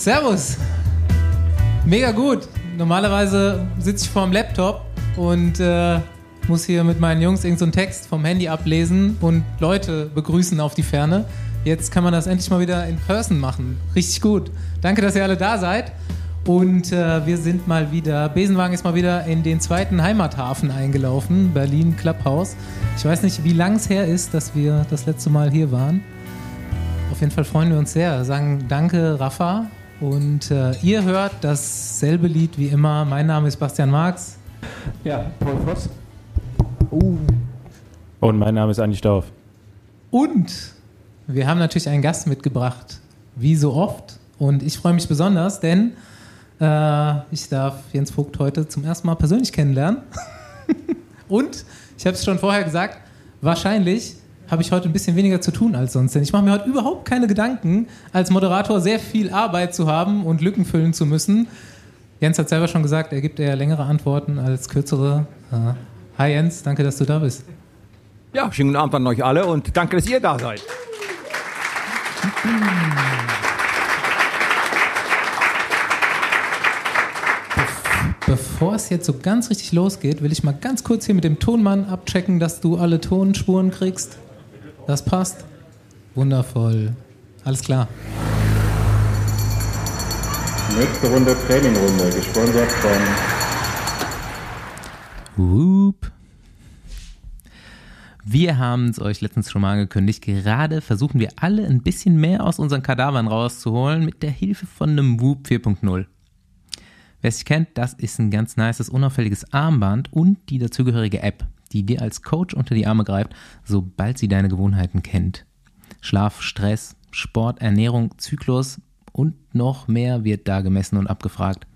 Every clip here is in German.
Servus. Mega gut. Normalerweise sitze ich vor dem Laptop und äh, muss hier mit meinen Jungs irgendeinen so Text vom Handy ablesen und Leute begrüßen auf die Ferne. Jetzt kann man das endlich mal wieder in Person machen. Richtig gut. Danke, dass ihr alle da seid. Und äh, wir sind mal wieder, Besenwagen ist mal wieder in den zweiten Heimathafen eingelaufen, Berlin Clubhouse. Ich weiß nicht, wie lang es her ist, dass wir das letzte Mal hier waren. Auf jeden Fall freuen wir uns sehr. Sagen Danke, Rafa. Und äh, ihr hört dasselbe Lied wie immer. Mein Name ist Bastian Marx. Ja, Paul Voss. Uh. Und mein Name ist Andi Stauf. Und wir haben natürlich einen Gast mitgebracht, wie so oft. Und ich freue mich besonders, denn äh, ich darf Jens Vogt heute zum ersten Mal persönlich kennenlernen. Und ich habe es schon vorher gesagt, wahrscheinlich habe ich heute ein bisschen weniger zu tun als sonst. Denn ich mache mir heute überhaupt keine Gedanken, als Moderator sehr viel Arbeit zu haben und Lücken füllen zu müssen. Jens hat selber schon gesagt, er gibt eher längere Antworten als kürzere. Äh, hi Jens, danke, dass du da bist. Ja, schönen Abend an euch alle und danke, dass ihr da seid. Bevor es jetzt so ganz richtig losgeht, will ich mal ganz kurz hier mit dem Tonmann abchecken, dass du alle Tonspuren kriegst. Das passt. Wundervoll. Alles klar. Nächste Runde Trainingrunde, gesponsert von Whoop. Wir haben es euch letztens schon mal angekündigt. Gerade versuchen wir alle ein bisschen mehr aus unseren Kadavern rauszuholen mit der Hilfe von einem Whoop 4.0. Wer es kennt, das ist ein ganz nices, unauffälliges Armband und die dazugehörige App, die dir als Coach unter die Arme greift, sobald sie deine Gewohnheiten kennt. Schlaf, Stress, Sport, Ernährung, Zyklus und noch mehr wird da gemessen und abgefragt.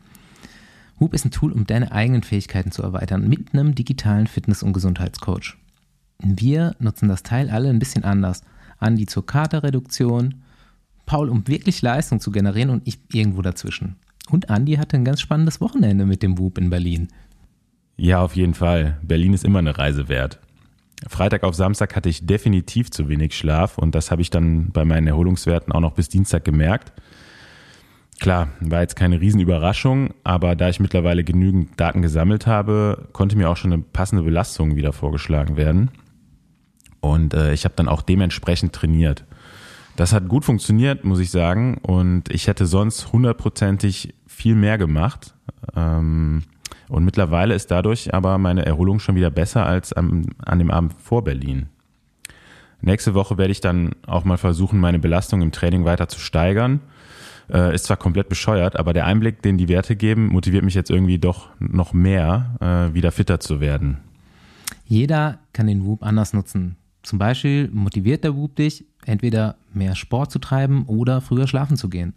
Whoop ist ein Tool, um deine eigenen Fähigkeiten zu erweitern mit einem digitalen Fitness- und Gesundheitscoach. Wir nutzen das Teil alle ein bisschen anders. Andi zur Katerreduktion, Paul, um wirklich Leistung zu generieren und ich irgendwo dazwischen. Und Andi hatte ein ganz spannendes Wochenende mit dem Whoop in Berlin. Ja, auf jeden Fall. Berlin ist immer eine Reise wert. Freitag auf Samstag hatte ich definitiv zu wenig Schlaf und das habe ich dann bei meinen Erholungswerten auch noch bis Dienstag gemerkt. Klar, war jetzt keine Riesenüberraschung, aber da ich mittlerweile genügend Daten gesammelt habe, konnte mir auch schon eine passende Belastung wieder vorgeschlagen werden. Und äh, ich habe dann auch dementsprechend trainiert. Das hat gut funktioniert, muss ich sagen. Und ich hätte sonst hundertprozentig viel mehr gemacht. Ähm, und mittlerweile ist dadurch aber meine Erholung schon wieder besser als am, an dem Abend vor Berlin. Nächste Woche werde ich dann auch mal versuchen, meine Belastung im Training weiter zu steigern. Äh, ist zwar komplett bescheuert, aber der Einblick, den die Werte geben, motiviert mich jetzt irgendwie doch noch mehr, äh, wieder fitter zu werden. Jeder kann den Whoop anders nutzen. Zum Beispiel motiviert der Whoop dich, entweder mehr Sport zu treiben oder früher schlafen zu gehen.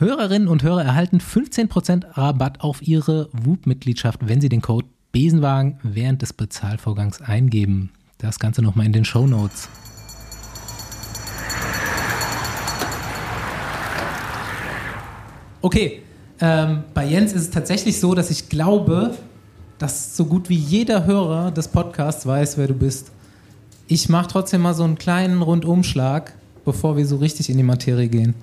Hörerinnen und Hörer erhalten 15% Rabatt auf ihre Whoop-Mitgliedschaft, wenn sie den Code Besenwagen während des Bezahlvorgangs eingeben. Das Ganze nochmal in den Show Notes. Okay, ähm, bei Jens ist es tatsächlich so, dass ich glaube, dass so gut wie jeder Hörer des Podcasts weiß, wer du bist. Ich mache trotzdem mal so einen kleinen Rundumschlag, bevor wir so richtig in die Materie gehen.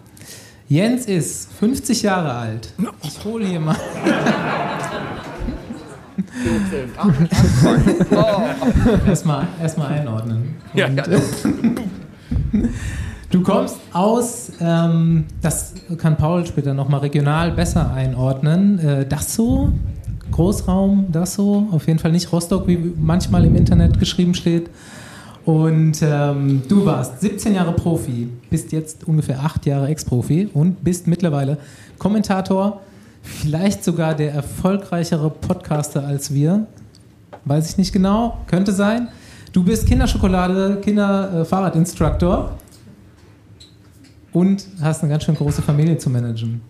Jens ist 50 Jahre alt. Ich hole hier mal. erstmal, erstmal einordnen. Und, ja. Du kommst aus, ähm, das kann Paul später nochmal regional besser einordnen. Äh, Dasso, Großraum Dasso, auf jeden Fall nicht Rostock, wie manchmal im Internet geschrieben steht. Und ähm, du warst 17 Jahre Profi, bist jetzt ungefähr 8 Jahre Ex-Profi und bist mittlerweile Kommentator, vielleicht sogar der erfolgreichere Podcaster als wir. Weiß ich nicht genau, könnte sein. Du bist Kinderschokolade, Kinderfahrradinstruktor und hast eine ganz schön große Familie zu managen.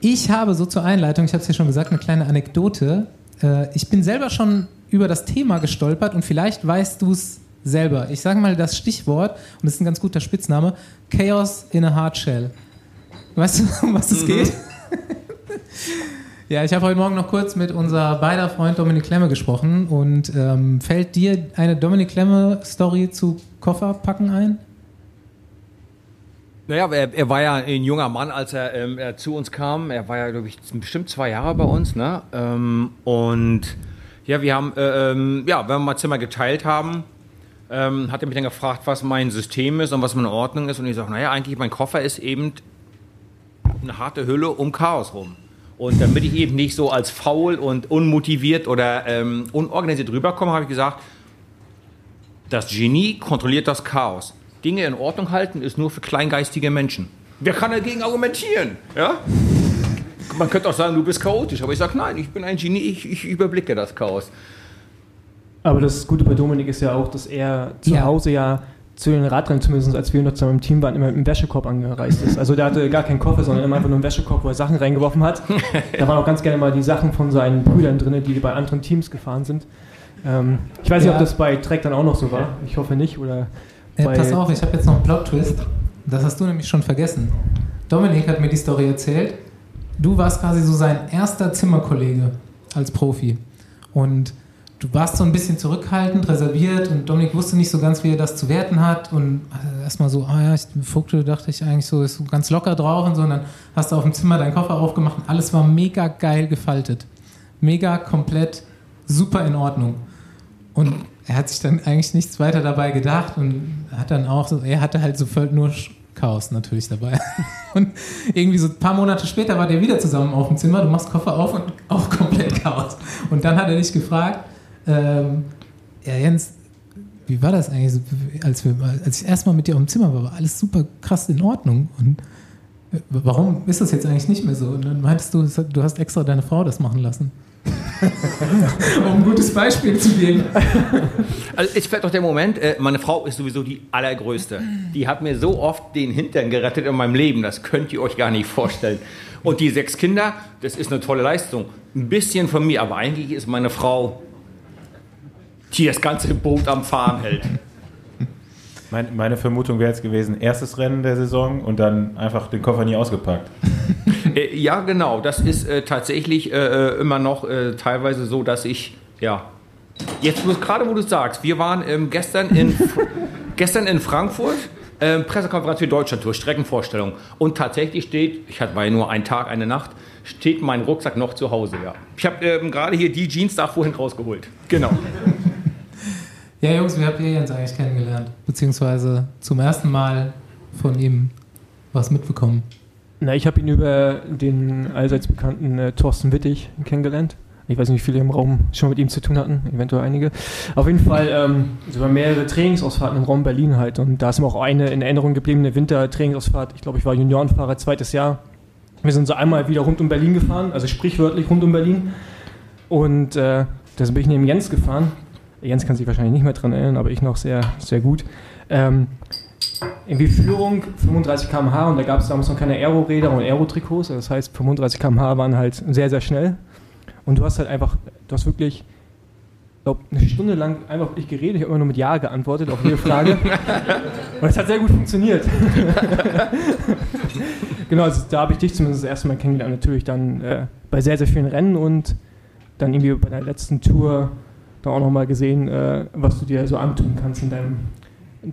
Ich habe so zur Einleitung, ich habe es ja schon gesagt, eine kleine Anekdote. Äh, ich bin selber schon über das Thema gestolpert und vielleicht weißt du es selber. Ich sage mal das Stichwort, und das ist ein ganz guter Spitzname, Chaos in a Hard Shell. Weißt du, um was es geht? ja, ich habe heute Morgen noch kurz mit unser beider Freund Dominik Klemme gesprochen und ähm, fällt dir eine Dominik Klemme-Story zu Kofferpacken ein? Naja, er, er war ja ein junger Mann, als er, ähm, er zu uns kam. Er war ja, glaube ich, bestimmt zwei Jahre bei uns. Ne? Ähm, und ja, wir haben, äh, ähm, ja, wenn wir mal Zimmer geteilt haben, ähm, hat er mich dann gefragt, was mein System ist und was meine Ordnung ist. Und ich sage, naja, eigentlich mein Koffer ist eben eine harte Hülle um Chaos rum. Und damit ich eben nicht so als faul und unmotiviert oder ähm, unorganisiert rüberkomme, habe ich gesagt, das Genie kontrolliert das Chaos. Dinge in Ordnung halten ist nur für kleingeistige Menschen. Wer kann dagegen argumentieren? Ja? Man könnte auch sagen, du bist chaotisch, aber ich sage, nein, ich bin ein Genie, ich, ich überblicke das Chaos. Aber das Gute bei Dominik ist ja auch, dass er zu Ja. Hause ja zu den Radrennen, zumindest als wir noch zusammen im Team waren, immer mit einem Wäschekorb angereist ist. Also der hatte gar keinen Koffer, sondern immer einfach nur einen Wäschekorb, wo er Sachen reingeworfen hat. Da waren auch ganz gerne mal die Sachen von seinen Brüdern drin, die bei anderen Teams gefahren sind. Ähm, ich weiß nicht, Ja. ob das bei Trek dann auch noch so war. Ich hoffe nicht. Oder Äh, pass auf, ich habe jetzt noch einen Plot-Twist. Das hast du nämlich schon vergessen. Dominik hat mir die Story erzählt. Du warst quasi so sein erster Zimmerkollege als Profi. Und du warst so ein bisschen zurückhaltend, reserviert und Dominik wusste nicht so ganz, wie er das zu werten hat. Und äh, erstmal so, ah ja, ich, Vogtel dachte ich eigentlich so, ist so ganz locker drauf und so. Und dann hast du auf dem Zimmer deinen Koffer aufgemacht und alles war mega geil gefaltet. Mega komplett super in Ordnung. Und er hat sich dann eigentlich nichts weiter dabei gedacht und hat dann auch so, er hatte halt so voll nur Chaos natürlich dabei. Und irgendwie so ein paar Monate später war der wieder zusammen auf dem Zimmer, du machst Koffer auf und auch komplett Chaos. Und dann hat er dich gefragt, ähm, ja Jens, wie war das eigentlich, als, wir, als ich erstmal mit dir auf dem Zimmer war, war alles super krass in Ordnung. Und äh, warum ist das jetzt eigentlich nicht mehr so? Und dann meintest du, du hast extra deine Frau das machen lassen. um ein gutes Beispiel zu geben. Also es fällt doch der Moment, äh, meine Frau ist sowieso die allergrößte. Die hat mir so oft den Hintern gerettet in meinem Leben, das könnt ihr euch gar nicht vorstellen. Und die sechs Kinder, das ist eine tolle Leistung. Ein bisschen von mir, aber eigentlich ist meine Frau, die das ganze Boot am Fahren hält. Mein, meine Vermutung wäre jetzt gewesen, erstes Rennen der Saison und dann einfach den Koffer nie ausgepackt. Äh, ja, genau. Das ist äh, tatsächlich äh, äh, immer noch äh, teilweise so, dass ich, ja. Jetzt gerade, wo du es sagst, wir waren ähm, gestern, in, gestern in Frankfurt, ähm, Pressekonferenz für Deutschlandtour, Streckenvorstellung. Und tatsächlich steht, ich hatte war ja nur ein Tag, eine Nacht, steht mein Rucksack noch zu Hause, ja. Ich habe ähm, gerade hier die Jeans da vorhin rausgeholt. Genau. Ja, Jungs, wie habt ihr Jens eigentlich kennengelernt? Beziehungsweise zum ersten Mal von ihm was mitbekommen? Na, ich habe ihn über den allseits bekannten äh, Thorsten Wittig kennengelernt. Ich weiß nicht, wie viele im Raum schon mit ihm zu tun hatten, eventuell einige. Auf jeden Fall, ähm, waren mehrere Trainingsausfahrten im Raum Berlin halt. Und da ist mir auch eine in Erinnerung geblieben, eine Wintertrainingsausfahrt. Ich glaube, ich war Juniorenfahrer, zweites Jahr. Wir sind so einmal wieder rund um Berlin gefahren, also sprichwörtlich rund um Berlin. Und äh, da bin ich neben Jens gefahren. Jens kann sich wahrscheinlich nicht mehr dran erinnern, aber ich noch sehr, sehr gut. Ähm, irgendwie Führung 35 km/h und da gab es damals noch keine Aero-Räder und Aero-Trikots. Das heißt, 35 km/h waren halt sehr, sehr schnell. Und du hast halt einfach, du hast wirklich, glaube eine Stunde lang einfach wirklich geredet. Ich habe immer nur mit Ja geantwortet auf jede Frage. und es hat sehr gut funktioniert. genau, also da habe ich dich zumindest das erste Mal kennengelernt. Natürlich dann äh, bei sehr, sehr vielen Rennen und dann irgendwie bei der letzten Tour da auch nochmal gesehen, äh, was du dir so antun kannst in deinem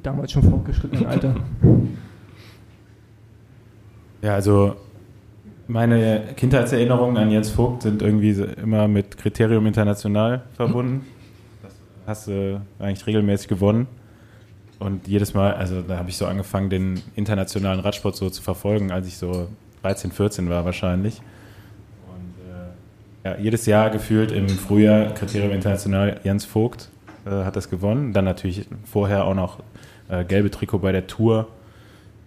damals schon fortgeschrittenen Alter. Ja, also meine Kindheitserinnerungen an Jens Vogt sind irgendwie immer mit Kriterium International verbunden. Das hast du eigentlich regelmäßig gewonnen. Und jedes Mal, also da habe ich so angefangen, den internationalen Radsport so zu verfolgen, als ich so 13, 14 war wahrscheinlich. Ja, jedes Jahr gefühlt im Frühjahr Kriterium International Jens Vogt äh, hat das gewonnen. Dann natürlich vorher auch noch äh, gelbe Trikot bei der Tour.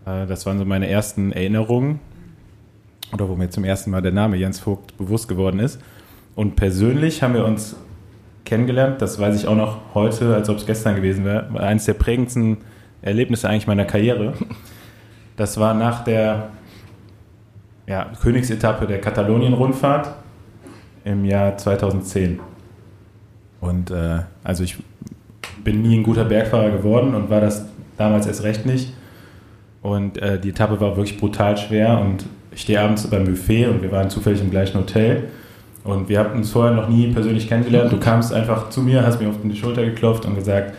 Äh, das waren so meine ersten Erinnerungen oder wo mir zum ersten Mal der Name Jens Vogt bewusst geworden ist. Und persönlich haben wir uns kennengelernt, das weiß ich auch noch heute, als ob es gestern gewesen wäre, eines der prägendsten Erlebnisse eigentlich meiner Karriere. Das war nach der ja, Königsetappe der Katalonien-Rundfahrt im Jahr 2010. Und äh, also ich bin nie ein guter Bergfahrer geworden und war das damals erst recht nicht. Und äh, die Etappe war wirklich brutal schwer und ich stehe abends beim Buffet und wir waren zufällig im gleichen Hotel. Und wir hatten uns vorher noch nie persönlich kennengelernt. Du kamst einfach zu mir, hast mir auf die Schulter geklopft und gesagt,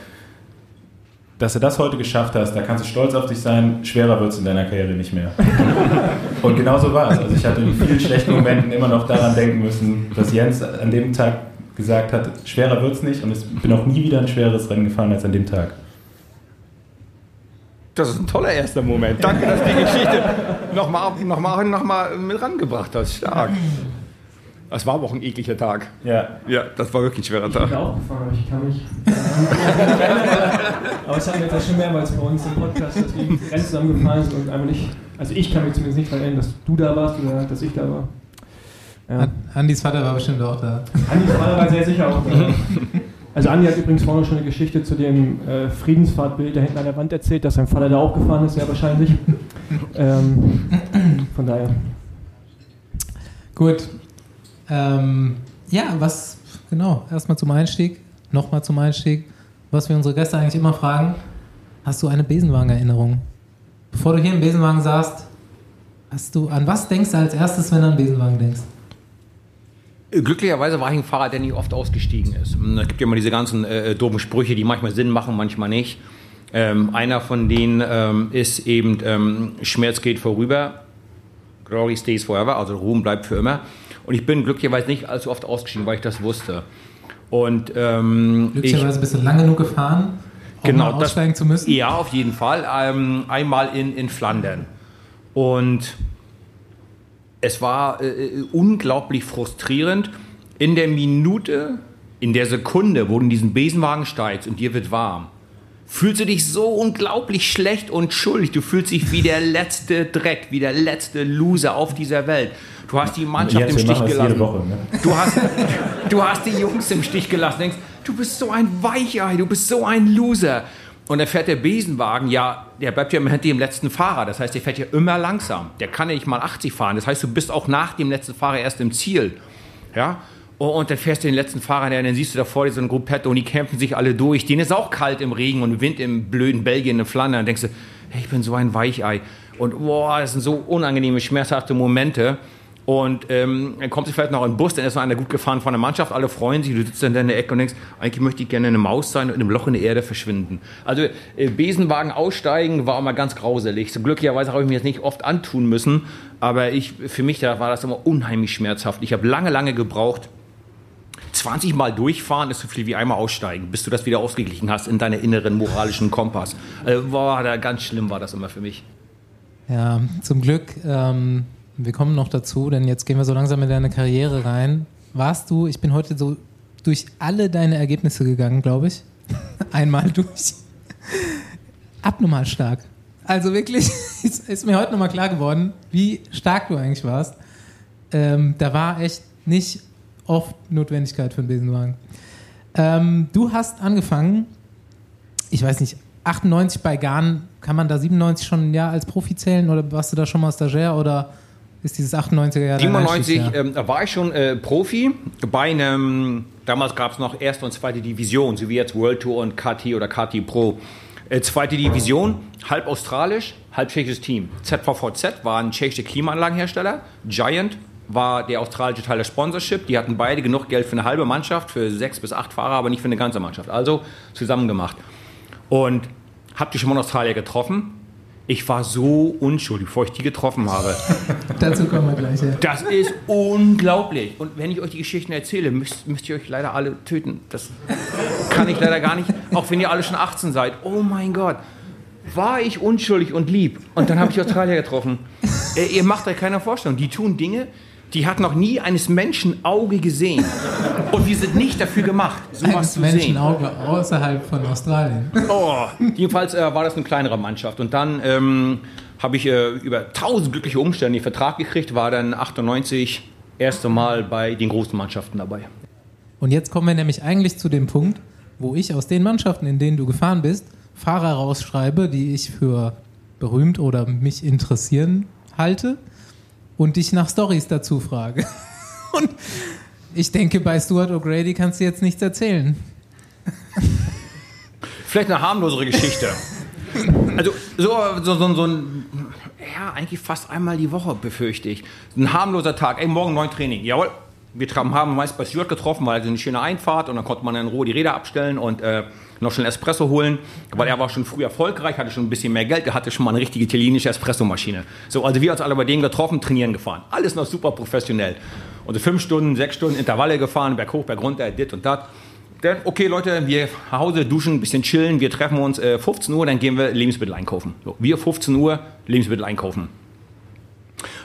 dass du das heute geschafft hast, da kannst du stolz auf dich sein, schwerer wird es in deiner Karriere nicht mehr. Und genau so war es. Also ich hatte in vielen schlechten Momenten immer noch daran denken müssen, dass Jens an dem Tag gesagt hat, schwerer wird es nicht und ich bin auch nie wieder ein schweres Rennen gefahren als an dem Tag. Das ist ein toller erster Moment. Danke, dass du die Geschichte nochmal noch mal, noch mal mit rangebracht hast. Stark. Das war aber auch ein ekliger Tag. Ja. Ja, das war wirklich ein schwerer Ich bin Tag. auch gefahren, aber ich kann mich. aber es haben wir jetzt schon mehrmals bei uns im Podcast, dass wir Rennen zusammen gefahren sind und einmal nicht. Also ich kann mich zumindest nicht daran erinnern, dass du da warst oder dass ich da war. Ja. An- Andys Vater war bestimmt auch da. Andi war aber sehr sicher auch da. Also Andi hat übrigens vorne schon eine Geschichte zu dem äh, Friedensfahrtbild da hinten an der Wand erzählt, dass sein Vater da auch gefahren ist, sehr wahrscheinlich. ähm, von daher. Gut. Ähm, ja, was, genau, erstmal zum Einstieg, nochmal zum Einstieg. Was wir unsere Gäste eigentlich immer fragen, hast du eine Besenwagen-Erinnerung? Bevor du hier im Besenwagen saßt, hast du, an was denkst du als erstes, wenn du an Besenwagen denkst? Glücklicherweise war ich ein Fahrer, der nicht oft ausgestiegen ist. Es gibt ja immer diese ganzen äh, doofen Sprüche, die manchmal Sinn machen, manchmal nicht. Ähm, einer von denen ähm, ist eben, ähm, Schmerz geht vorüber, Glory stays forever, also Ruhm bleibt für immer. Und ich bin glücklicherweise nicht allzu oft ausgestiegen, weil ich das wusste. Und ähm, ich, Glücklicherweise bist du lang genug gefahren, um Genau, mal das- aussteigen zu müssen. Ja, auf jeden Fall. Ähm, einmal in, in Flandern. Und es war äh, äh, unglaublich frustrierend. In der Minute, in der Sekunde, wo du in diesen Besenwagen steigst und dir wird warm, fühlst du dich so unglaublich schlecht und schuldig. Du fühlst dich wie der letzte Dreck, wie der letzte Loser auf dieser Welt. Du hast die Mannschaft im Stich gelassen. Woche. Ne? Du hast, du hast die Jungs im Stich gelassen. Denkst, du bist so ein Weichei, du bist so ein Loser. Und dann fährt der Besenwagen, ja, der bleibt ja immer hinter dem letzten Fahrer. Das heißt, der fährt ja immer langsam. Der kann ja nicht mal 80 fahren. Das heißt, du bist auch nach dem letzten Fahrer erst im Ziel. Ja? Und und dann fährst du den letzten Fahrer, und dann siehst du da vor dir so ein Gruppetto und die kämpfen sich alle durch. Denen ist auch kalt im Regen und Wind im blöden Belgien, in Flandern. Dann denkst du, hey, ich bin so ein Weichei. Und boah, das sind so unangenehme, schmerzhafte Momente. Und ähm, dann kommt sich vielleicht noch ein Bus, dann ist noch einer gut gefahren von der Mannschaft, alle freuen sich, du sitzt dann in der Ecke und denkst, eigentlich möchte ich gerne eine Maus sein und in einem Loch in der Erde verschwinden. Also äh, Besenwagen aussteigen war immer ganz grauselig. So, glücklicherweise habe ich mir das nicht oft antun müssen, aber ich, für mich da war das immer unheimlich schmerzhaft. Ich habe lange, lange gebraucht. 20 Mal durchfahren ist so viel wie einmal aussteigen, bis du das wieder ausgeglichen hast in deiner inneren moralischen Kompass. Also, boah, da ganz schlimm war das immer für mich. Ja, zum Glück, ähm, wir kommen noch dazu, denn jetzt gehen wir so langsam in deine Karriere rein. Warst du, ich bin heute so durch alle deine Ergebnisse gegangen, glaube ich. Einmal durch. Abnormal stark. Also wirklich, ist, ist mir heute nochmal klar geworden, wie stark du eigentlich warst. Ähm, da war echt nicht oft Notwendigkeit für einen Besenwagen. Ähm, du hast angefangen, ich weiß nicht, 98 bei Garn, kann man da 97 schon ein Jahr als Profi zählen oder warst du da schon mal Stagiaire oder ist dieses 98er Jahr dein 97 Einstiegsjahr? ähm, da war ich schon äh, Profi bei einem, damals gab es noch erste und zweite Division, so wie jetzt World Tour und KT oder KT Pro. Äh, zweite Division, halb australisch, halb tschechisches Team. ZVVZ war ein tschechischer Klimaanlagenhersteller, Giant war der australische Teil der Sponsorship. Die hatten beide genug Geld für eine halbe Mannschaft, für sechs bis acht Fahrer, aber nicht für eine ganze Mannschaft. Also zusammen gemacht. Und habt ihr schon mal einen Australier getroffen? Ich war so unschuldig, bevor ich die getroffen habe. Dazu kommen wir gleich. Ja. Das ist unglaublich. Und wenn ich euch die Geschichten erzähle, müsst, müsst ihr euch leider alle töten. Das kann ich leider gar nicht. Auch wenn ihr alle schon 18 seid. Oh mein Gott. War ich unschuldig und lieb. Und dann habe ich Australier getroffen. Äh, ihr macht euch keine Vorstellung. Die tun Dinge, die hat noch nie eines Menschen Auge gesehen. Und wir sind nicht dafür gemacht, sowas zu Menschen sehen. Auge außerhalb von Australien. Oh, jedenfalls äh, war das eine kleinere Mannschaft. Und dann ähm, habe ich äh, über tausend glückliche Umstände den Vertrag gekriegt, war dann 98 erste Mal bei den großen Mannschaften dabei. Und jetzt kommen wir nämlich eigentlich zu dem Punkt, wo ich aus den Mannschaften, in denen du gefahren bist, Fahrer rausschreibe, die ich für berühmt oder mich interessieren halte und dich nach Stories dazu frage. Und ich denke, bei Stuart O'Grady kannst du jetzt nichts erzählen. Vielleicht eine harmlosere Geschichte. Also so, so, so, so ein, ja, eigentlich fast einmal die Woche befürchte ich. Ein harmloser Tag. Ey, morgen neun Training. Jawohl. wir haben meist bei Stuart getroffen, weil er eine schöne Einfahrt und dann konnte man in Ruhe die Räder abstellen und äh, noch schnell Espresso holen, weil er war schon früh erfolgreich, hatte schon ein bisschen mehr Geld, er hatte schon mal eine richtige italienische Espressomaschine. So, also wir uns alle bei denen getroffen, trainieren gefahren. Alles noch super professionell. Und so fünf Stunden, sechs Stunden Intervalle gefahren, berg hoch, berg dit und dat. Dann, okay Leute, wir nach Hause duschen, ein bisschen chillen, wir treffen uns äh, 15 Uhr, dann gehen wir Lebensmittel einkaufen. So, wir 15 Uhr Lebensmittel einkaufen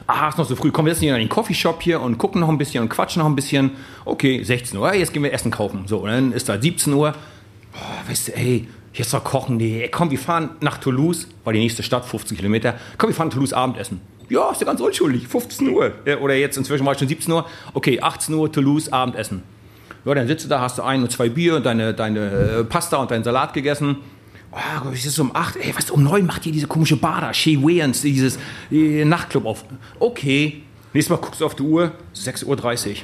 ah, ist noch so früh, komm, wir setzen hier in den Coffeeshop hier und gucken noch ein bisschen und quatschen noch ein bisschen. Okay, 16 Uhr, jetzt gehen wir Essen kaufen. So, dann ist da 17 Uhr. Boah, weißt du, ey, jetzt noch kochen. Nee, komm, wir fahren nach Toulouse, war die nächste Stadt, 15 Kilometer. Komm, wir fahren Toulouse Abendessen. Ja, ist ja ganz unschuldig, 15 Uhr. Oder jetzt inzwischen war es schon 17 Uhr. Okay, 18 Uhr Toulouse Abendessen. Ja, dann sitzt du da, hast du ein und zwei Bier und deine, deine äh, Pasta und deinen Salat gegessen. Oh, es ist um 8, ey, du, um 9 macht ihr diese komische Bar da, Shea Wayans, dieses äh, Nachtclub auf. Okay, nächstes Mal guckst du auf die Uhr, 6.30 Uhr.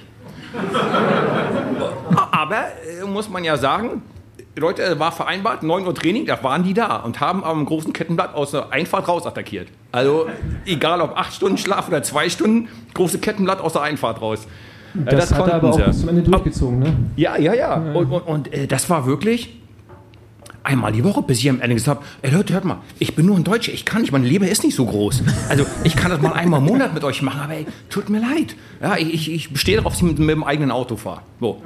Aber, äh, muss man ja sagen, Leute, war vereinbart, 9 Uhr Training, da waren die da und haben am großen Kettenblatt aus der Einfahrt raus attackiert. Also, egal ob 8 Stunden Schlaf oder 2 Stunden, große Kettenblatt aus der Einfahrt raus. Äh, Das, hat er aber auch sie. bis zum Ende durchgezogen, ne? Ja, ja, ja. Und, und, und äh, das war wirklich einmal die Woche, bis ich am Ende gesagt habe, ey Leute, hört mal, ich bin nur ein Deutscher, ich kann nicht, meine Leber ist nicht so groß. Also ich kann das mal einmal im Monat mit euch machen, aber ey, tut mir leid. Ja, ich, ich, ich bestehe darauf, dass ich mit, mit dem eigenen Auto fahre. So.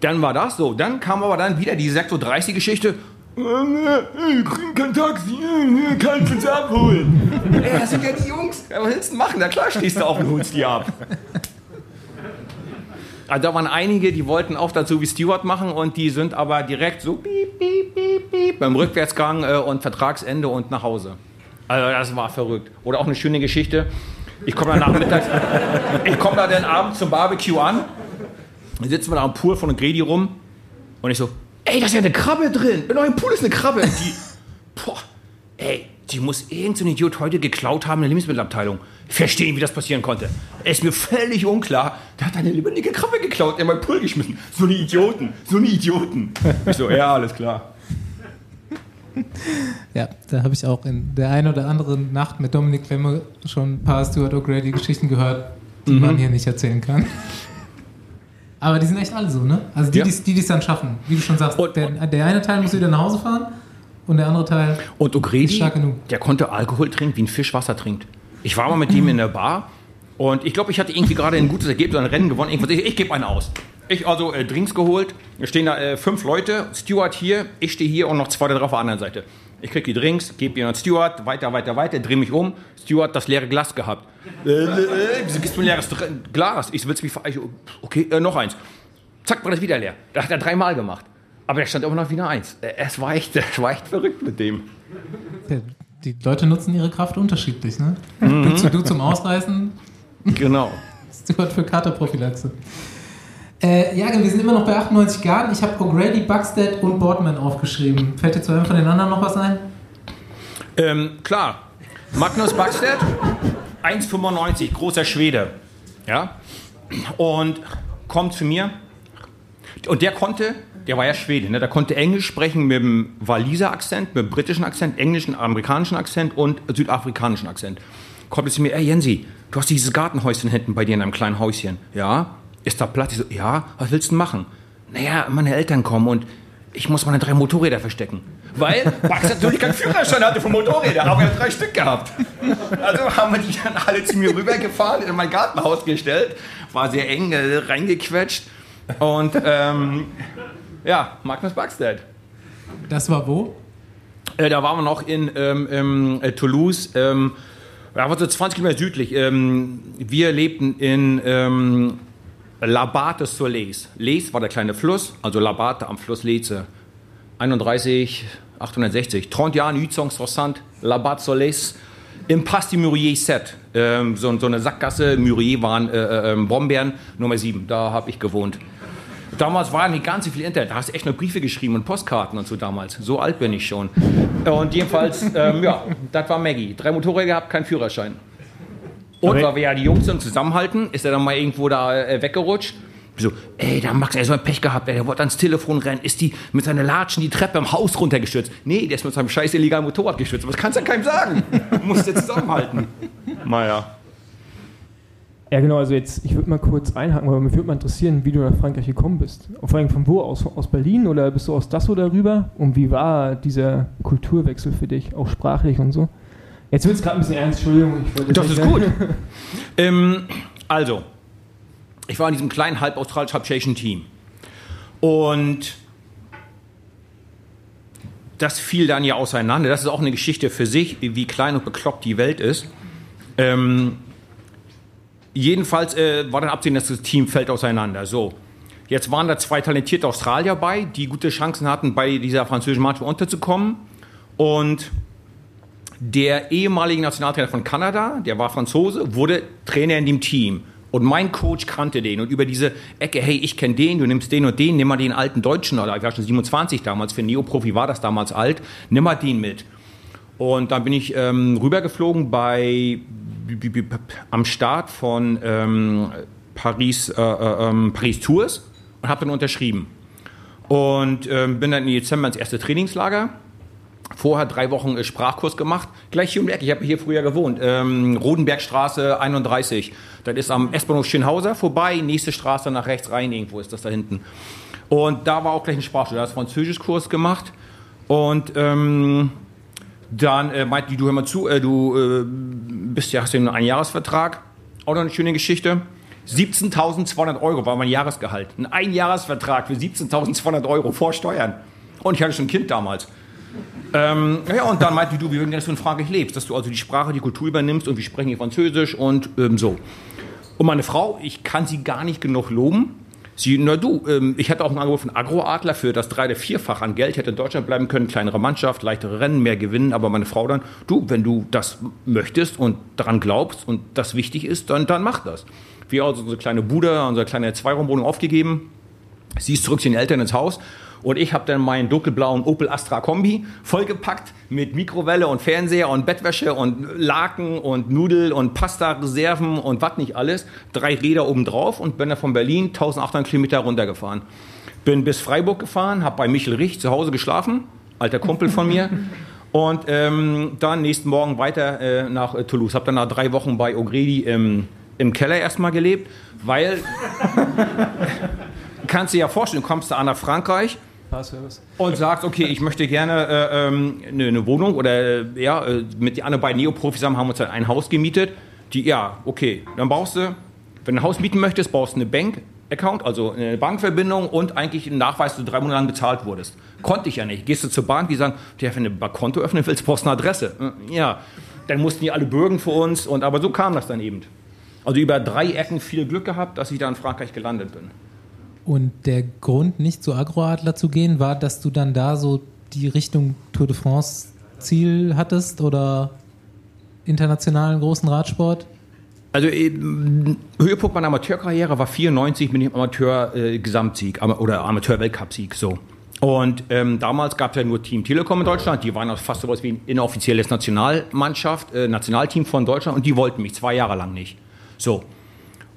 Dann war das so. Dann kam aber dann wieder die 6.30 Uhr Geschichte. Äh, kriegen kein Taxi, äh, äh, kann ich uns abholen. Ey, das sind ja die Jungs. Ja, was willst du machen? Na klar stehst du auf und holst die ab. Also da waren einige, die wollten auch dazu wie Stewart machen und die sind aber direkt so piep, piep, piep, piep, beim Rückwärtsgang äh, und Vertragsende und nach Hause. Also das war verrückt. Oder auch eine schöne Geschichte. Ich komme dann nachmittags, ich komme da dann abends zum Barbecue an, dann sitzen wir da am Pool von Gredi rum und ich so, ey, da ist ja eine Krabbe drin. In eurem Pool ist eine Krabbe. Und die, boah, ey, die muss irgendein so ein Idiot heute geklaut haben in der Lebensmittelabteilung. Verstehen, wie das passieren konnte. Ist mir völlig unklar. Der hat eine lebendige Krabbe geklaut, in meinen Pool geschmissen. So eine Idioten, so eine Idioten. Ich so, ja, alles klar. Ja, da habe ich auch in der einen oder anderen Nacht mit Dominik Klemme schon ein paar Stuart O'Grady-Geschichten gehört, die Mhm. man hier nicht erzählen kann. Aber die sind echt alle so, ne? Also die, Ja. die es dann schaffen. Wie du schon sagst, Und- der, der eine Teil muss wieder nach Hause fahren und der andere Teil. Und Ist O'Grady, stark genug. der konnte Alkohol trinken, wie ein Fisch Wasser trinkt. Ich war mal mit ihm in der Bar und ich glaube, ich hatte irgendwie gerade ein gutes Ergebnis, ein Rennen gewonnen. Ich, ich gebe einen aus. Ich also äh, Drinks geholt. Stehen da äh, fünf Leute. Stuart hier, ich stehe hier und noch zwei da drauf auf der anderen Seite. Ich krieg die Drinks, gebe ihr an Stuart, weiter, weiter, weiter, drehe mich um. Stuart das leere Glas gehabt. Äh, äh, äh, wieso gibst du mir ein leeres Glas? Ich will's mich ver- ich, Okay, äh, noch eins. Zack, war das wieder leer. Das hat er dreimal gemacht. Aber er stand immer noch wieder eins. Es war echt, es war echt verrückt mit dem. Die Leute nutzen ihre Kraft unterschiedlich, ne? Mhm. Du, du zum Ausreißen, Genau. Stuart für Katerprophylaxe. Äh, ja, wir sind immer noch bei 98 Garden. Ich habe O'Grady, Buckstead und Boardman aufgeschrieben. Fällt dir zu einem von den anderen noch was ein? Ähm, klar. Magnus Backstedt, 1,95, großer Schwede. Ja. Und kommt zu mir. Und der konnte, der war ja Schwede, ne? der konnte Englisch sprechen mit dem Waliser Akzent, mit dem britischen Akzent, englischen, amerikanischen Akzent und südafrikanischen Akzent. Kommt zu mir, ey Jensi, du hast dieses Gartenhäuschen hinten bei dir in einem kleinen Häuschen. Ja? Ist da Platz? Ich so, ja, was willst du denn machen? Naja, meine Eltern kommen und ich muss meine drei Motorräder verstecken. Weil Max natürlich keinen Führerschein hatte für Motorräder, aber er hat drei Stück gehabt. Also haben wir die dann alle zu mir rübergefahren, in mein Gartenhaus gestellt. War sehr eng äh, reingequetscht. Und ähm, ja, Magnus Backstedt. Das war wo? Äh, da waren wir noch in ähm, ähm, äh, Toulouse, ähm, ja, war so 20 Kilometer südlich. Ähm, wir lebten in ähm, Labat des Soleils. Les war der kleine Fluss, also Labat am Fluss Leze. 31, 860. 30 Jahre Nuits Soixante, Labat Soleils. Im Pass du Murier 7. Ähm, so, so eine Sackgasse. Murier waren äh, äh, ähm, Brombeeren, Nummer 7. Da habe ich gewohnt. Damals war nicht ganz so viel Internet. Da hast du echt nur Briefe geschrieben und Postkarten und so damals. So alt bin ich schon. Und jedenfalls, ähm, ja, das war Maggie. Drei Motorräder gehabt, kein Führerschein. Und weil wir ja die Jungs sind zusammenhalten, ist er dann mal irgendwo da äh, weggerutscht. So, ey, da Max, er hat so ein Pech gehabt, ey, der wollte ans Telefon rennen, ist die mit seiner Latschen die Treppe im Haus runtergestürzt. Nee, der ist mit seinem scheiß illegalen Motorrad gestürzt. Aber das kannst du ja keinem sagen. Du musst ja zusammenhalten. Naja. Ja, genau, also jetzt, ich würde mal kurz einhaken, weil mich würde mal interessieren, wie du nach Frankreich gekommen bist. Vor allem von wo aus? Aus Berlin oder bist du aus Dasso darüber? Und wie war dieser Kulturwechsel für dich, auch sprachlich und so? Jetzt wird es gerade ein bisschen ernst, Entschuldigung. Ich wollte Das ist gut. ähm, also, ich war in diesem kleinen halb australisch halb tschechischen Team. Und das fiel dann ja auseinander. Das ist auch eine Geschichte für sich, wie klein und bekloppt die Welt ist. Ähm, jedenfalls äh, war dann absehen, dass das Team fällt auseinander. So. Jetzt waren da zwei talentierte Australier bei, die gute Chancen hatten, bei dieser französischen Mannschaft unterzukommen. Und der ehemalige Nationaltrainer von Kanada, der war Franzose, wurde Trainer in dem Team. Und mein Coach kannte den. Und über diese Ecke, hey, ich kenne den, du nimmst den und den, nimm mal den alten Deutschen, oder ich war schon 27 damals, für einen Neoprofi war das damals alt, nimm mal den mit. Und dann bin ich ähm, rübergeflogen bei am Start von ähm, Paris, äh, äh, ähm, Paris Tours und habe dann unterschrieben. Und ähm, bin dann im Dezember ins erste Trainingslager. Vorher drei Wochen äh, Sprachkurs gemacht. Gleich hier um die Ecke. Ich habe hier früher gewohnt. Ähm, Rodenbergstraße 31. Das ist am S-Bahnhof Schönhauser vorbei. Nächste Straße nach rechts rein. Irgendwo ist das da hinten. Und da war auch gleich ein Sprachschule. Da hast Französischkurs gemacht. Und ähm, dann äh, meinte die, du hör mal zu, äh, du äh, bist ja, hast ja einen Einjahresvertrag. Auch noch eine schöne Geschichte. 17.200 Euro war mein Jahresgehalt. Ein Einjahresvertrag für 17.200 Euro vor Steuern. Und ich hatte schon ein Kind damals. Ähm, ja, und dann meinte du, gerne, dass du in Frankreich lebst, dass du also die Sprache, die Kultur übernimmst und wir sprechen hier Französisch und ähm, so. Und meine Frau, ich kann sie gar nicht genug loben. Sie, na du, ähm, ich hatte auch einen Anruf von Agroadler für das drei- oder vierfach an Geld, hätte in Deutschland bleiben können, kleinere Mannschaft, leichtere Rennen, mehr gewinnen, aber meine Frau dann, du, wenn du das möchtest und daran glaubst und das wichtig ist, dann, dann mach das. Wir haben also unsere kleine Bude, unsere kleine Zweiraumwohnung aufgegeben. Sie ist zurück zu den Eltern ins Haus und ich habe dann meinen dunkelblauen Opel Astra Kombi vollgepackt mit Mikrowelle und Fernseher und Bettwäsche und Laken und Nudel und Pasta-Reserven und was nicht alles. Drei Räder oben drauf und bin dann von Berlin 1800 Kilometer runtergefahren. Bin bis Freiburg gefahren, habe bei Michel Rich zu Hause geschlafen, alter Kumpel von mir. Und ähm, dann nächsten Morgen weiter äh, nach äh, Toulouse. Habe dann nach drei Wochen bei O'Grady im, im Keller erstmal gelebt, weil kannst du dir ja vorstellen, du kommst da an nach Frankreich und sagst, okay, ich möchte gerne äh, ähm, eine, eine Wohnung oder äh, ja, äh, mit den anderen beiden Neoprofis zusammen haben wir uns dann ein Haus gemietet. Die, ja, okay, dann brauchst du, wenn du ein Haus mieten möchtest, brauchst du eine Bank-Account, also eine Bankverbindung und eigentlich einen Nachweis, dass du drei Monate lang bezahlt wurdest. Konnte ich ja nicht. Gehst du zur Bank, die sagen, ja, wenn du ein Konto öffnen willst, brauchst du eine Adresse. Äh, Ja, dann mussten die alle bürgen für uns und aber so kam das dann eben. Also über drei Ecken viel Glück gehabt, dass ich da in Frankreich gelandet bin. Und der Grund, nicht zu Agroadler zu gehen, war, dass du dann da so die Richtung Tour de France Ziel hattest oder internationalen großen Radsport? Also ähm, Höhepunkt meiner Amateurkarriere war 94 mit dem Amateur-Gesamtsieg oder Amateur-Weltcupsieg so. Und ähm, damals gab es ja nur Team Telekom in Deutschland. Die waren fast sowas wie ein inoffizielles Nationalmannschaft, äh, Nationalteam von Deutschland und die wollten mich zwei Jahre lang nicht. So.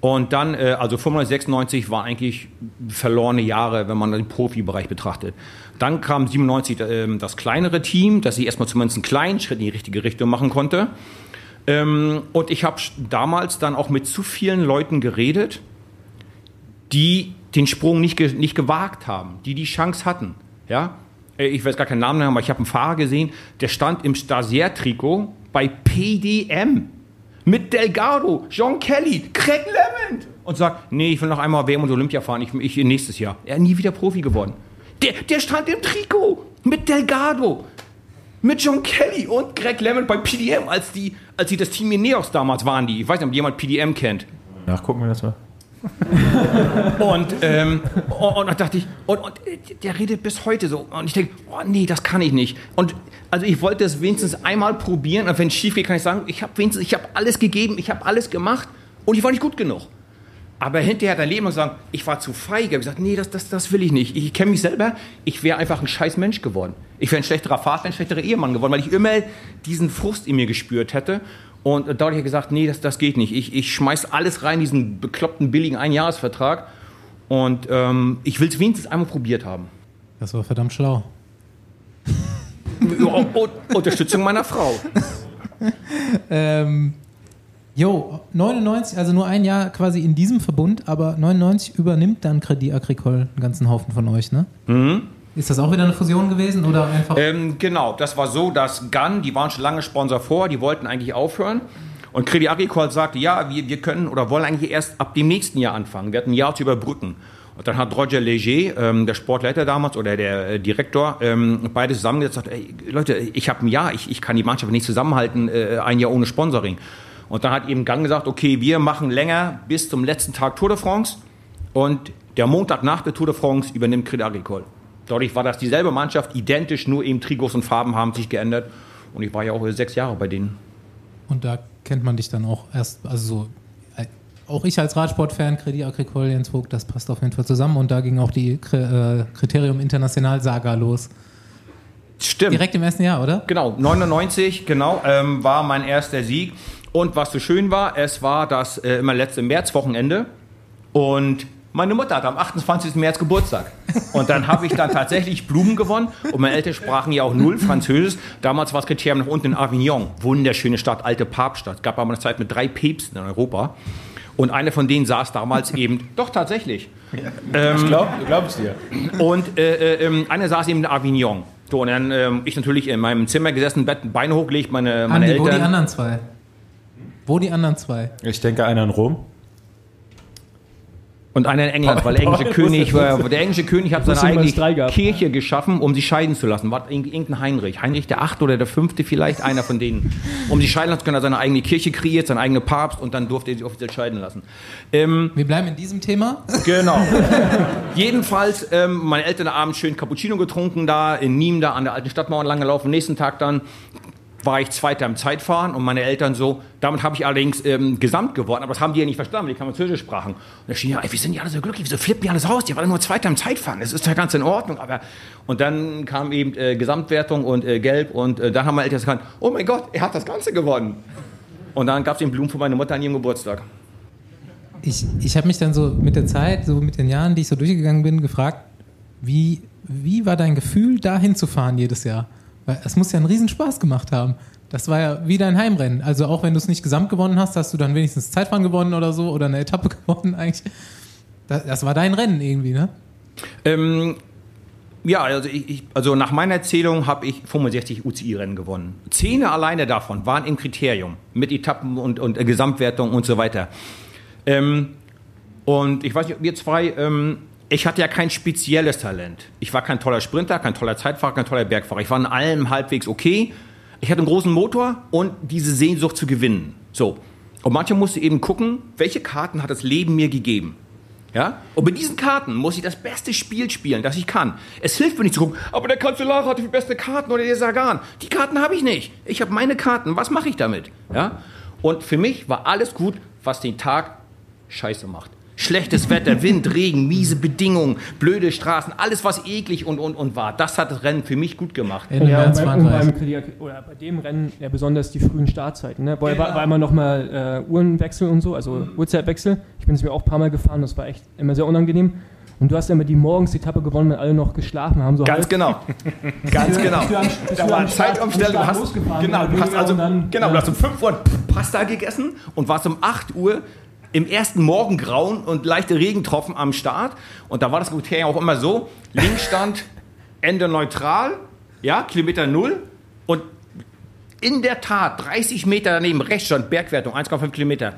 Und dann, äh, also 95, 96 war eigentlich verlorene Jahre, wenn man den Profibereich betrachtet. Dann kam 97 äh, das kleinere Team, das ich erstmal zumindest einen kleinen Schritt in die richtige Richtung machen konnte. Ähm, und ich habe damals dann auch mit zu vielen Leuten geredet, die den Sprung nicht, nicht gewagt haben, die die Chance hatten. Ja? Äh, Ich weiß gar keinen Namen nennen, aber ich habe einen Fahrer gesehen, der stand im Stasier-Trikot bei PDM mit Delgado, John Kelly, Craig Lemond und sagt, nee, ich will noch einmal WM und Olympia fahren, ich, ich nächstes Jahr. Er ist nie wieder Profi geworden. Der, der stand im Trikot mit Delgado, mit John Kelly und Greg Lemond bei PDM, als die, als die das Team Ineos damals waren, die, ich weiß nicht, ob jemand PDM kennt. Nachgucken wir das mal. Und, ähm, und, und da dachte ich, und, und der redet bis heute so. Und ich denke, oh nee, das kann ich nicht. Und also ich wollte es wenigstens einmal probieren. Und wenn es schief geht, kann ich sagen, ich habe wenigstens, ich habe alles gegeben, ich habe alles gemacht und ich war nicht gut genug. Aber hinterher er Leben und gesagt, ich war zu feige. Ich habe gesagt, nee, das, das, das will ich nicht. Ich, kenne mich selber. Ich wäre einfach ein scheiß Mensch geworden. Ich wäre ein schlechterer Vater, ein schlechterer Ehemann geworden, weil ich immer diesen Frust in mir gespürt hätte. Und dadurch habe ich gesagt, nee, das, das geht nicht. Ich, ich schmeiß alles rein, diesen bekloppten, billigen Einjahresvertrag. Und ähm, ich will es wenigstens einmal probiert haben. Das war verdammt schlau. Unterstützung meiner Frau. Ähm, Jo, 99, also nur ein Jahr quasi in diesem Verbund, aber 99 übernimmt dann Credit Agricole einen ganzen Haufen von euch, ne? Mhm. Ist das auch wieder eine Fusion gewesen oder einfach? Ähm, genau, das war so, dass Gun, die waren schon lange Sponsor vor, die wollten eigentlich aufhören. Und Credit Agricole sagte, ja, wir, wir können oder wollen eigentlich erst ab dem nächsten Jahr anfangen. Wir hatten ein Jahr zu überbrücken. Und dann hat Roger Leger, ähm, der Sportleiter damals oder der äh, Direktor, ähm, beide zusammengesetzt und gesagt, ey, Leute, ich habe ein Jahr, ich, ich kann die Mannschaft nicht zusammenhalten, äh, ein Jahr ohne Sponsoring. Und dann hat eben Gang gesagt, okay, wir machen länger bis zum letzten Tag Tour de France und der Montag nach der Tour de France übernimmt Credit Agricole. Dadurch war das dieselbe Mannschaft, identisch, nur eben Trikots und Farben haben sich geändert. Und ich war ja auch sechs Jahre bei denen. Und da kennt man dich dann auch erst, also so, äh, auch ich als Radsportfan, Credit Agricole, Jens Vogt, das passt auf jeden Fall zusammen. Und da ging auch die Kri- äh, Kriterium International Saga los. Stimmt. Direkt im ersten Jahr, oder? Genau, 99, genau, ähm, war mein erster Sieg. Und was so schön war, es war das äh, immer letzte Märzwochenende und meine Mutter hat am 28. März Geburtstag. Und dann habe ich dann tatsächlich Blumen gewonnen. Und meine Eltern sprachen ja auch null Französisch. Damals war das Kriterium noch unten in Avignon. Wunderschöne Stadt, alte Papststadt. Gab aber eine Zeit mit drei Päpsten in Europa. Und einer von denen saß damals eben, doch tatsächlich. Ich glaub, glaub ich dir. Und äh, äh, ähm, einer saß eben in Avignon. So, und dann ähm, ich natürlich in meinem Zimmer gesessen, Bett, Beine hochgelegt, meine, meine Andi, wo die Eltern. anderen zwei? Wo die anderen zwei? Ich denke einer in Rom. Und einer in England, weil der englische König, war, der englische König hat seine eigene. Kirche geschaffen, um sie scheiden zu lassen. War irg- irgendein Heinrich. Heinrich der Achte oder der Fünfte vielleicht, einer von denen. Um sie scheiden lassen zu können, hat er seine eigene Kirche kreiert, seinen eigenen Papst und dann durfte er sie offiziell scheiden lassen. Ähm, Wir bleiben in diesem Thema. Genau. Jedenfalls, ähm, meine Eltern abends schön Cappuccino getrunken da, in Nîmes da an der alten Stadtmauer lang gelaufen. Nächsten Tag dann war ich Zweiter im Zeitfahren und meine Eltern so, damit habe ich allerdings ähm, Gesamt geworden, aber das haben die ja nicht verstanden, weil die kein Französisch sprachen. Und da schien ja, ey, wir sind ja alle so glücklich, wieso flippen die alles aus? Die waren nur Zweiter im Zeitfahren, das ist ja ganz in Ordnung, aber und dann kam eben äh, Gesamtwertung und äh, Gelb und äh, dann haben meine Eltern gesagt, oh mein Gott, er hat das Ganze gewonnen. Und dann gab es den Blumen von meiner Mutter an ihrem Geburtstag. Ich, ich habe mich dann so mit der Zeit, so mit den Jahren, die ich so durchgegangen bin, gefragt, wie, wie war dein Gefühl, da hinzufahren jedes Jahr? Weil es muss ja einen Riesenspaß gemacht haben. Das war ja wie dein Heimrennen. Also auch wenn du es nicht gesamt gewonnen hast, hast du dann wenigstens Zeitfahren gewonnen oder so oder eine Etappe gewonnen eigentlich. Das, das war dein Rennen irgendwie, ne? Ähm, ja, also, ich, also nach meiner Erzählung habe ich 65 UCI-Rennen gewonnen. Zehn alleine davon waren im Kriterium mit Etappen und, und äh, Gesamtwertung und so weiter. Ähm, und ich weiß nicht, ob ihr zwei, ähm, ich hatte ja kein spezielles Talent. Ich war kein toller Sprinter, kein toller Zeitfahrer, kein toller Bergfahrer. Ich war in allem halbwegs okay. Ich hatte einen großen Motor und diese Sehnsucht zu gewinnen. So. Und manchmal musste eben gucken, welche Karten hat das Leben mir gegeben. Ja? Und mit diesen Karten muss ich das beste Spiel spielen, das ich kann. Es hilft mir nicht zu gucken, aber der Kanzler hatte die beste Karten oder der Sagan. Die Karten habe ich nicht. Ich habe meine Karten. Was mache ich damit? Ja? Und für mich war alles gut, was den Tag scheiße macht. Schlechtes Wetter, Wind, Regen, miese Bedingungen, blöde Straßen, alles was eklig und, und, und war. Das hat das Rennen für mich gut gemacht. Ja, März und beim, und beim oder bei dem Rennen ja besonders die frühen Startzeiten, ne? Weil Genau. war, immer nochmal äh, Uhrenwechsel und so, also Uhrzeitwechsel. Ich bin es mir auch ein paar Mal gefahren, das war echt immer sehr unangenehm. Und du hast ja immer die Morgens-Etappe gewonnen, wenn alle noch geschlafen haben. So Ganz halb. genau. Ganz genau. Da war Zeitumstellung. Du am Start hast, losgefahren, genau, du hast also, genau, ja. du hast um 5 Uhr Pasta gegessen und warst um 8 Uhr im ersten Morgengrauen und leichte Regentropfen am Start. Und da war das Kriterium auch immer so: links stand Ende neutral, ja, Kilometer Null. Und in der Tat, 30 Meter daneben, rechts stand Bergwertung, 1,5 Kilometer.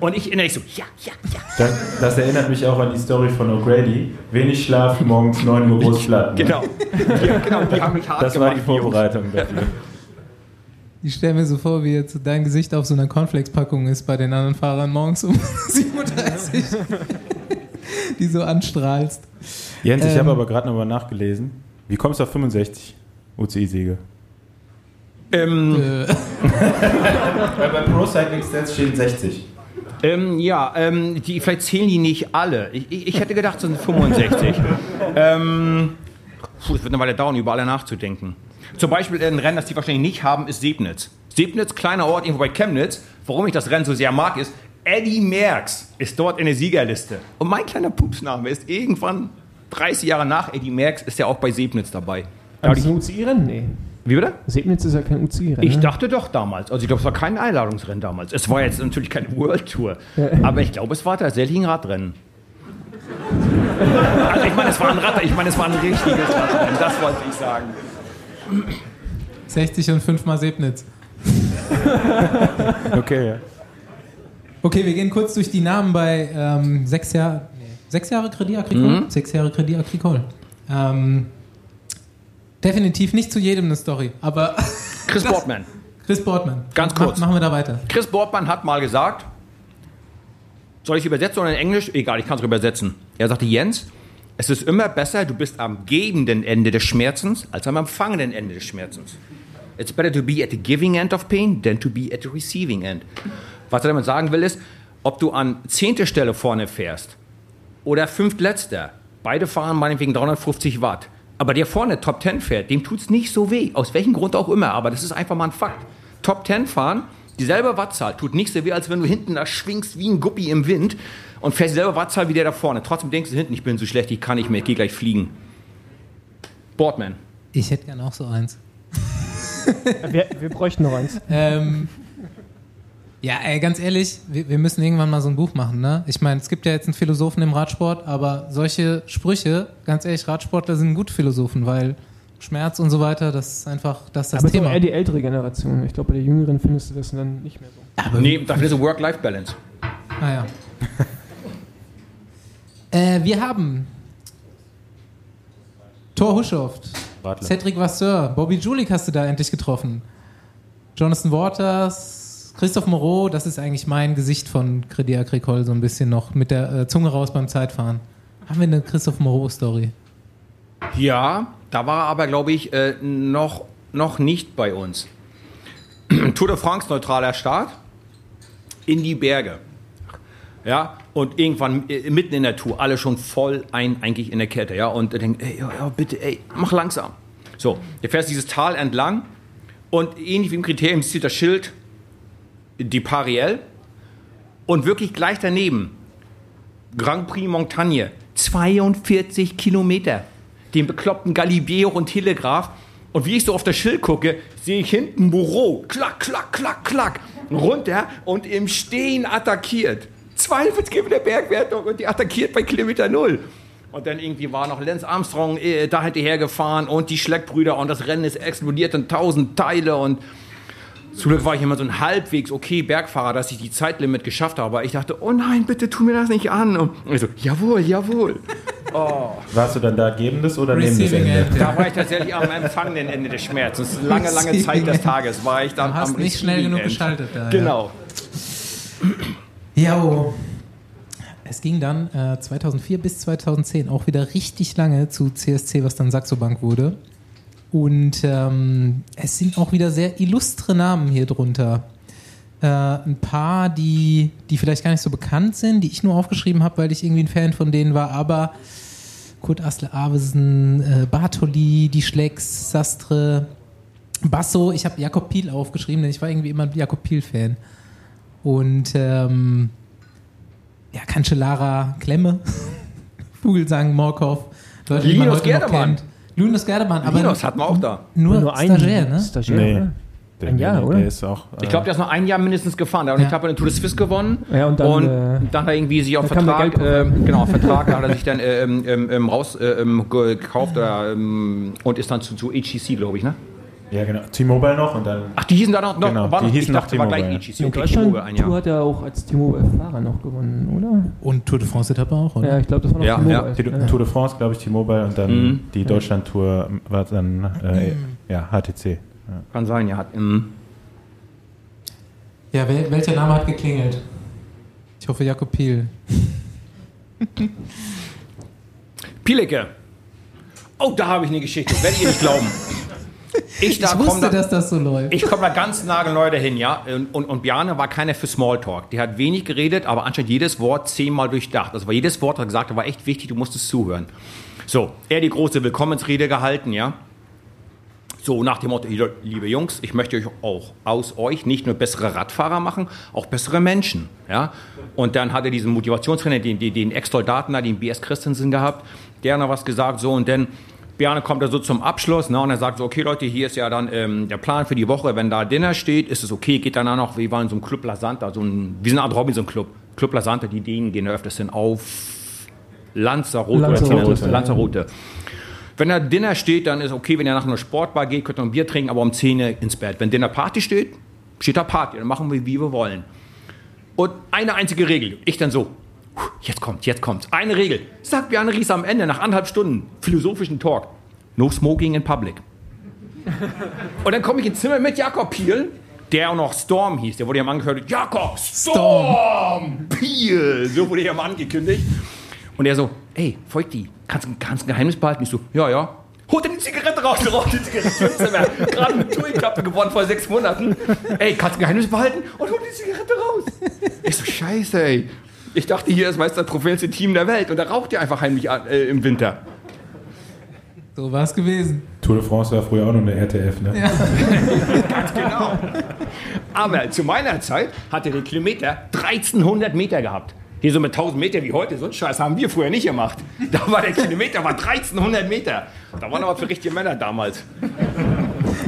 Und ich erinnere mich so: ja, ja, ja. Das, das erinnert mich auch an die Story von O'Grady. Wenig Schlaf, morgens 9 Uhr groß Blatt. Ne? Genau. ja, genau, die haben mich hart Das war gemacht. die die. Vorbereitung dafür. Ich stelle mir so vor, wie jetzt dein Gesicht auf so einer Cornflakes-Packung ist bei den anderen Fahrern morgens um 7.30 Uhr. die so anstrahlst. Jens, ich Ähm. habe aber gerade nochmal nachgelesen. Wie kommst du auf 65 UCI-Siege? Ähm, Äh, Bei Pro Cycling Stats stehen 60. Ähm, ja, ähm, die, vielleicht zählen die nicht alle. Ich, ich, ich hätte gedacht, es sind 65. ähm, puh, das wird eine Weile dauern, über alle nachzudenken. Zum Beispiel ein Rennen, das die wahrscheinlich nicht haben, ist Sebnitz. Sebnitz, kleiner Ort irgendwo bei Chemnitz. Warum ich das Rennen so sehr mag, ist, Eddie Merckx ist dort in der Siegerliste. Und mein kleiner Pupsname ist irgendwann 30 Jahre nach Eddie Merckx, ist er auch bei Sebnitz dabei. Am UCI-Rennen? Nee. Wie bitte? Sebnitz ist ja kein UCI-Rennen. Ich ne? dachte doch damals. Also ich glaube, es war kein Einladungsrennen damals. Es war jetzt natürlich keine World Tour. Aber ich glaube, es war tatsächlich ein Radrennen. Also ich meine, es war ein Rad, ich meine, es war ein richtiges Radrennen. Das wollte ich sagen. 60 und 5 mal Sebnitz. Okay, ja. Okay, wir gehen kurz durch die Namen bei ähm, sechs, Jahr, nee, sechs Jahre Credit Agricole. Mhm. Sechs Jahre Credit Agricole. Ähm, definitiv nicht zu jedem eine Story, aber Chris Boardman. Chris Boardman. Ganz kurz. Machen wir da weiter. Chris Boardman hat mal gesagt, soll ich übersetzen oder in Englisch? Egal, ich kann es übersetzen. Er sagte, Jens, es ist immer besser, du bist am gebenden Ende des Schmerzens, als am empfangenden Ende des Schmerzens. It's better to be at the giving end of pain than to be at the receiving end. Was er damit sagen will, ist, ob du an zehnte Stelle vorne fährst oder fünftletzter, beide fahren meinetwegen 350 Watt, aber der vorne Top 10 fährt, dem tut's nicht so weh, aus welchem Grund auch immer, aber das ist einfach mal ein Fakt. Top 10 fahren, dieselbe Wattzahl, tut nicht so weh, als wenn du hinten da schwingst wie ein Guppi im Wind und fährst dieselbe Wattzahl wie der da vorne. Trotzdem denkst du hinten, ich bin so schlecht, ich kann nicht mehr, ich geh gleich fliegen. Boardman. Ich hätte gern auch so eins. wir, wir bräuchten noch eins. Ähm, ja, ey, ganz ehrlich, wir, wir müssen irgendwann mal so ein Buch machen, ne? Ich meine, es gibt ja jetzt einen Philosophen im Radsport, aber solche Sprüche, ganz ehrlich, Radsportler sind gute Philosophen, weil Schmerz und so weiter, das ist einfach das, ist das Aber es ist aber Thema. eher die ältere Generation. Ich glaube, bei der Jüngeren findest du das dann nicht mehr so. Aber Nee, dafür ist eine Work-Life-Balance. Ah ja. äh, wir haben Thor Huschoft, Radler. Cedric Vasseur, Bobby Julik hast du da endlich getroffen. Jonathan Waters, Christoph Moreau, das ist eigentlich mein Gesicht von Credit Agricole so ein bisschen noch mit der äh, Zunge raus beim Zeitfahren. Haben wir eine Christoph Moreau-Story? Ja, da war er aber, glaube ich, äh, noch, noch nicht bei uns. Tour de France neutraler Start in die Berge. Ja, und irgendwann äh, mitten in der Tour, alle schon voll ein, eigentlich in der Kette, ja, und denkt, ey, ja, ja, bitte, ey, mach langsam. So, der fährt dieses Tal entlang und ähnlich wie im Kriterium zieht das Schild die Pariel und wirklich gleich daneben Grand Prix Montagne, 42 Kilometer. Den bekloppten Galibier und Telegraph. Und wie ich so auf das Schild gucke, sehe ich hinten Moreau. Klack, klack, klack, klack. Runter und im Stehen attackiert. 42 Kilometer Bergwertung und die attackiert bei Kilometer Null. Und dann irgendwie war noch Lance Armstrong äh, da hinterher gefahren und die Schleckbrüder und das Rennen ist explodiert in tausend Teile und zum Glück war ich immer so ein halbwegs okay Bergfahrer, dass ich die Zeitlimit geschafft habe. Aber ich dachte, oh nein, bitte tu mir das nicht an. Und ich so, jawohl, jawohl. Warst du dann da gebendes oder nehmendes Ende? End. Da war ich tatsächlich am empfangenden Ende des Schmerzens. Lange, lange Zeit des Tages war ich dann Du hast am nicht schnell Receiving genug End. geschaltet da, ja. Jo. Es ging dann äh, 2004 bis 2010 auch wieder richtig lange zu CSC, was dann Saxo Bank wurde. Und ähm, es sind auch wieder sehr illustre Namen hier drunter. Äh, ein paar, die, die vielleicht gar nicht so bekannt sind, die ich nur aufgeschrieben habe, weil ich irgendwie ein Fan von denen war, aber Kurt Asle Avesen, äh, Bartoli, die Schlecks, Sastre, Basso, ich habe Jakob Piel aufgeschrieben, denn ich war irgendwie immer ein Jakob Piel-Fan. Und ähm, ja, Cancellara, Klemme, Vogelsang, Morkov, Leute, die Linus Gerdemann. Linus Gerdemann, aber Linus hatten wir auch da. nur, Nur ein Stagiaire, ne? Stagiaire, Nee. oder? Der, Ein Jahr, der, oder? Der ist auch. Ich glaube, der ist noch ein Jahr mindestens gefahren. Der hat eine. Etappe in Tour de Suisse gewonnen. Ja, und dann, äh, dann hat er irgendwie sich auf Vertrag, ähm, genau, auf Vertrag hat er sich dann ähm, ähm, ähm, raus äh, ähm, gekauft oder, ähm, und ist dann zu, zu HCC, glaube ich, ne? Ja, genau. T-Mobile noch und dann. Ach, die hießen da noch, noch Genau, war die noch, hießen noch T-Mobile. HCC. In Okay, Deutschland ein Tour hat er auch als T-Mobile-Fahrer noch gewonnen, oder? Und Tour de France-Etappe auch, oder? Ja, ich glaube, das war noch Ja, T-Mobile. T- Tour de France, glaube ich, T-Mobile und dann Mhm. die Deutschland-Tour war dann äh, ja, HTC. Ja. Kann sein, ja. Hat, Ja, wel welcher Name hat geklingelt? Ich hoffe Jakob Piel. Pieleke. Oh, da habe ich eine Geschichte. Werdet ihr nicht glauben. Ich, da Ich wusste, da, dass das so läuft. Ich komme da ganz nagelneu dahin, ja. Und, und, und Bjarne war keiner für Smalltalk. Der hat wenig geredet, aber anscheinend jedes Wort zehnmal durchdacht. Also war jedes Wort, was er gesagt hat, war echt wichtig, du musstest zuhören. So, er die große Willkommensrede gehalten, ja. So nach dem Motto, liebe Jungs, ich möchte euch auch aus euch nicht nur bessere Radfahrer machen, auch bessere Menschen. Ja? Und dann hat er diesen Motivationstrainer, den, den, den Ex-Soldaten da, den BS Christensen gehabt, der hat noch was gesagt, so und dann Bjarne kommt da so zum Abschluss ne, und er sagt so, okay Leute, hier ist ja dann ähm, der Plan für die Woche, wenn da Dinner steht, ist es okay, geht dann auch noch, wir waren in so einem Club La Santa, so ein, wie so eine Art Robinson-Club. Club La Santa, die Dänen gehen da öfters hin auf Lanzarote. Lanzarote, oder ja. Lanzarote. Wenn da Dinner steht, dann ist okay, wenn ihr nach einer Sportbar geht, könnt ihr ein Bier trinken, aber um 10 Uhr ins Bett. Wenn Dinner Party steht, steht da Party, dann machen wir, wie wir wollen. Und eine einzige Regel. Ich dann so, jetzt kommt, jetzt kommt. Eine Regel. Sagt Bjarne Ries am Ende, nach anderthalb Stunden philosophischen Talk. No smoking in public. Und dann komme ich ins Zimmer mit Jakob Piel, der auch noch Storm hieß. Der wurde ja mal angekündigt. Jakob Storm Piel. So wurde er mal angekündigt. Und er so, ey, Feuchti, kannst du ein Geheimnis behalten? Ich so, ja, ja. Holt er die Zigarette raus, raucht die Zigarette. Gerade eine Tourkappe gewonnen vor sechs Monaten. Ey, kannst du ein Geheimnis behalten? Und holt die Zigarette raus. Ich so, scheiße, ey. Ich dachte, hier ist meist das profilste Team der Welt. Und da raucht ihr einfach heimlich äh, im Winter. So war es gewesen. Tour de France war früher auch noch eine RTF, ne? Genau. Aber zu meiner Zeit hatte der Kilometer 1300 Meter gehabt. Hier so mit 1000 Meter wie heute, so einen Scheiß haben wir früher nicht gemacht. Da war der Kilometer war 1300 Meter. Da waren aber für richtige Männer damals.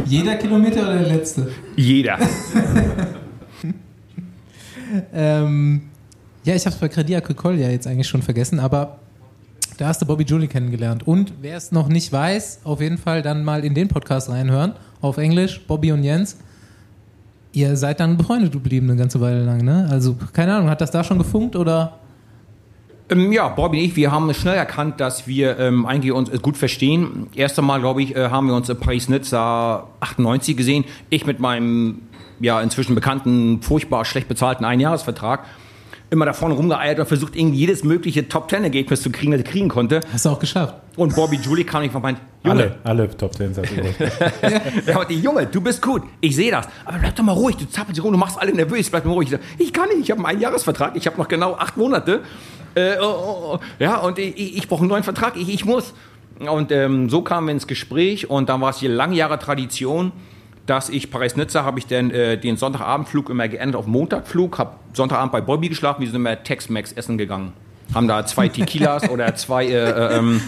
Jeder Kilometer oder der letzte? Jeder. Ähm, ja, ich habe es bei Credit Agricole ja jetzt eigentlich schon vergessen, aber da hast du Bobby Julie kennengelernt. Und wer es noch nicht weiß, auf jeden Fall dann mal in den Podcast reinhören, auf Englisch, Bobby und Jens. Ihr seid dann befreundet geblieben eine ganze Weile lang, ne? Also, keine Ahnung, hat das da schon gefunkt oder? Ähm, ja, Bobby und ich, wir haben schnell erkannt, dass wir ähm, eigentlich uns äh, gut verstehen. Erst einmal, glaube ich, äh, haben wir uns in Paris-Nizza 98 gesehen. Ich mit meinem ja inzwischen bekannten, furchtbar schlecht bezahlten Einjahresvertrag immer da vorne rumgeeiert und versucht, irgendwie jedes mögliche Top-Ten-Ergebnis zu kriegen, das ich kriegen konnte. Hast du auch geschafft? Und Bobby Julie kam nicht Junge, Alle, alle Top Tens hat er er meinte, Junge, du bist gut, ich sehe das, aber bleib doch mal ruhig, du zappelst rum, du machst alle nervös, bleib mal ruhig. Ich, sag, ich kann nicht, ich habe einen Einjahresvertrag, ich habe noch genau acht Monate. Äh, oh, oh, oh. Ja, und ich, ich, ich brauche einen neuen Vertrag, ich, ich muss. Und ähm, so kamen wir ins Gespräch und dann war es hier lange Jahre Tradition, dass ich Paris-Nizza habe ich dann äh, den Sonntagabendflug immer geändert auf Montagflug, habe Sonntagabend bei Bobby geschlafen, wir sind immer Tex-Mex essen gegangen. Haben da zwei Tequilas oder zwei äh, äh, ähm,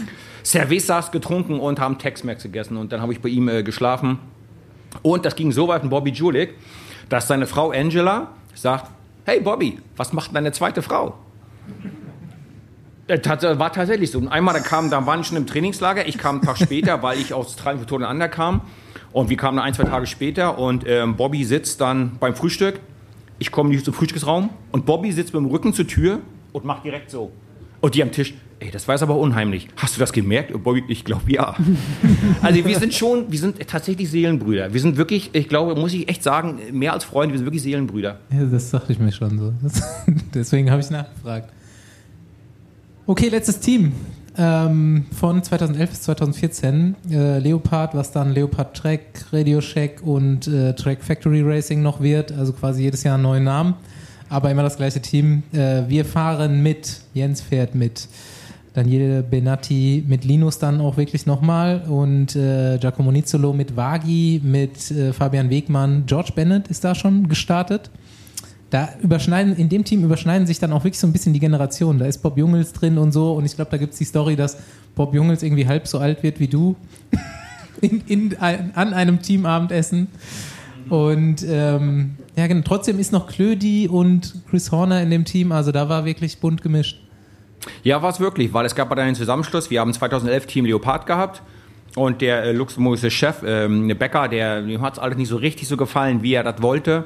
Cervezas getrunken und haben Tex-Mex gegessen und dann habe ich bei ihm äh, geschlafen. Und das ging so weit mit Bobby Julik, dass seine Frau Angela sagt, hey Bobby, was macht deine zweite Frau? Äh, tats- War tatsächlich so. Und einmal, da kam, da waren schon im Trainingslager. Ich kam einen Tag später, weil ich aus Australien für Toten Ander kam. Und wir kamen ein, zwei Tage später und ähm, Bobby sitzt dann beim Frühstück. Ich komme nicht zum Frühstücksraum und Bobby sitzt mit dem Rücken zur Tür und macht direkt so. Und die am Tisch, ey, das war jetzt aber unheimlich. Hast du das gemerkt? Und Bobby, ich glaube ja. also wir sind schon, wir sind tatsächlich Seelenbrüder. Wir sind wirklich, ich glaube, muss ich echt sagen, mehr als Freunde, wir sind wirklich Seelenbrüder. Ja, das dachte ich mir schon so. Das, deswegen habe ich nachgefragt. Okay, letztes Team. Ähm, von 2011 bis 2014. Äh, Leopard, was dann Leopard Track, Radio Shack und äh, Track Factory Racing noch wird. Also quasi jedes Jahr einen neuen Namen. Aber immer das gleiche Team. Äh, wir fahren mit. Jens fährt mit. Daniele Benatti mit Linus dann auch wirklich nochmal und äh, Giacomo Nizzolo mit Vagi, mit äh, Fabian Wegmann. George Bennett ist da schon gestartet da überschneiden, in dem Team überschneiden sich dann auch wirklich so ein bisschen die Generationen. Da ist Bob Jungels drin und so. Und ich glaube, da gibt es die Story, dass Bob Jungels irgendwie halb so alt wird wie du in, in, an einem Teamabendessen. Und ähm, ja, genau, trotzdem ist noch Klödi und Chris Horner in dem Team. Also da war wirklich bunt gemischt. Ja, war es wirklich, weil es gab dann einen Zusammenschluss. Wir haben 2011 Team Leopard gehabt und der äh, luxemburgische Chef, ähm, Becker, der, dem hat es alles nicht so richtig so gefallen, wie er das wollte.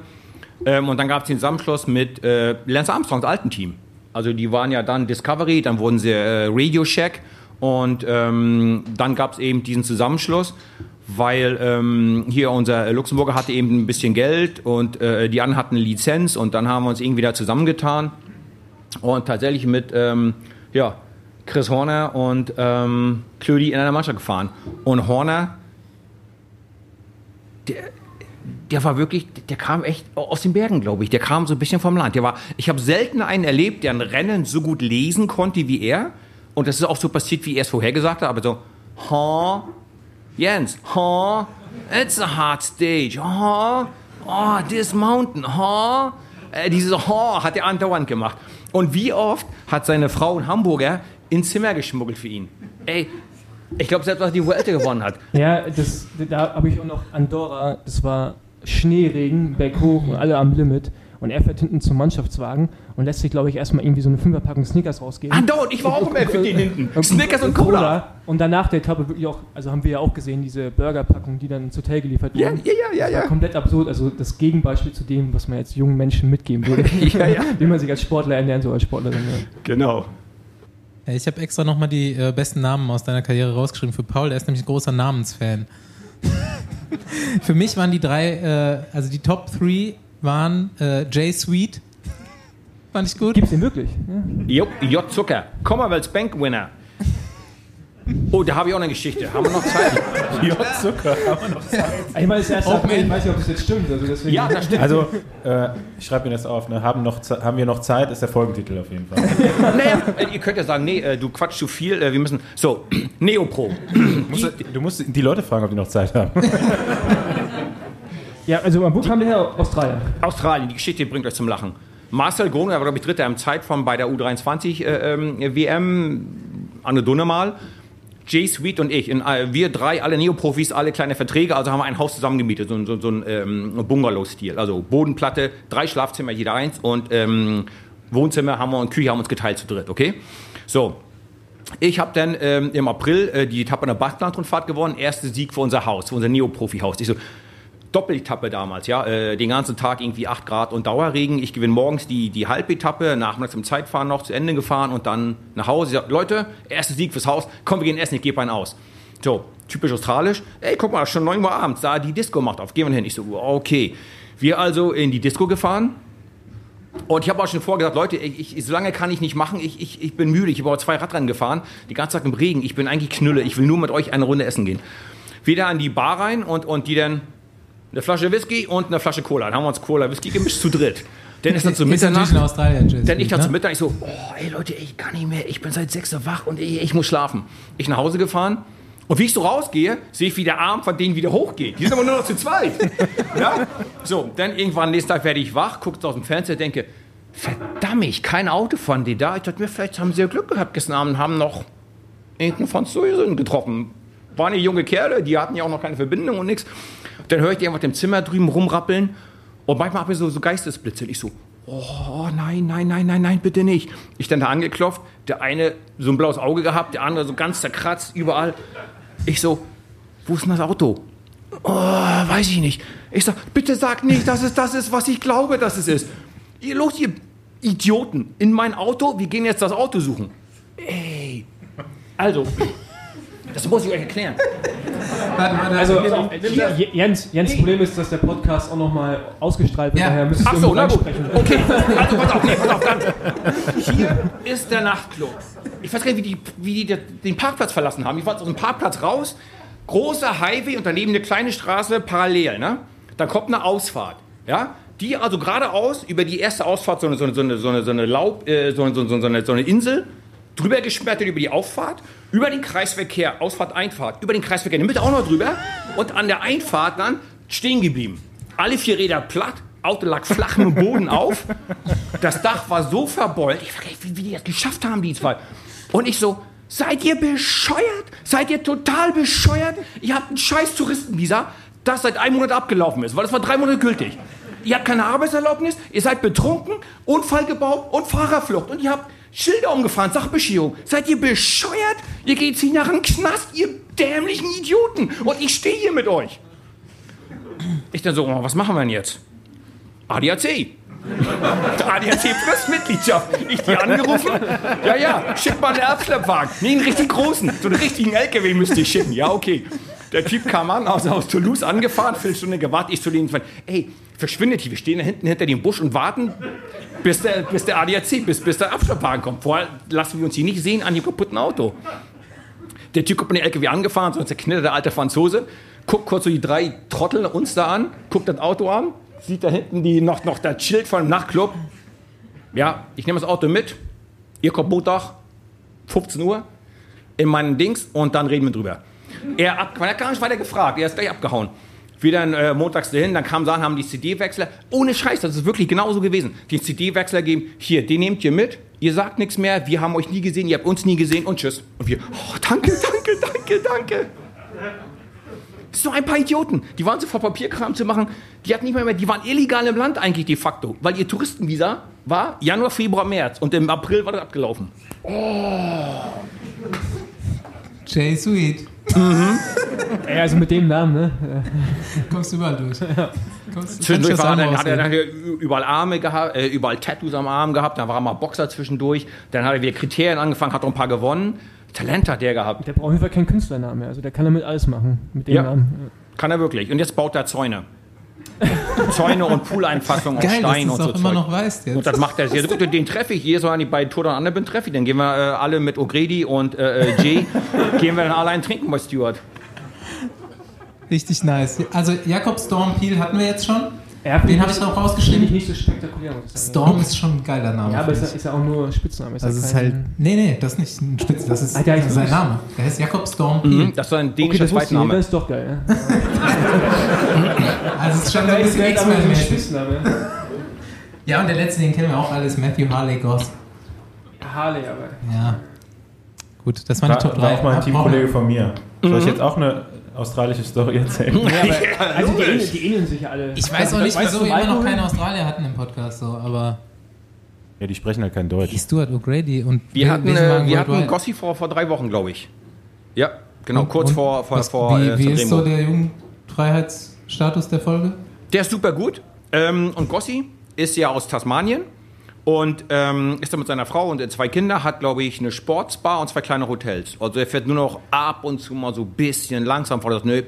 Ähm, und dann gab es den Zusammenschluss mit äh, Lance Armstrongs alten Team. Also die waren ja dann Discovery, dann wurden sie äh, Radio Shack und ähm, dann gab es eben diesen Zusammenschluss, weil ähm, hier unser Luxemburger hatte eben ein bisschen Geld und äh, die anderen hatten eine Lizenz und dann haben wir uns irgendwie da zusammengetan und tatsächlich mit ähm, ja, Chris Horner und ähm, Klödi in einer Mannschaft gefahren. Und Horner, der, der war wirklich, der kam echt aus den Bergen, glaube ich. Der kam so ein bisschen vom Land. Der war, ich habe selten einen erlebt, der ein Rennen so gut lesen konnte wie er. Und das ist auch so passiert, wie er es vorher gesagt hat. Aber so, ha, Jens, ha, it's a hard stage, ha, oh, this mountain, ha. Äh, dieses ha hat er andauernd gemacht. Und wie oft hat seine Frau ein Hamburger ins Zimmer geschmuggelt für ihn? Ey, Ich glaube, selbst was die Vuelta gewonnen hat. Ja, das, da habe ich auch noch Andorra, das war Schneeregen, berghoch und alle am Limit. Und er fährt hinten zum Mannschaftswagen und lässt sich, glaube ich, erstmal irgendwie so eine Fünferpackung Snickers rausgeben. Andauernd, ich war auch immer für den hinten. Snickers und Cola. Und danach der Etappe wirklich auch, also haben wir ja auch gesehen, diese Burgerpackung, die dann ins Hotel geliefert Ja, wurden. ja, ja, ja, ja. komplett absurd, also das Gegenbeispiel zu dem, was man jetzt jungen Menschen mitgeben würde. Ja, ja. Wie man sich als Sportler ernähren soll, als Sportlerin. Ja. Genau. Ich habe extra nochmal die äh, besten Namen aus deiner Karriere rausgeschrieben für Paul, der ist nämlich ein großer Namensfan. für mich waren die drei, äh, also die Top 3 waren äh, Jay Sweet. Fand ich gut. Gibt's den wirklich? Ja. Jo, J. Zucker, Commonwealth Bank Winner. Oh, da habe ich auch eine Geschichte. Haben wir noch Zeit? Ja, Zucker. Ich meine, das erste Open April, ich weiß nicht, ob das jetzt stimmt. Also deswegen, Ja, das stimmt. Also, äh, ich schreibe mir das auf. Ne? Haben, noch, haben wir noch Zeit? Ist der Folgentitel auf jeden Fall. Naja, äh, ihr könnt ja sagen, nee, äh, du quatschst zu viel, äh, wir müssen. So, Neopro. Musst du, du musst die Leute fragen, ob die noch Zeit haben. ja, also mein Buch kam der her Australien. Australien, die Geschichte bringt euch zum Lachen. Marcel Groner war, glaube ich, Dritter im Zeitform bei der U23 äh, ähm, WM, Anne Dunne mal. Jay Sweet und ich, in, äh, wir drei, alle Neoprofis, alle kleine Verträge, also haben wir ein Haus zusammengemietet, so, so, so ein ähm, Bungalow-Stil. Also Bodenplatte, drei Schlafzimmer, jeder eins und ähm, Wohnzimmer haben wir und Küche haben uns geteilt zu dritt, okay? So, ich habe dann ähm, im April äh, die Etappe an der Baskenlandrundfahrt gewonnen. Erster Sieg für unser Haus, für unser Neoprofi-Haus. Ich so, Doppeletappe damals, ja. Äh, den ganzen Tag irgendwie 8 Grad und Dauerregen. Ich gewinne morgens die, die Halbetappe, nachmittags im Zeitfahren noch zu Ende gefahren und dann nach Hause. Ich sag, Leute, erster Sieg fürs Haus. Komm, wir gehen essen, ich gebe einen aus. So, typisch australisch. Ey, guck mal, schon 9 Uhr abends, da die Disco macht auf. Gehen wir hin. Ich so, okay. Wir also in die Disco gefahren. Und ich habe auch schon vorher gesagt, Leute, ich, ich, so lange kann ich nicht machen. Ich, ich, ich bin müde. Ich habe auch zwei Radrennen gefahren, die ganze Zeit im Regen. Ich bin eigentlich Knülle. Ich will nur mit euch eine Runde essen gehen. Wieder an die Bar rein und, und die dann eine Flasche Whisky und eine Flasche Cola. Dann haben wir uns Cola, Whisky gemischt zu dritt. Dann ist dann zu Mitternacht. in Australien, Jay Dann ich da zu ne? Mittag, ich so, oh, ey Leute, ich kann nicht mehr, ich bin seit 6 Uhr wach und ich, ich muss schlafen. Ich nach Hause gefahren und wie ich so rausgehe, sehe ich, wie der Arm von denen wieder hochgeht. Die sind aber nur noch zu zweit. ja? So, dann irgendwann nächsten Tag werde ich wach, gucke aus dem Fenster, denke, verdammt, kein Auto von denen da. Ich dachte mir, vielleicht haben sie ja Glück gehabt gestern Abend, haben noch irgendeinen Franzosen getroffen. Waren ja junge Kerle, die hatten ja auch noch keine Verbindung und nichts. Dann höre ich die einfach im Zimmer drüben rumrappeln und manchmal habe ich so, so Geistesblitze. Ich so, oh nein, nein, nein, nein, nein, bitte nicht. Ich dann da angeklopft, der eine so ein blaues Auge gehabt, der andere so ganz zerkratzt, überall. Ich so, wo ist denn das Auto? Oh, weiß ich nicht. Ich sag, bitte sag nicht, dass es das ist, was ich glaube, dass es ist. Ihr los, ihr Idioten, in mein Auto, wir gehen jetzt das Auto suchen. Ey. Also, das muss ich euch erklären. Also, äh, Jens, Jens Problem ist, dass der Podcast auch nochmal ausgestrahlt wird. Ja. Daher müsstest Ach so, na gut. reinsprechen. Okay, also pass auf, nee, pass auf, ganz. Hier ist der Nachtclub. Ich weiß gar nicht, wie die, wie die den Parkplatz verlassen haben. Ich war aus dem Parkplatz raus, großer Highway und daneben eine kleine Straße parallel, ne? Dann kommt eine Ausfahrt, ja? Die also geradeaus über die erste Ausfahrt so eine, so eine, so eine, so eine, so eine Laub, äh, so, eine, so, eine, so, eine, so eine Insel, drüber geschmettert über die Auffahrt, über den Kreisverkehr, Ausfahrt, Einfahrt, über den Kreisverkehr Mitte auch noch drüber und an der Einfahrt dann stehen geblieben. Alle vier Räder platt, Auto lag flach im Boden auf, das Dach war so verbeult, ich frage, wie, wie die das geschafft haben, die zwei. Und ich so, seid ihr bescheuert? Seid ihr total bescheuert? Ihr habt einen scheiß Touristenvisa, das seit einem Monat abgelaufen ist, weil das war drei Monate gültig. Ihr habt keine Arbeitserlaubnis, ihr seid betrunken, Unfall gebaut und Fahrerflucht. Und ihr habt Schilder umgefahren, Sachbeschiederung. Seid ihr bescheuert? Ihr geht zehn Jahre in den Knast, ihr dämlichen Idioten. Und ich stehe hier mit euch. Ich dann so, oh, was machen wir denn jetzt? ADAC. ADAC Plus Mitgliedschaft. Ich die angerufen. Ja, ja, schick mal einen Erbschleppwagen. Nee, einen richtig großen. So einen richtigen LKW müsst ihr schicken. Ja, okay. Der Typ kam an, aus, aus Toulouse angefahren, Viertelstunde gewartet. Ich zu denen, ey, verschwindet hier. Wir stehen da hinten hinter dem Busch und warten, bis der, bis der ADAC, bis, bis der Abschleppwagen kommt. Vorher lassen wir uns hier nicht sehen an dem kaputten Auto. Der Typ kommt mit dem LKW angefahren, so ein zerknitterter alter Franzose, guckt kurz so die drei Trottel uns da an, guckt das Auto an, sieht da hinten die, noch, noch das Schild von dem Nachtclub. Ja, ich nehme das Auto mit, ihr kommt Montag, 15 Uhr, in meinen Dings und dann reden wir drüber. Er, er hat gar nicht weiter gefragt, er ist gleich abgehauen. Wir dann äh, montags dahin, dann kamen Sachen, haben die CD-Wechsler, ohne Scheiß, das ist wirklich genauso gewesen. Die CD-Wechsler geben, hier, den nehmt ihr mit, ihr sagt nichts mehr, wir haben euch nie gesehen, ihr habt uns nie gesehen und tschüss. Und wir, oh, danke, danke, danke, danke. So ein paar Idioten. Die waren so vor Papierkram zu machen. Die hatten nicht mehr, mehr, die waren illegal im Land eigentlich de facto, weil ihr Touristenvisa war Januar, Februar, März und im April war das abgelaufen. Jay Sweet. Ey, also mit dem Namen, ne? Kommst überall durch. Kommst, Zwischendurch war er dann, hat er dann überall Arme gehabt, äh, überall Tattoos am Arm gehabt, dann war er mal Boxer zwischendurch, dann hat er wieder Kriterien angefangen, hat auch ein paar gewonnen. Talent hat der gehabt. Der braucht auf jeden Fall keinen Künstlernamen mehr. Also der kann damit alles machen. Mit dem Ja. Namen. Kann er wirklich. Und jetzt baut er Zäune. Zäune und Pooleinfassungen aus Geil, dass Stein und es so immer Zeug. noch weißt jetzt. Und das macht er sehr gut. Den treffe ich jedes Mal, wenn ich bei Tour und bin, treffe ich. Dann gehen wir äh, alle mit O'Grady und äh, äh, Jay, gehen wir dann allein trinken bei Stuart. Richtig nice. Also Jakob Storm Peel hatten wir jetzt schon. Ja, Den habe ich noch Finde ich rausgeschrieben. nicht so spektakulär, muss ich sagen. Storm ist schon ein geiler Name. Ja, aber finde ist, ja- ist ja auch nur Spitzname. Ist Also ja es ist halt. Nee, nee, das ist nicht ein Spitz, das ist Ah, heißt sein Name. Der heißt Jakob Storm Peel. Mhm. Das ist ein Okay, dänischer nicht. Zweitname. Das ist doch geil, ne? Also es ist schon so ein bisschen X-Men-mäßig. Spitzname. Ja, und der letzte, den kennen wir auch alles, Matthew Harley Goss. Harley, aber. Ja. Gut, das waren die War, Top 3. war auch mal ein Teamkollege von mir. Soll ich jetzt auch eine australische Story erzählen? Ja, aber also die, ähneln, die ähneln sich ja alle. Ich weiß auch nicht, wieso wir immer noch keine Australier hatten im Podcast, so, aber Ja, die sprechen halt kein Deutsch. Stuart O'Grady und Wir hatten, äh, wir hatten. Gossi vor, vor drei Wochen, glaube ich. Ja, genau, Und- kurz und vor, vor, was- vor Wie, äh, wie ist so der Jugendfreiheitsstatus der Folge? Der ist super gut. Ähm, und Gossi ist ja aus Tasmanien und ähm, ist da mit seiner Frau und zwei Kinder, hat, glaube ich, eine Sportsbar und zwei kleine Hotels. Also er fährt nur noch ab und zu mal so ein bisschen langsam vor das Nö,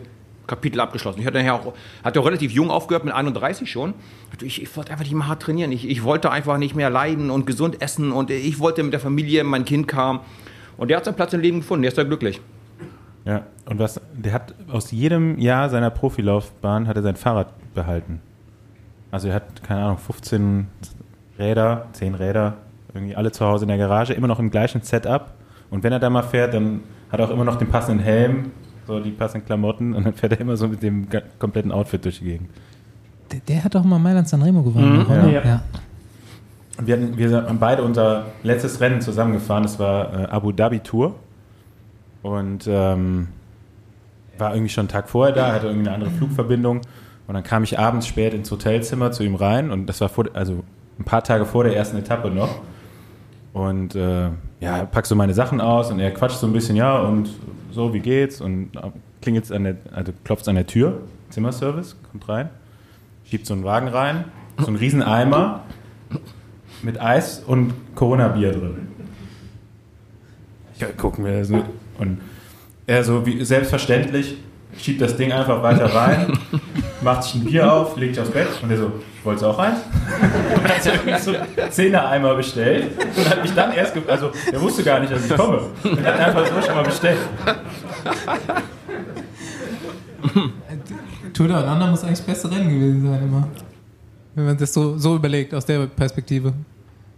Kapitel abgeschlossen. Ich hatte ja auch, hat ja relativ jung aufgehört, mit 31 schon. Ich, ich wollte einfach nicht mehr hart trainieren. Ich, ich wollte einfach nicht mehr leiden und gesund essen und ich wollte mit der Familie, mein Kind kam. Und der hat seinen Platz im Leben gefunden, der ist da glücklich. Ja, und was, der hat aus jedem Jahr seiner Profilaufbahn hat er sein Fahrrad behalten. Also er hat, keine Ahnung, 15 Räder, 10 Räder, irgendwie alle zu Hause in der Garage, immer noch im gleichen Setup. Und wenn er da mal fährt, dann hat er auch immer noch den passenden Helm, so die passenden Klamotten und dann fährt er immer so mit dem kompletten Outfit durch die Gegend. Der, der hat doch mal Mailand Sanremo gewonnen, oder? ja. ja. Wir, hatten, wir haben beide unser letztes Rennen zusammengefahren, das war äh, Abu Dhabi Tour. Und ähm, war irgendwie schon einen Tag vorher da, hatte irgendwie eine andere Flugverbindung. Und dann kam ich abends spät ins Hotelzimmer zu ihm rein und das war vor, also ein paar Tage vor der ersten Etappe noch. Und äh, ja, pack so meine Sachen aus und er quatscht so ein bisschen, ja, und so, wie geht's? Und klingelt an der, also klopft an der Tür, Zimmerservice, kommt rein, schiebt so einen Wagen rein, so einen riesen Eimer mit Eis und Corona-Bier drin. Ja, gucken wir so. Und er so wie selbstverständlich schiebt das Ding einfach weiter rein, macht sich ein Bier auf, legt sich aufs Bett und er so, wolltest du auch eins? Und hat er irgendwie so Zehner-Eimer bestellt und hat mich dann erst, also er wusste gar nicht, dass ich komme und hat einfach so schon mal bestellt. Tour Down Under muss eigentlich das beste Rennen gewesen sein immer. Wenn man das so, so überlegt, aus der Perspektive.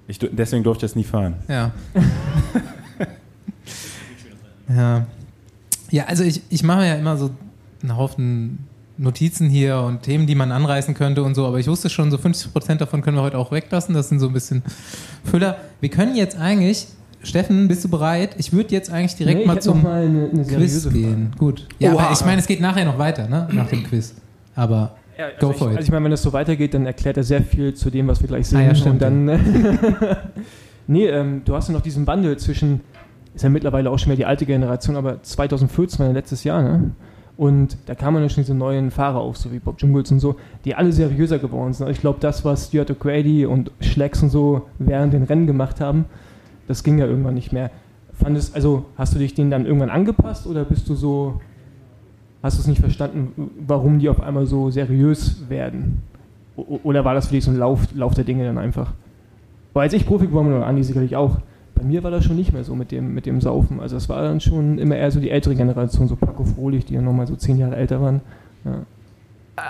Ich, deswegen durfte ich das nie fahren. Ja. ja. Ja, also ich, ich mache ja immer so einen Haufen Notizen hier und Themen, die man anreißen könnte und so, aber ich wusste schon, so 50% davon können wir heute auch weglassen. Das sind so ein bisschen Füller. Wir können jetzt eigentlich, Steffen, bist du bereit? Ich würde jetzt eigentlich direkt Nee, mal zum mal eine, eine Quiz gehen. Gut. Ja, Oha. aber ich meine, es geht nachher noch weiter, ne? Nach dem Quiz. Aber Ja, Go also for ich, it. Also ich meine, wenn das so weitergeht, dann erklärt er sehr viel zu dem, was wir gleich sehen. Ah ja, stimmt, und dann, nee, ähm, du hast ja noch diesen Wandel zwischen, ist ja mittlerweile auch schon mehr die alte Generation, aber 2014 war ja letztes Jahr, ne? Und da kamen dann schon diese neuen Fahrer auf, so wie Bob Jungels und so, die alle seriöser geworden sind. Ich glaube, das, was Stuart O'Grady und Schlecks und so während den Rennen gemacht haben, das ging ja irgendwann nicht mehr. Fandest, also hast du dich denen dann irgendwann angepasst oder bist du so, hast du es nicht verstanden, warum die auf einmal so seriös werden? O- Oder war das für dich so ein Lauf, Lauf der Dinge dann einfach? Weil als ich Profi geworden bin, und Andi sicherlich auch, bei mir war das schon nicht mehr so mit dem, mit dem Saufen. Also es war dann schon immer eher so die ältere Generation, so Paco Frohlich, die ja nochmal so zehn Jahre älter waren. Ja.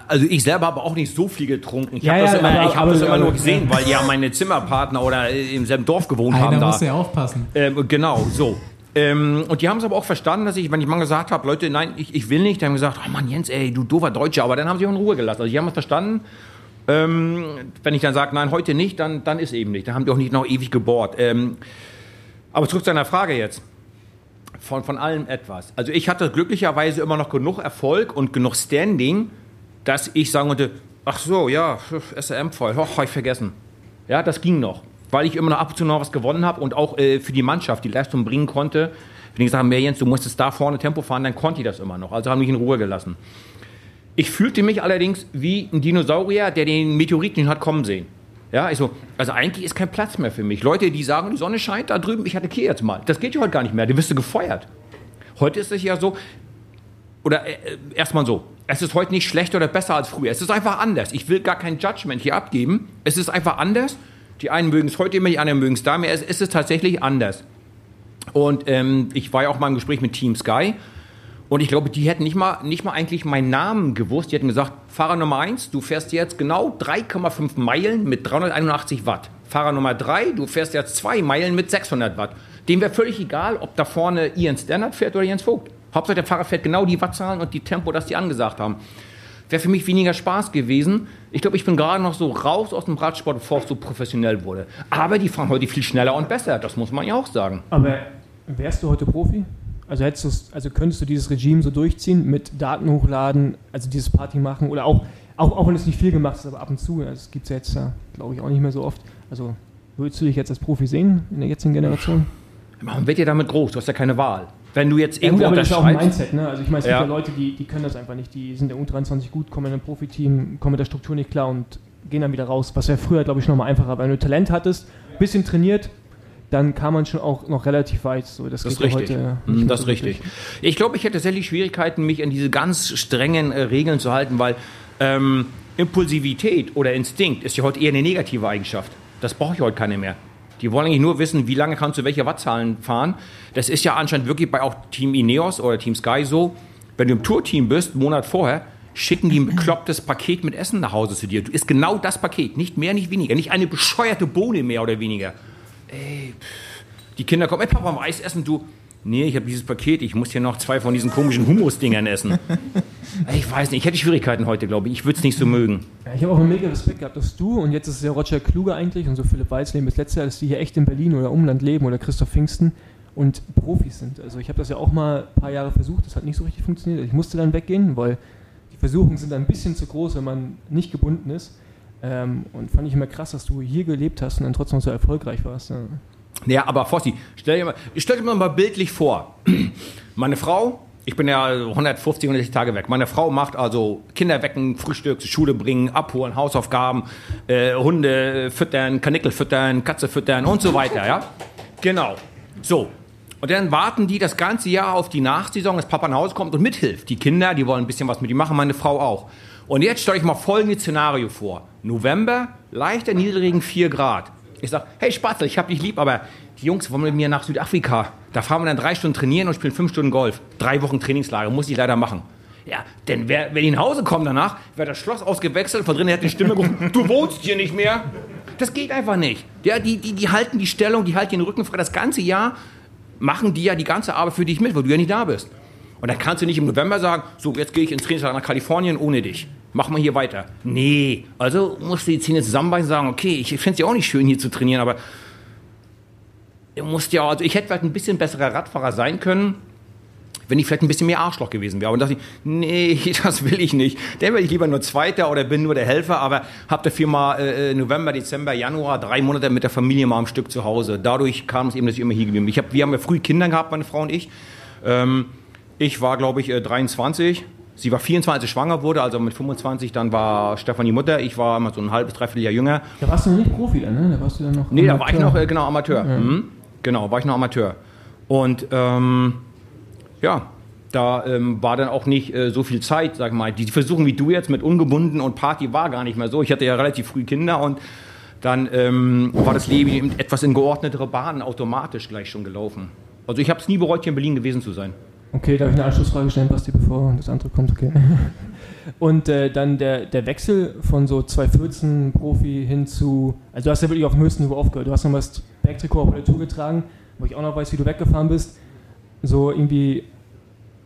Also ich selber habe auch nicht so viel getrunken. Ich Ja, habe das ja, immer, aber- ich hab aber- das immer aber- nur gesehen, weil ja meine Zimmerpartner oder im selben Dorf gewohnt haben einer da. muss ja aufpassen. Ähm, genau, so. Ähm, und die haben es aber auch verstanden, dass ich, wenn ich mal gesagt habe, Leute, nein, ich, ich will nicht, die haben gesagt, oh Mann, Jens, ey, du doofer Deutscher, aber dann haben sie auch in Ruhe gelassen. Also die haben es verstanden. Ähm, wenn ich dann sage, nein, heute nicht, dann, dann ist eben nicht. Dann haben die auch nicht noch ewig gebohrt. Ähm, aber zurück zu deiner Frage jetzt. Von, von allem etwas. Also ich hatte glücklicherweise immer noch genug Erfolg und genug Standing, dass ich sagen konnte, ach so, ja, SRM voll, hoch, hab ich vergessen. Ja, das ging noch weil ich immer noch ab und zu noch was gewonnen habe und auch äh, für die Mannschaft die Leistung bringen konnte. Wenn ich gesagt habe, Jens, du musstest da vorne Tempo fahren, dann konnte ich das immer noch. Also haben mich in Ruhe gelassen. Ich fühlte mich allerdings wie ein Dinosaurier, der den Meteoriten hat kommen sehen. Ja, ich so, also eigentlich ist kein Platz mehr für mich. Leute, die sagen, die Sonne scheint da drüben, ich attackiere jetzt mal. Das geht ja heute gar nicht mehr, du wirst du gefeuert. Heute ist es ja so, oder äh, äh erstmal so, es ist heute nicht schlechter oder besser als früher. Es ist einfach anders. Ich will gar kein Judgment hier abgeben. Es ist einfach anders die einen mögen es heute immer, die anderen mögen es da mehr. Es ist es tatsächlich anders. Und ähm, ich war ja auch mal im Gespräch mit Team Sky. Und ich glaube, die hätten nicht mal, nicht mal eigentlich meinen Namen gewusst. Die hätten gesagt, Fahrer Nummer 1, du fährst jetzt genau 3,5 Meilen mit 381 Watt. Fahrer Nummer 3, du fährst jetzt 2 Meilen mit 600 Watt. Dem wäre völlig egal, ob da vorne Ian Stannard fährt oder Jens Vogt. Hauptsache der Fahrer fährt genau die Wattzahlen und die Tempo, das die angesagt haben wäre für mich weniger Spaß gewesen. Ich glaube, ich bin gerade noch so raus aus dem Radsport, bevor es so professionell wurde. Aber die fahren heute viel schneller und besser, das muss man ja auch sagen. Aber wärst du heute Profi? Also, hättest also könntest du dieses Regime so durchziehen mit Daten hochladen, also dieses Party machen oder auch, auch, auch wenn es nicht viel gemacht ist, aber ab und zu, das gibt es ja jetzt, glaube ich, auch nicht mehr so oft. Also würdest du dich jetzt als Profi sehen in der jetzigen Generation? Man wird ja damit groß, du hast ja keine Wahl. Wenn du jetzt irgendwo ja, gut, aber das ist auch ein Mindset, ne? Also ich meine, es gibt ja Leute, die, die können das einfach nicht, die sind der U23 gut, kommen in ein Profiteam, kommen mit der Struktur nicht klar und gehen dann wieder raus, was ja früher, glaube ich, nochmal einfacher war. Wenn du Talent hattest, bisschen trainiert, dann kam man schon auch noch relativ weit. So, das, das ist richtig. Heute mhm, das ist richtig. Ich glaube, ich hätte tatsächlich Schwierigkeiten, mich an diese ganz strengen äh, Regeln zu halten, weil ähm, Impulsivität oder Instinkt ist ja heute eher eine negative Eigenschaft. Das brauche ich heute keine mehr. Die wollen eigentlich nur wissen, wie lange kannst du welche Wattzahlen fahren. Das ist ja anscheinend wirklich bei auch Team Ineos oder Team Sky so. Wenn du im Tourteam bist, einen Monat vorher, schicken die ein beklopptes Paket mit Essen nach Hause zu dir. Du isst genau das Paket, nicht mehr, nicht weniger. Nicht eine bescheuerte Bohne mehr oder weniger. Ey, die Kinder kommen, ey Papa, Eis essen, du nee, ich habe dieses Paket, ich muss hier noch zwei von diesen komischen Humus-Dingern essen. ich weiß nicht, ich hätte Schwierigkeiten heute, glaube ich. Ich würde es nicht so mögen. Ja, ich habe auch einen mega Respekt gehabt, dass du, und jetzt ist es ja Roger Kluge eigentlich und so Philipp Weisleben bis letztes Jahr, dass die hier echt in Berlin oder Umland leben oder Christoph Pfingsten und Profis sind. Also ich habe das ja auch mal ein paar Jahre versucht, das hat nicht so richtig funktioniert. Ich musste dann weggehen, weil die Versuchungen sind ein bisschen zu groß, wenn man nicht gebunden ist. Ähm, und fand ich immer krass, dass du hier gelebt hast und dann trotzdem so erfolgreich warst. Ja. Ja, aber Fossi, stell dir mal, stell dir mal bildlich vor. Meine Frau, ich bin ja 150, 160 Tage weg. Meine Frau macht also Kinder wecken, Frühstück Schule bringen, abholen, Hausaufgaben, äh, Hunde füttern, Kanickel füttern, Katze füttern und so weiter, ja? Genau. So. Und dann warten die das ganze Jahr auf die Nachsaison, dass Papa nach Hause kommt und mithilft. Die Kinder, die wollen ein bisschen was mit ihm machen, meine Frau auch. Und jetzt stelle ich mal folgendes Szenario vor. November, leichter Niederregen 4 Grad. Ich sage, hey Spatzel, ich hab dich lieb, aber die Jungs wollen mit mir nach Südafrika. Da fahren wir dann drei Stunden trainieren und spielen fünf Stunden Golf. Drei Wochen Trainingslager, muss ich leider machen. Ja, denn wer, wenn die nach Hause kommen danach, wird das Schloss ausgewechselt, von drinnen hat die Stimme gerufen, du wohnst hier nicht mehr. Das geht einfach nicht. Ja, die, die, die halten die Stellung, die halten den Rücken frei. Das ganze Jahr machen die ja die ganze Arbeit für dich mit, weil du ja nicht da bist. Und dann kannst du nicht im November sagen, so, jetzt gehe ich ins Trainingslager nach Kalifornien ohne dich. Mach mal hier weiter. Nee, also musst du die Zähne zusammenbeißen und sagen, okay, ich finde es ja auch nicht schön, hier zu trainieren, aber du musst ja, also ich hätte vielleicht ein bisschen besserer Radfahrer sein können, wenn ich vielleicht ein bisschen mehr Arschloch gewesen wäre. Und dachte ich, nee, das will ich nicht. Dann wäre ich lieber nur Zweiter oder bin nur der Helfer, aber habe dafür mal äh, November, Dezember, Januar drei Monate mit der Familie mal am Stück zu Hause. Dadurch kam es eben, dass ich immer hier geblieben bin. Ich hab, wir haben ja früh Kinder gehabt, meine Frau und ich. Ähm, ich war, glaube ich, 23. Äh, Sie war 24, schwanger wurde, also mit 25, dann war Stefanie Mutter. Ich war immer so ein halbes, dreiviertel Jahr jünger. Da warst du noch nicht Profi, dann, ne? Da warst du dann noch. Nee, Amateur. da war ich noch, äh, genau, Amateur. Ja. Mhm. Genau, war ich noch Amateur. Und ähm, ja, da ähm, war dann auch nicht äh, so viel Zeit, sag mal. Die versuchen wie du jetzt mit ungebunden und Party war gar nicht mehr so. Ich hatte ja relativ früh Kinder und dann ähm, war das Leben etwas in geordnetere Bahnen automatisch gleich schon gelaufen. Also ich habe es nie bereut, hier in Berlin gewesen zu sein. Okay, darf ich eine Anschlussfrage stellen, Basti, bevor das andere kommt? Okay. Und äh, dann der, der Wechsel von so 2014 Profi hin zu, also du hast ja wirklich auf dem höchsten Niveau aufgehört. Du hast nochmal das Bergtrikot auf der Tour getragen, wo ich auch noch weiß, wie du weggefahren bist. so irgendwie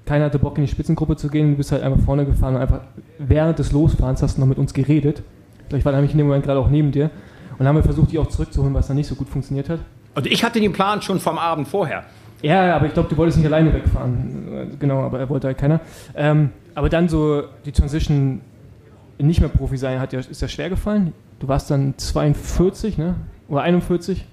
keiner hatte Bock in die Spitzengruppe zu gehen, du bist halt einfach vorne gefahren und einfach während des Losfahrens hast du noch mit uns geredet. Ich war nämlich in dem Moment gerade auch neben dir und dann haben wir versucht, die auch zurückzuholen, was dann nicht so gut funktioniert hat. Und ich hatte den Plan schon vom Abend vorher. Ja, aber ich glaube, du wolltest nicht alleine wegfahren. Genau, aber er wollte halt keiner. Ähm, aber dann so die Transition nicht mehr Profi sein, hat ja, ist ja schwer gefallen. Du warst dann 42, ne? Oder 41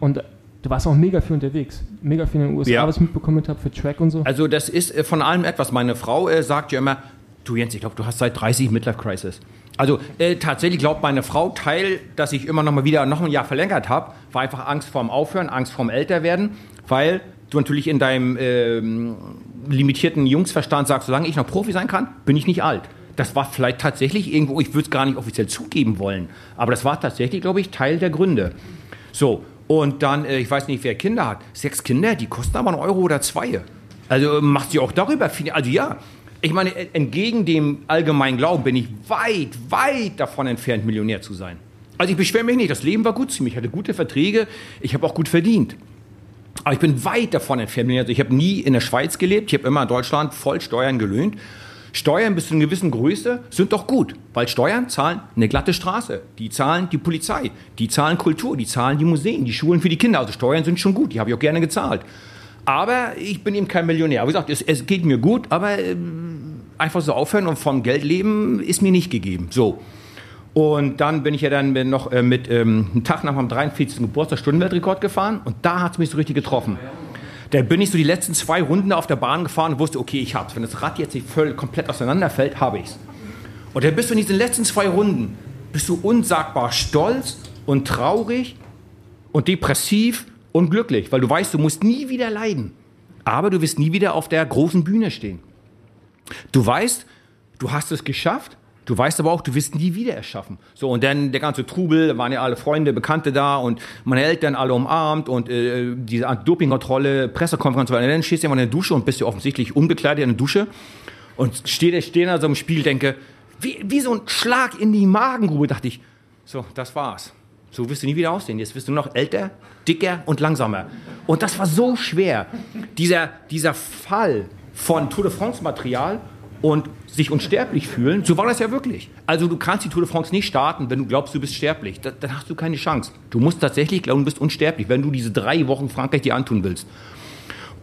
und du warst auch mega viel unterwegs. Mega viel in den USA, Ja. was ich mitbekommen habe für Track und so. Also das ist äh, von allem etwas. Meine Frau äh, sagt ja immer, du Jens, ich glaube, du hast seit 30 Midlife Crisis. Also äh, tatsächlich glaubt meine Frau, Teil, dass ich immer noch mal wieder noch ein Jahr verlängert habe, war einfach Angst vorm Aufhören, Angst vorm Älterwerden, weil du natürlich in deinem ähm, limitierten Jungsverstand sagst, solange ich noch Profi sein kann, bin ich nicht alt. Das war vielleicht tatsächlich irgendwo, ich würde es gar nicht offiziell zugeben wollen, aber das war tatsächlich, glaube ich, Teil der Gründe. So, und dann, äh, ich weiß nicht, wer Kinder hat. Sechs Kinder, die kosten aber einen Euro oder zwei. Also äh, macht sie auch darüber viel. Also ja, ich meine, äh, entgegen dem allgemeinen Glauben bin ich weit, weit davon entfernt, Millionär zu sein. Also ich beschwere mich nicht, das Leben war gut zu mir. Ich hatte gute Verträge, ich habe auch gut verdient. Aber ich bin weit davon entfernt. Also ich habe nie in der Schweiz gelebt, ich habe immer in Deutschland voll Steuern gelöhnt. Steuern bis zu einer gewissen Größe sind doch gut, weil Steuern zahlen eine glatte Straße, die zahlen die Polizei, die zahlen Kultur, die zahlen die Museen, die Schulen für die Kinder. Also Steuern sind schon gut, die habe ich auch gerne gezahlt. Aber ich bin eben kein Millionär. Wie gesagt, es, es geht mir gut, aber ähm, einfach so aufhören und vom Geld leben ist mir nicht gegeben. So. Und dann bin ich ja dann noch äh, mit ähm, einem Tag nach meinem 43. Geburtstag Stundenweltrekord gefahren und da hat es mich so richtig getroffen. Da bin ich so die letzten zwei Runden auf der Bahn gefahren und wusste, okay, ich hab's. Wenn das Rad jetzt nicht voll komplett auseinanderfällt, habe ich's. Und dann bist du in diesen letzten zwei Runden, bist du unsagbar stolz und traurig und depressiv und glücklich, weil du weißt, du musst nie wieder leiden. Aber du wirst nie wieder auf der großen Bühne stehen. Du weißt, du hast es geschafft. Du weißt aber auch, du wirst nie wieder es schaffen. So, und dann der ganze Trubel, waren ja alle Freunde, Bekannte da und meine Eltern alle umarmt und äh, diese Dopingkontrolle, Pressekonferenz, weil dann stehst du immer in der Dusche und bist ja offensichtlich unbekleidet in der Dusche und stehe steh da so im Spiel, denke, wie, wie so ein Schlag in die Magengrube, dachte ich, so, das war's. So wirst du nie wieder aussehen. Jetzt wirst du noch älter, dicker und langsamer. Und das war so schwer. Dieser, dieser Fall von Tour de France Material und sich unsterblich fühlen, so war das ja wirklich. Also du kannst die Tour de France nicht starten, wenn du glaubst, du bist sterblich. Da, dann hast du keine Chance. Du musst tatsächlich glauben, du bist unsterblich, wenn du diese drei Wochen Frankreich dir antun willst.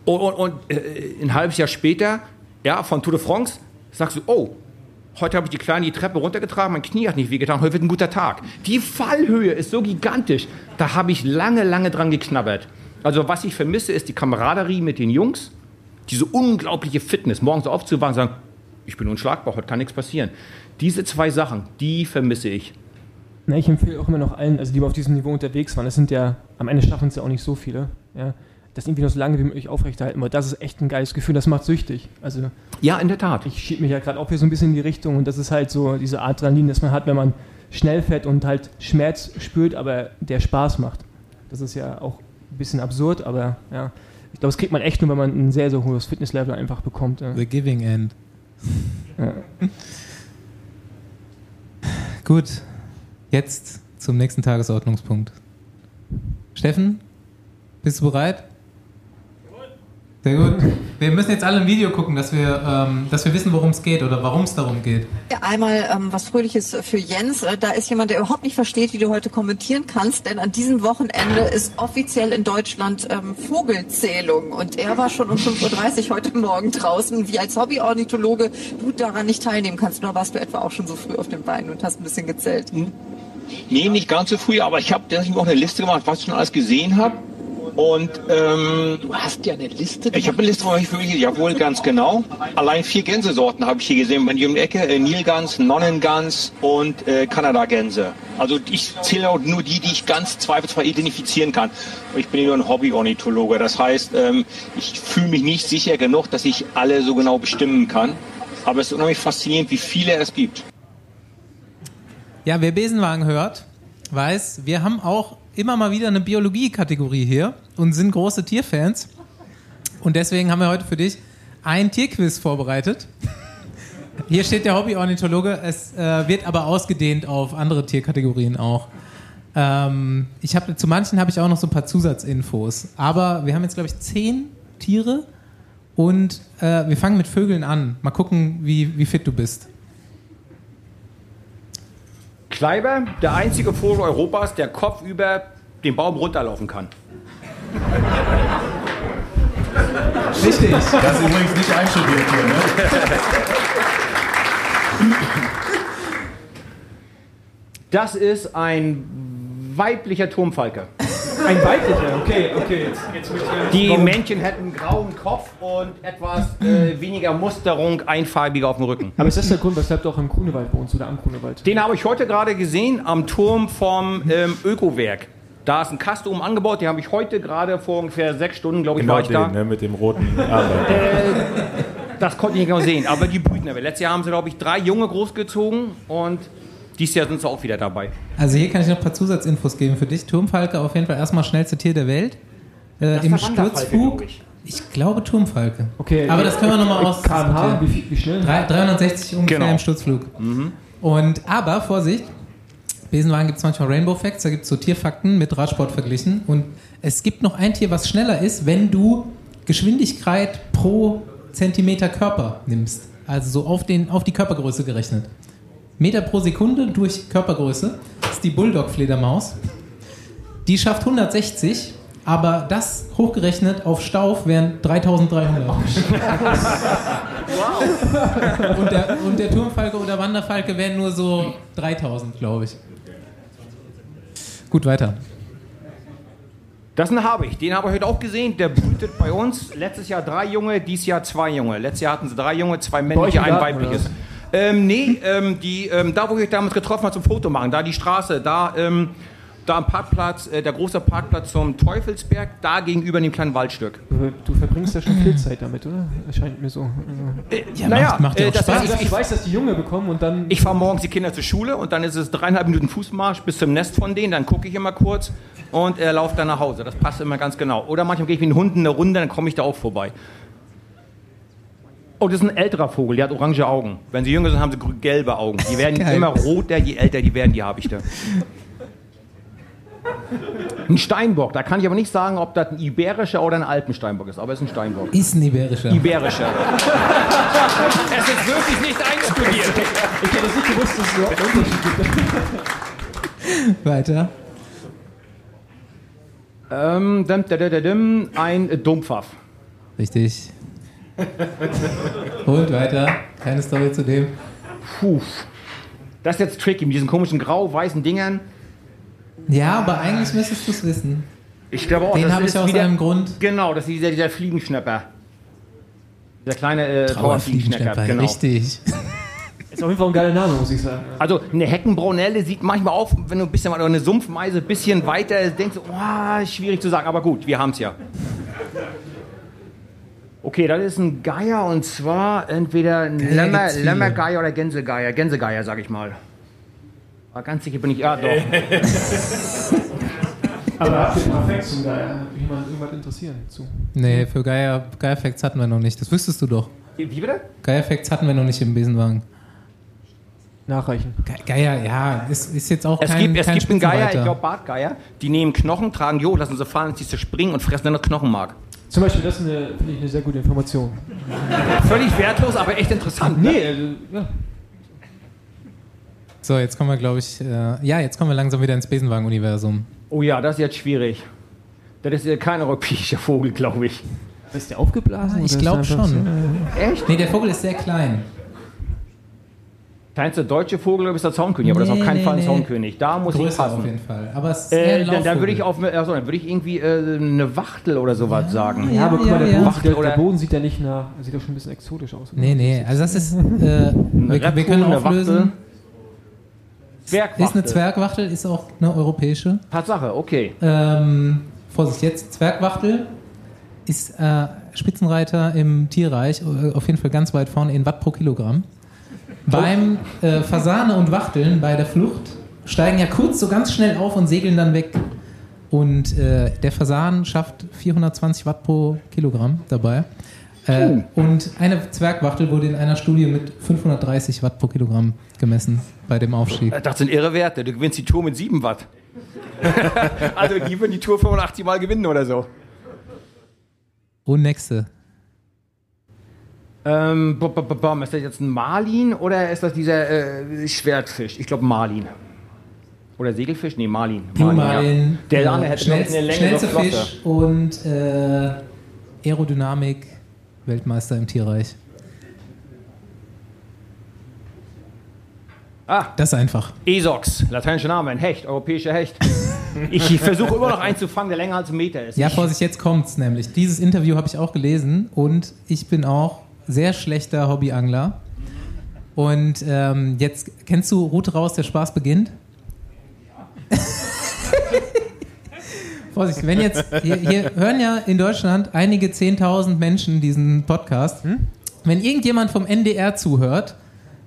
Und, und, und äh, ein halbes Jahr später, ja, von Tour de France, sagst du, oh, heute habe ich die Kleine die Treppe runtergetragen, mein Knie hat nicht wehgetan, heute wird ein guter Tag. Die Fallhöhe ist so gigantisch, da habe ich lange, lange dran geknabbert. Also was ich vermisse, ist die Kameraderie mit den Jungs, diese unglaubliche Fitness, morgens aufzuwachen und sagen, ich bin unschlagbar, heute kann nichts passieren. Diese zwei Sachen, die vermisse ich. Na, ich empfehle auch immer noch allen, also die auf diesem Niveau unterwegs waren, das sind ja, am Ende schaffen es ja auch nicht so viele, ja, das irgendwie noch so lange wie möglich aufrechterhalten, weil das ist echt ein geiles Gefühl, das macht süchtig. Also Ja, in der Tat. ich schiebe mich ja gerade auch hier so ein bisschen in die Richtung und das ist halt so diese Adrenalin, das man hat, wenn man schnell fährt und halt Schmerz spürt, aber der Spaß macht. Das ist ja auch ein bisschen absurd, aber ja. Ich glaube, das kriegt man echt nur, wenn man ein sehr, sehr hohes Fitnesslevel einfach bekommt. Ja. The Giving End. Gut, jetzt zum nächsten Tagesordnungspunkt. Steffen, bist du bereit? Sehr gut. Wir müssen jetzt alle ein Video gucken, dass wir, ähm, dass wir wissen, worum es geht oder warum es darum geht. Ja, Einmal ähm, was Fröhliches für Jens. Äh, Da ist jemand, der überhaupt nicht versteht, wie du heute kommentieren kannst, denn an diesem Wochenende ist offiziell in Deutschland ähm, Vogelzählung und er war schon um 5.30 Uhr heute Morgen draußen. Wie als Hobbyornithologe du daran nicht teilnehmen kannst, nur warst du etwa auch schon so früh auf den Beinen und hast ein bisschen gezählt. Nee, nicht ganz so früh, aber ich habe deswegen auch eine Liste gemacht, was ich schon alles gesehen habe. Und ähm, Du hast ja eine Liste ich habe eine Liste, wo ich wirklich, jawohl, ganz genau. Allein vier Gänsesorten habe ich hier gesehen. Bei dir um die Ecke, äh, Nilgans, Nonnengans und äh, Kanadagänse. Also ich zähle auch nur die, die ich ganz zweifelsfrei identifizieren kann. Ich bin ja nur ein Hobby-Ornithologe. Das heißt, ähm, ich fühle mich nicht sicher genug, dass ich alle so genau bestimmen kann. Aber es ist unheimlich faszinierend, wie viele es gibt. Ja, wer Besenwagen hört, weiß, wir haben auch immer mal wieder eine Biologie-Kategorie hier und sind große Tierfans. Und deswegen haben wir heute für dich ein Tierquiz vorbereitet. Hier steht der Hobbyornithologe, es äh, wird aber ausgedehnt auf andere Tierkategorien auch. Ähm, ich habe zu manchen habe ich auch noch so ein paar Zusatzinfos. Aber wir haben jetzt, glaube ich, zehn Tiere Und äh, wir fangen mit Vögeln an. Mal gucken, wie, wie fit du bist. Kleiber, der einzige Vogel Europas, der kopfüber den Baum runterlaufen kann. Richtig. Das ist übrigens nicht einstudiert hier, ne? Das ist ein weiblicher Turmfalke. Ein weiblicher, okay, okay. Jetzt, jetzt Die? Männchen hätten einen grauen Kopf und etwas äh, weniger Musterung, einfarbiger auf dem Rücken. Aber ist das der Grund, weshalb du auch im Grunewald wohnst oder am Grunewald? Den habe ich heute gerade gesehen am Turm vom ähm, Ökowerk. Da ist ein Kasten oben angebaut, den habe ich heute gerade vor ungefähr sechs Stunden, glaube ich, Genau war ich da. den, ne, mit dem roten Arbeiter. Das konnte ich nicht genau sehen, aber die brüten aber. Letztes Jahr haben sie, glaube ich, drei Junge großgezogen und dieses Jahr sind sie auch wieder dabei. Also hier kann ich noch ein paar Zusatzinfos geben für dich. Turmfalke auf jeden Fall erstmal schnellste Tier der Welt. Äh, Im Sturzflug. ich. Ich glaube Turmfalke. Okay, Aber das können wir nochmal aus. kmh, wie, wie schnell? Drei- 360 ungefähr Genau. im Sturzflug. Und aber, Vorsicht, Besenwagen gibt es manchmal Rainbow Facts, da gibt es so Tierfakten mit Radsport verglichen. Und es gibt noch ein Tier, was schneller ist, wenn du Geschwindigkeit pro Zentimeter Körper nimmst. Also so auf, den, auf die Körpergröße gerechnet. Meter pro Sekunde durch Körpergröße. Das ist die Bulldog-Fledermaus. Die schafft 160, aber das hochgerechnet auf Stauf wären 3300. Und der, und der Turmfalke oder Wanderfalke wären nur so 3000, glaube ich. Gut, weiter. Das ist ein Habicht, den habe ich heute auch gesehen. Der brütet bei uns. Letztes Jahr drei Junge, dieses Jahr zwei Junge. Letztes Jahr hatten sie drei Junge, zwei männliche, ein weibliches. oder Ähm, nee, ähm, die, ähm, da wo ich euch damals getroffen habe zum Foto machen, da die Straße, da, ähm, da am Parkplatz, äh, der große Parkplatz zum Teufelsberg, da gegenüber dem kleinen Waldstück. Du, verbringst ja schon viel Zeit damit, oder? Erscheint mir so. Äh, Ja, macht- macht ja auch das Spaß. heißt, ich, du weißt, dass die Junge bekommen und dann. Ich fahre morgens die Kinder zur Schule und dann ist es dreieinhalb Minuten Fußmarsch bis zum Nest von denen. Dann gucke ich immer kurz und er lauft dann nach Hause. Das passt immer ganz genau. Oder manchmal gehe ich mit den Hunden eine Runde, dann komme ich da auch vorbei. Oh, das ist ein älterer Vogel, der hat orange Augen. Wenn sie jünger sind, haben sie gelbe Augen. Die werden Geil. immer roter, je älter die werden, die habe ich da. Ein Steinbock, da kann ich aber nicht sagen, ob das ein iberischer oder ein Alpensteinbock ist, aber es ist ein Steinbock. Ist ein iberischer. Iberischer. es ist wirklich nicht einstudiert. Ich hätte nicht gewusst, dass es überhaupt einen Unterschied gibt. Weiter. Ähm, ein Dumpfaff. Richtig. Und weiter. Keine Story zu dem. Puh. Das ist jetzt tricky mit diesen komischen grau-weißen Dingern. Ja, aber eigentlich müsstest du es wissen. Ich glaube auch, Den habe ich aus wieder, einem Grund. Genau, das ist dieser, dieser Fliegenschnapper. Dieser kleine äh, Trauerfliegenschnapper. Genau. richtig. Ist auf jeden Fall ein geiler Name, muss ich sagen. Also eine Heckenbraunelle sieht manchmal auf, wenn du ein bisschen oder eine Sumpfmeise ein bisschen weiter denkst, du, oh, schwierig zu sagen, aber gut, wir haben es ja. Okay, das ist ein Geier und zwar entweder ein Geier Lämmer. Lämmergeier oder Gänsegeier. Gänsegeier, sag ich mal. Aber ganz sicher bin ich, ja doch. Aber habt ihr perfekt zum Geier? Jemand irgendwas interessieren zu? Nee, für Geier, Geier-Facts hatten wir noch nicht. Das wüsstest du doch. Wie bitte? Geier-Facts hatten wir noch nicht im Besenwagen. Nachreichen. Ge Geier, ja, ist, ist jetzt auch Es kein, gibt, es kein gibt einen Geier, ich glaube Bartgeier, die nehmen Knochen, tragen Jo, lassen sie fallen, ziehst du springen und fressen dann das Knochenmark. Zum Beispiel, das ist eine, finde ich, eine sehr gute Information. Völlig wertlos, aber echt interessant. Ne? Nee, also, ja. So, jetzt kommen wir, glaube ich, äh, ja, jetzt kommen wir langsam wieder ins Besenwagen-Universum. Oh ja, das ist jetzt schwierig. Das ist ja kein europäischer Vogel, glaube ich. Ist der aufgeblasen? Ich oder glaube schon. so- Echt? Nee, der Vogel ist sehr klein. Kleinster deutsche Vogel oder ist der Zaunkönig, aber das ist auf keinen nee, Fall ein nee. Zaunkönig. Da muss ich Größer auf passen. jeden Fall. Aber es ist eher Äh, dann, dann würde ich auf, also, dann würde ich irgendwie äh, eine Wachtel oder sowas sagen. Ja, aber guck Ja, mal, der, ja. Boden, Wachtel sieht, der, der Boden sieht ja nicht nach. Sieht doch schon ein bisschen exotisch aus. Nee, nee, also das ist, äh, wir, wir können auflösen. Wachtel. Zwergwachtel. Ist eine Zwergwachtel, ist auch eine europäische. Tatsache, okay. Ähm, Vorsicht, jetzt Zwergwachtel ist äh, Spitzenreiter im Tierreich, äh, auf jeden Fall ganz weit vorne in Watt pro Kilogramm. Beim äh, Fasane und Wachteln bei der Flucht steigen ja kurz so ganz schnell auf und segeln dann weg. Und äh, der Fasan schafft 420 Watt pro Kilogramm dabei. Äh, und eine Zwergwachtel wurde in einer Studie mit 530 Watt pro Kilogramm gemessen bei dem Aufstieg. Das sind irre Werte. Du gewinnst die Tour mit 7 Watt. also die würden die Tour 85 Mal gewinnen oder so. Und nächste. Ähm, ist das jetzt ein Marlin oder ist das dieser äh, Schwertfisch? Ich glaube Marlin. Oder Segelfisch? Nee, Marlin. Blue Marlin, ja. Der äh, andere hätte schnellst, eine Länge schnellste Flosse. Fisch und äh, Aerodynamik Weltmeister im Tierreich. Ah, Das ist einfach. Esox, lateinischer Name, ein Hecht, europäischer Hecht. Ich versuche immer noch einen zu fangen, der länger als ein Meter ist. Ja, Ich- Vorsicht, jetzt kommt's nämlich. Dieses Interview habe ich auch gelesen und ich bin auch sehr schlechter Hobbyangler. Und ähm, jetzt kennst du Route raus, der Spaß beginnt? Vorsicht, wenn jetzt, hier, hier hören ja in Deutschland einige 10.000 Menschen diesen Podcast. Wenn irgendjemand vom NDR zuhört,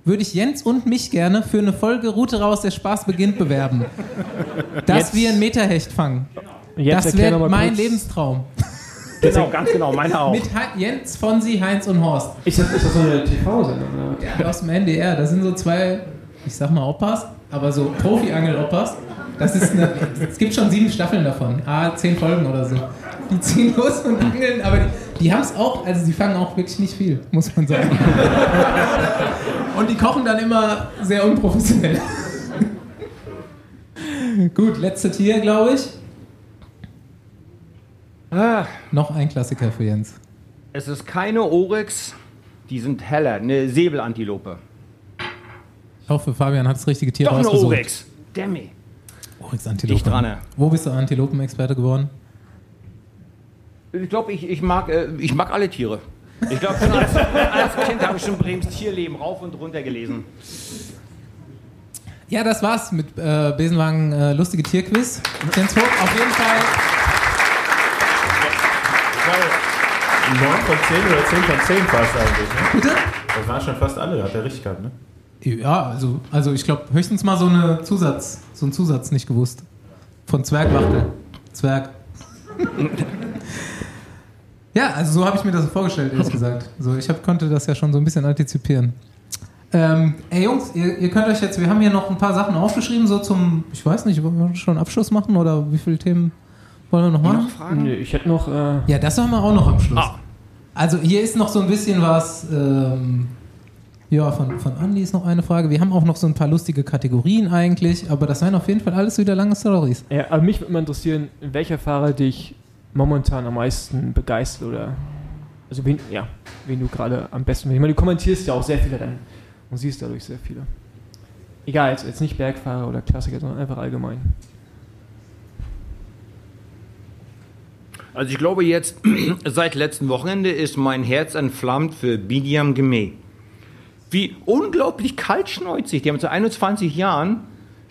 würde ich Jens und mich gerne für eine Folge Route raus, der Spaß beginnt bewerben. Dass Jetzt- wir einen Meterhecht fangen. Jetzt das wäre mein kurz- Lebenstraum. Genau, ganz genau, meine auch. Mit Jens, Fonsi, Heinz und Horst. Ist das, ist das so eine TV-Sendung? oder? Ja, aus dem NDR. Das sind so zwei, ich sag mal Oppas, aber so Profi-Angel-Oppas. Das ist eine, es gibt schon sieben Staffeln davon. Ah, zehn Folgen oder so. Die ziehen los und angeln, aber die, die haben es auch, also die fangen auch wirklich nicht viel, muss man sagen. Und die kochen dann immer sehr unprofessionell. Gut, letzte Tier, glaube ich. Ah, Noch ein Klassiker für Jens. es ist keine Oryx, die sind heller, eine Säbelantilope. Ich hoffe, Fabian hat das richtige Tier Doch eine. Oryx. Damn it. Oryx Antilope. Dicht dran. Wo bist du Antilopenexperte geworden? Ich glaube, ich, ich, mag, äh, ich mag alle Tiere. Ich glaube, schon als, als Kind habe ich schon Brems Tierleben rauf und runter gelesen. Ja, das war's mit äh, Besenwagen äh, lustige Tierquiz. Jens Vogt, auf jeden Fall. 9 von 10 oder 10 von 10 fast eigentlich. Ne? Bitte? Das waren schon fast alle, hat er richtig gehabt, ne? Ja, also, also ich glaube höchstens mal so eine Zusatz, so einen Zusatz nicht gewusst. Von Zwergwachtel. Zwerg. ja, also so habe ich mir das vorgestellt, ehrlich gesagt. So, ich hab, konnte das ja schon so ein bisschen antizipieren. Ähm, ey Jungs, ihr, ihr könnt euch jetzt, wir haben hier noch ein paar Sachen aufgeschrieben, so zum, ich weiß nicht, wollen wir schon Abschluss machen oder wie viele Themen wollen wir noch machen? Nee, ich hätte noch. Äh, Ja, das haben wir auch noch am Schluss. Ah. Also hier ist noch so ein bisschen was. Ähm, ja, von, von Andi ist noch eine Frage. Wir haben auch noch so ein paar lustige Kategorien eigentlich, aber das wären auf jeden Fall alles wieder lange Stories. ja, aber mich würde mal interessieren, welcher Fahrer dich momentan am meisten begeistert oder. Also, wen, ja, wen du gerade am besten. Ich meine, du kommentierst ja auch sehr viele Rennen und siehst dadurch sehr viele. Egal, jetzt, jetzt nicht Bergfahrer oder Klassiker, sondern einfach allgemein. Also ich glaube jetzt, seit letztem Wochenende ist mein Herz entflammt für Bidiam Gemeh. Wie unglaublich kaltschneuzig, der mit so 21 Jahren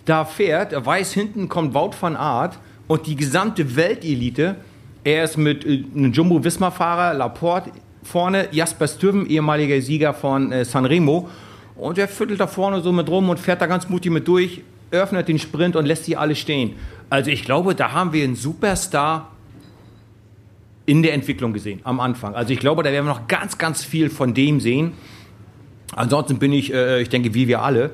da fährt, er weiß, hinten kommt Wout van Aert und die gesamte Weltelite, er ist mit äh, einem Jumbo-Visma-Fahrer, Laporte, vorne Jasper Stuyven, ehemaliger Sieger von äh, Sanremo und er füttelt da vorne so mit rum und fährt da ganz mutig mit durch, öffnet den Sprint und lässt sie alle stehen. Also ich glaube, da haben wir einen Superstar in der Entwicklung gesehen, am Anfang. Also ich glaube, da werden wir noch ganz, ganz viel von dem sehen. Ansonsten bin ich, äh, ich denke, wie wir alle,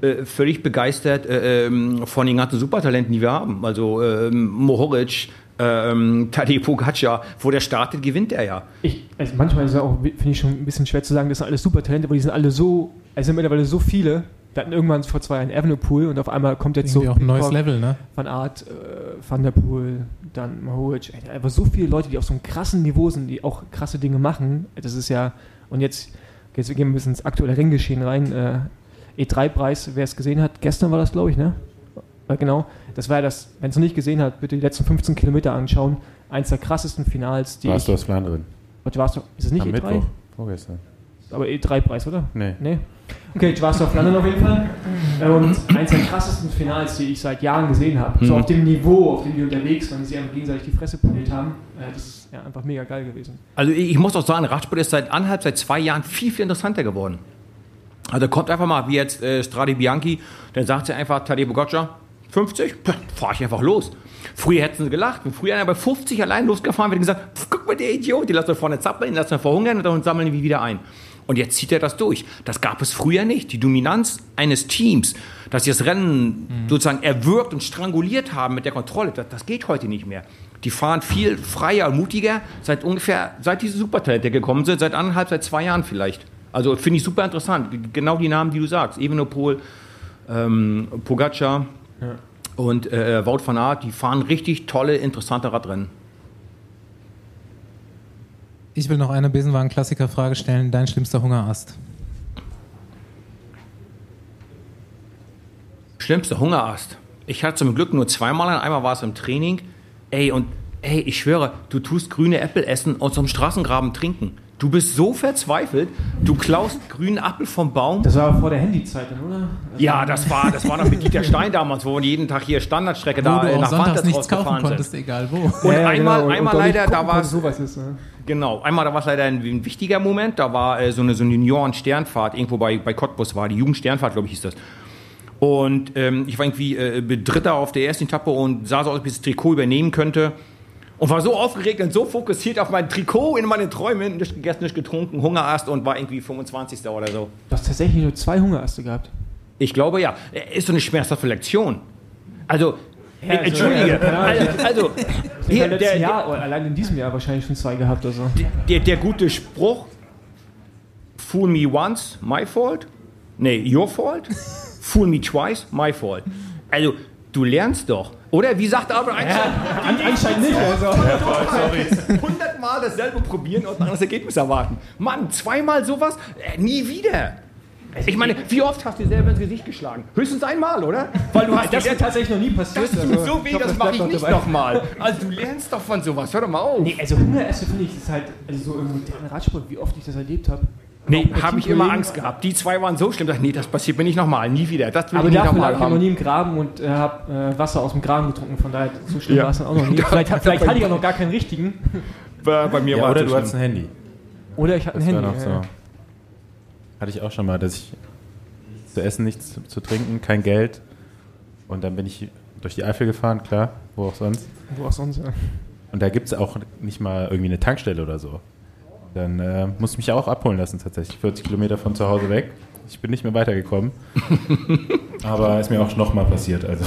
äh, völlig begeistert äh, ähm, von den ganzen Supertalenten, die wir haben. Also ähm, Mohoric, ähm, Tadej Pogacar, wo der startet, gewinnt er ja. Ich, also manchmal ist es auch, finde ich schon ein bisschen schwer zu sagen, das sind alles super Talente, aber die sind alle so, es sind mittlerweile so viele. Wir hatten irgendwann vor zwei Jahren Evenepoel und auf einmal kommt jetzt so Irgendwie auch ein neues Level, ne? Van Art, äh, Van der Poel, dann Mahoric, einfach so viele Leute, die auf so einem krassen Niveau sind, die auch krasse Dinge machen. Das ist ja, und jetzt, jetzt gehen wir ein bisschen ins aktuelle Renngeschehen rein. Äh, E3-Preis, wer es gesehen hat, gestern war das, glaube ich, ne? Äh, genau, das war ja das, wenn es noch nicht gesehen hat, bitte die letzten 15 Kilometer anschauen. Eins der krassesten Finals, die Warst du ich, aus Flandern? Warte, warst du, ist es nicht Am E3? Mittwoch. Vorgestern. Aber E3-Preis, oder? Nee. Nee. Okay, du warst auf London auf jeden Fall. Und eins der krassesten Finals, die ich seit Jahren gesehen habe. So Mhm. auf dem Niveau, auf dem die unterwegs waren, die sich einfach gegenseitig die Fresse poliert haben. Äh, das ist ja einfach mega geil gewesen. Also ich muss auch sagen, Radsport ist seit anderthalb, seit zwei Jahren viel, viel interessanter geworden. Also kommt einfach mal, wie jetzt äh, Strade Bianchi, dann sagt sie einfach, Tadej Pogacar, 50, fahre ich einfach los. Früher hätten sie gelacht. Wenn früher einer bei 50 allein losgefahren wird, gesagt, "Pff, guck mal, der Idiot, die lassen wir vorne zappeln, lassen wir verhungern und dann sammeln wir wieder ein. Und jetzt zieht er das durch. Das gab es früher nicht. Die Dominanz eines Teams, dass sie das Rennen sozusagen erwürgt und stranguliert haben mit der Kontrolle, das, das geht heute nicht mehr. Die fahren viel freier und mutiger seit ungefähr, seit diese Supertalente gekommen sind, seit anderthalb, seit zwei Jahren vielleicht. Also finde ich super interessant. Genau die Namen, die du sagst. Evenepoel, ähm, Pogacar und äh, Wout van Aert, die fahren richtig tolle, interessante Radrennen. Ich will noch eine Besenwagen-Klassiker-Frage stellen. Dein schlimmster Hungerast? Schlimmster Hungerast. Ich hatte zum Glück nur zweimal, einmal war es im Training. Ey, und ey, ich schwöre, du tust grüne Äpfel essen und zum Straßengraben trinken. Du bist so verzweifelt, du klaust grünen Apfel vom Baum. Das war aber vor der Handyzeit dann, oder? Also Ja, das war, das war noch mit Dieter Stein damals, wo wir jeden Tag hier Standardstrecke Wo da du auch nach sonntags nichts kaufen rausgefahren konntest, sind. egal wo. Und Ja, ja, einmal, genau. Einmal und leider, da war es sowas ist, ne? Genau, einmal da war es leider ein, ein wichtiger Moment, da war äh, so eine, so eine Junioren-Sternfahrt, irgendwo bei, bei Cottbus war, die Jugendsternfahrt, glaube ich, hieß das. Und ähm, ich war irgendwie äh, Dritter auf der ersten Etappe und sah so aus, ob ich das Trikot übernehmen könnte. Und war so aufgeregt und so fokussiert auf mein Trikot in meine Träume, nicht gegessen, nicht getrunken, Hungerast und war irgendwie 25. oder so. Du hast tatsächlich nur zwei Hungeraste gehabt. Ich glaube ja. Äh, Ist so eine schmerzhafte Lektion. Also, Ja, also, entschuldige, ja, also, also Ich hier, der, Jahr, oder allein in diesem Jahr wahrscheinlich schon zwei gehabt. Also. der, der gute Spruch, fool me once, my fault. Nee, your fault. Fool me twice, my fault. Also, du lernst doch. Oder wie sagt Albert Einstein? An, anscheinend nicht. Also. Hundertmal dasselbe probieren und ein anderes Ergebnis erwarten. Mann, zweimal sowas? Äh, nie wieder. Ich meine, wie oft hast du dir selber ins Gesicht geschlagen? Höchstens einmal, oder? Weil du hast Das ist tatsächlich noch nie passiert. das tut also, so weh, das mache ich nicht nochmal. Also du lernst doch von sowas. Hör doch mal auf. Nee, also Hungeräste finde ich, ist halt, also so im modernen Radsport, wie oft ich das erlebt habe. Nee, habe ich immer. Angst gehabt. Die zwei waren so schlimm, dass ich, nee, das passiert mir nicht nochmal, nie wieder. Das will Aber ich nicht dafür nochmal lag ich noch haben. nie im Graben und äh, habe äh, Wasser aus dem Graben getrunken. Von daher, so schlimm Ja. war es dann auch noch nie. Vielleicht, vielleicht hatte ich auch noch gar keinen richtigen. Bei, bei mir Ja, war oder du hattest ein Handy. Oder ich hatte ein Das Handy. Hatte ich auch schon mal, dass ich nichts zu essen, nichts zu, zu trinken, kein Geld. Und dann bin ich durch die Eifel gefahren, klar, wo auch sonst. Wo auch sonst. Ja. Und da gibt es auch nicht mal irgendwie eine Tankstelle oder so. Dann äh, musste ich mich auch abholen lassen, tatsächlich. 40 Kilometer von zu Hause weg. Ich bin nicht mehr weitergekommen. Aber ist mir auch noch mal passiert. Also.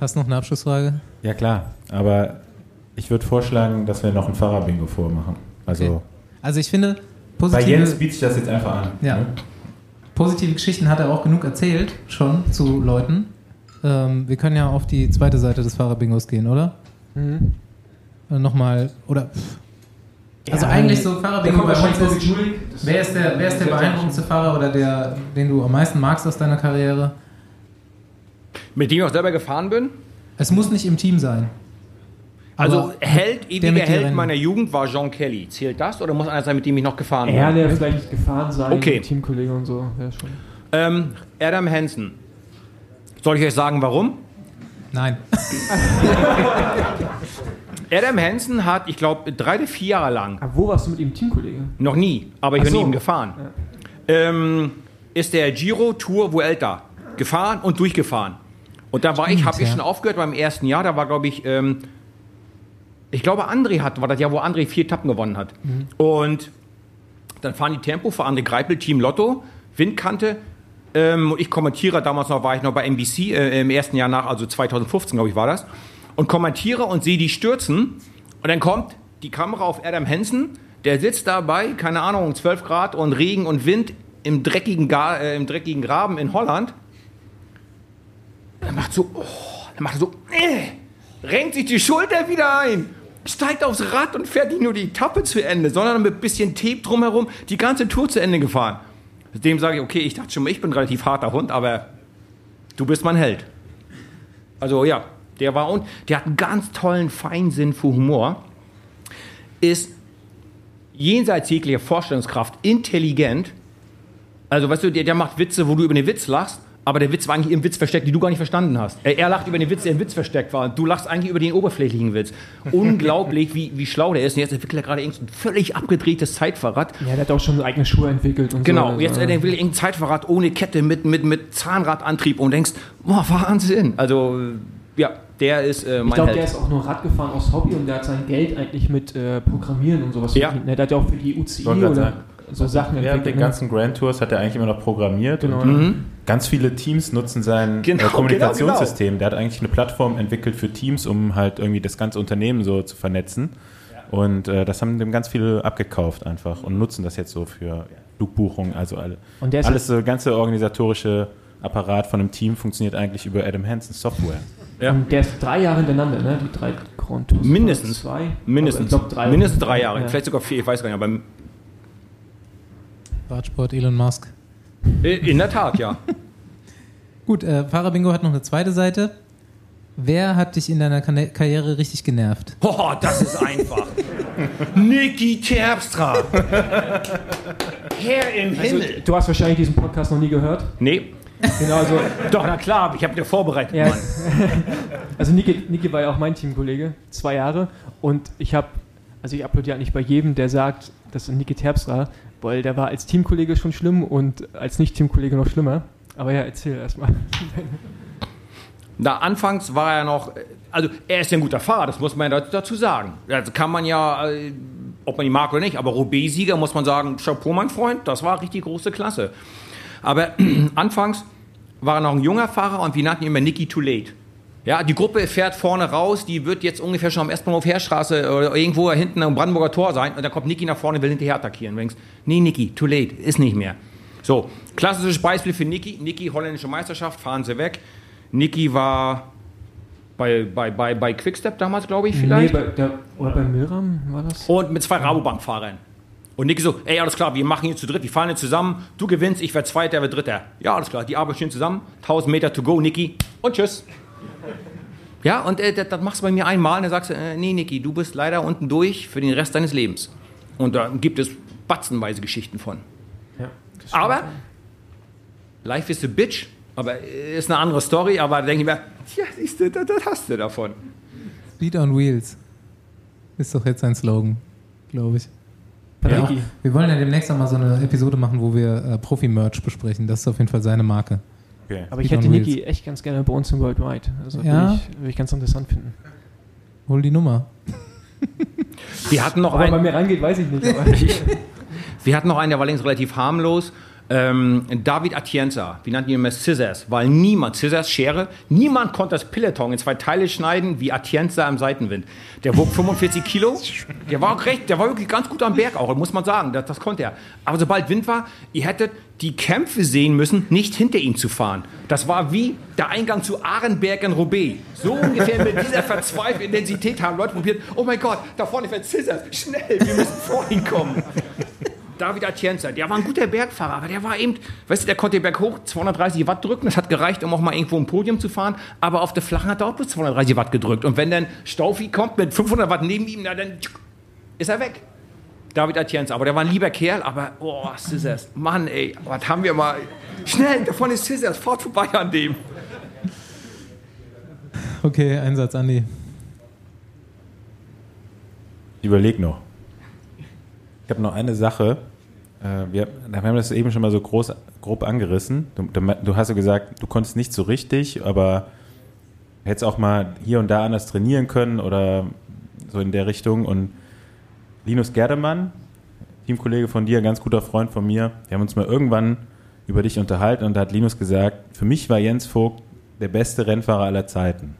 Hast du noch eine Abschlussfrage? Ja, klar. Aber ich würde vorschlagen, dass wir noch ein Fahrerbingo vormachen. Also Okay. Also ich finde, bei positive, Jens bietet sich das jetzt einfach an. Ja. ne? positive Geschichten hat er auch genug erzählt, schon zu Leuten. Ähm, wir können ja auf die zweite Seite des Fahrerbingos gehen, oder? Mhm. Äh, Nochmal, oder... pff. Also Ja, eigentlich so Fahrerbingo bei uns ist, wer ist der, wer ist der beeindruckendste Fahrer oder der, den du am meisten magst aus deiner Karriere? Mit dem ich auch selber gefahren bin. Es muss nicht im Team sein. Also Aber Held, der ewiger Held Rennen. meiner Jugend war Jean Kelly. Zählt das oder muss einer sein, mit dem ich noch gefahren bin? Er, der vielleicht nicht gefahren sein, Okay. Teamkollege und so. Ja, schon. Ähm, Adam Hansen. Soll ich euch sagen, warum? Nein. Adam Hansen hat, ich glaube, drei oder vier Jahre lang, Aber wo warst du mit ihm Teamkollege? noch nie, aber ich Ach bin so. ihm gefahren, ähm, ist der Giro Tour Vuelta gefahren und durchgefahren. Und da war ich, habe ich ja. schon aufgehört beim ersten Jahr, da war, glaube ich, ähm, ich glaube, André hat, war das Jahr, wo André vier Etappen gewonnen hat. Und dann fahren die Tempo für André Greipel, Team Lotto, Windkante. Ähm, ich kommentiere, damals noch war ich noch bei NBC äh, im ersten Jahr nach, also 2015, glaube ich, war das. Und kommentiere und sehe die stürzen. Und dann kommt die Kamera auf Adam Hansen, der sitzt dabei, keine Ahnung, 12 Grad und Regen und Wind im dreckigen, Ga äh, im dreckigen Graben in Holland. Er macht so, oh, er macht so, äh, renkt sich die Schulter wieder ein, steigt aufs Rad und fährt nicht nur die Etappe zu Ende, sondern mit ein bisschen Tape drumherum die ganze Tour zu Ende gefahren. Dem sage ich, okay, ich dachte schon mal, ich bin ein relativ harter Hund, aber du bist mein Held. Also ja, der war und der hat einen ganz tollen Feinsinn für Humor, ist jenseits jeglicher Vorstellungskraft intelligent. Also weißt du, der, der macht Witze, wo du über den Witz lachst, aber der Witz war eigentlich im Witz versteckt, den du gar nicht verstanden hast. Er, er lacht über den Witz, der im Witz versteckt war. Und du lachst eigentlich über den oberflächlichen Witz. Unglaublich, wie, wie schlau der ist. Und jetzt entwickelt er gerade irgend so ein völlig abgedrehtes Zeitfahrrad. Ja, der hat auch schon eigene Schuhe entwickelt und so. Genau, Also, jetzt äh, der will irgendein Zeitfahrrad ohne Kette mit, mit, mit Zahnradantrieb und denkst, boah, Wahnsinn. Also, Ja, der ist äh, mein Ich glaube, der ist auch nur Rad gefahren aus Hobby und der hat sein Geld eigentlich mit äh, Programmieren und sowas Ja. verdient. ne? Der hat ja auch für die UCI oder sagen. So Sachen Während entwickelt. den ne? ganzen Grand Tours hat er eigentlich immer noch programmiert. Genau. Und Mhm. Ganz viele Teams nutzen sein Genau, äh, Kommunikationssystem. Der hat eigentlich eine Plattform entwickelt für Teams, um halt irgendwie das ganze Unternehmen so zu vernetzen. Und äh, das haben dem ganz viele abgekauft einfach und nutzen das jetzt so für Flugbuchungen. Also alle, Und der alles so ganze organisatorische Apparat von einem Team funktioniert eigentlich über Adam Hansen Software. Ja. Und der ist drei Jahre hintereinander, ne? Die drei Grand Tours. Mindestens. Zwei? Mindestens. Drei. Mindestens drei Jahre. Ja. Vielleicht sogar vier, ich weiß gar nicht. Aber Radsport Elon Musk. äh, in der Tat, ja. Gut, äh, Fahrerbingo hat noch eine zweite Seite. Wer hat dich in deiner Kana- Karriere richtig genervt? Oh, das ist einfach. Niki Terpstra. Herr im Also, Himmel. du hast wahrscheinlich diesen Podcast noch nie gehört. Nee, Genau, also, doch, na klar, ich habe dir vorbereitet, Ja. Mann. also Niki, Niki war ja auch mein Teamkollege, zwei Jahre. Und ich habe, also ich applaudiere nicht bei jedem, der sagt, das ist Niki Terpstra, weil der war als Teamkollege schon schlimm und als Nicht-Teamkollege noch schlimmer. Aber ja, erzähl erstmal. Na, anfangs war er noch, also er ist ein guter Fahrer, das muss man ja dazu sagen. Also kann man ja, äh, ob man ihn mag oder nicht, aber Roubaix-Sieger muss man sagen, Chapeau, mein Freund, das war richtig große Klasse. Aber anfangs war er noch ein junger Fahrer und wir nannten ihn immer Nicky Too Late. Ja, die Gruppe fährt vorne raus, die wird jetzt ungefähr schon am Estbahnhof Heerstraße oder irgendwo hinten am Brandenburger Tor sein und dann kommt Nicky nach vorne und will hinterher attackieren. Du denkst, nee, Nicky, too late, ist nicht mehr. So, klassisches Beispiel für Nicky. Nicky, holländische Meisterschaft, fahren sie weg. Nicky war bei, bei, bei, bei Quickstep damals, glaube ich, vielleicht. Nee, bei, der, oder bei Milram war das? Und mit zwei Rabobank-Fahrern. Und Nicky so, ey, alles klar, wir machen hier zu dritt, wir fahren hier zusammen, du gewinnst, ich werde Zweiter, er wird Dritter. Ja, alles klar, die arbeiten schön zusammen, 1000 Meter to go, Nicky, und tschüss. Ja, und äh, das, das machst du bei mir einmal und dann sagst du, äh, nee, Nicky, du bist leider unten durch für den Rest deines Lebens. Und da gibt es batzenweise Geschichten von. Ja. Aber, life is a bitch, aber äh, ist eine andere Story, aber da denke ich mir, tja, siehst du, das, das hast du davon. Speed on Wheels. Ist doch jetzt ein Slogan, glaube ich. Ja. Ja. Wir wollen ja demnächst auch mal so eine Episode machen, wo wir äh, Profi-Merch besprechen. Das ist auf jeden Fall seine Marke. Okay. Aber ich hätte Niki echt ganz gerne bei uns im Worldwide. Also Ja? würde ich, würde ich ganz interessant finden. Hol die Nummer. Wir hatten noch Aber einen. bei mir reingeht, weiß ich nicht. Aber Wir hatten noch einen, der war längst relativ harmlos. Ähm, David Atienza, wir nannten ihn immer Scissors, weil niemand, Scissors, Schere, niemand konnte das Peloton in zwei Teile schneiden wie Atienza im Seitenwind. Der wog 45 Kilo, der war auch recht, der war wirklich ganz gut am Berg auch, muss man sagen, das, das konnte er. Aber sobald Wind war, ihr hättet die Kämpfe sehen müssen, nicht hinter ihm zu fahren. Das war wie der Eingang zu Arenberg in Roubaix. So ungefähr mit dieser verzweifelten Intensität haben Leute probiert, oh mein Gott, da vorne fährt Scissors, schnell, wir müssen vor ihn kommen. David Atienza, der war ein guter Bergfahrer, aber der war eben, weißt du, der konnte den Berg hoch 230 Watt drücken, das hat gereicht, um auch mal irgendwo ein Podium zu fahren, aber auf der Flachen hat er auch bloß 230 Watt gedrückt. Und wenn dann Staufi kommt mit 500 Watt neben ihm, na dann ist er weg. David Atienza, aber der war ein lieber Kerl, aber, oh, Scissors, Mann, ey, was haben wir mal, schnell, da vorne ist Scissors, fahrt vorbei an dem. Okay, Einsatz, Andi. Ich überleg noch. Ich habe noch eine Sache. Äh, wir, wir haben das eben schon mal so groß, grob angerissen. Du, du, du hast ja gesagt, du konntest nicht so richtig, aber hättest auch mal hier und da anders trainieren können oder so in der Richtung. Und Linus Gerdemann, Teamkollege von dir, ganz guter Freund von mir, wir haben uns mal irgendwann über dich unterhalten und da hat Linus gesagt, für mich war Jens Vogt der beste Rennfahrer aller Zeiten.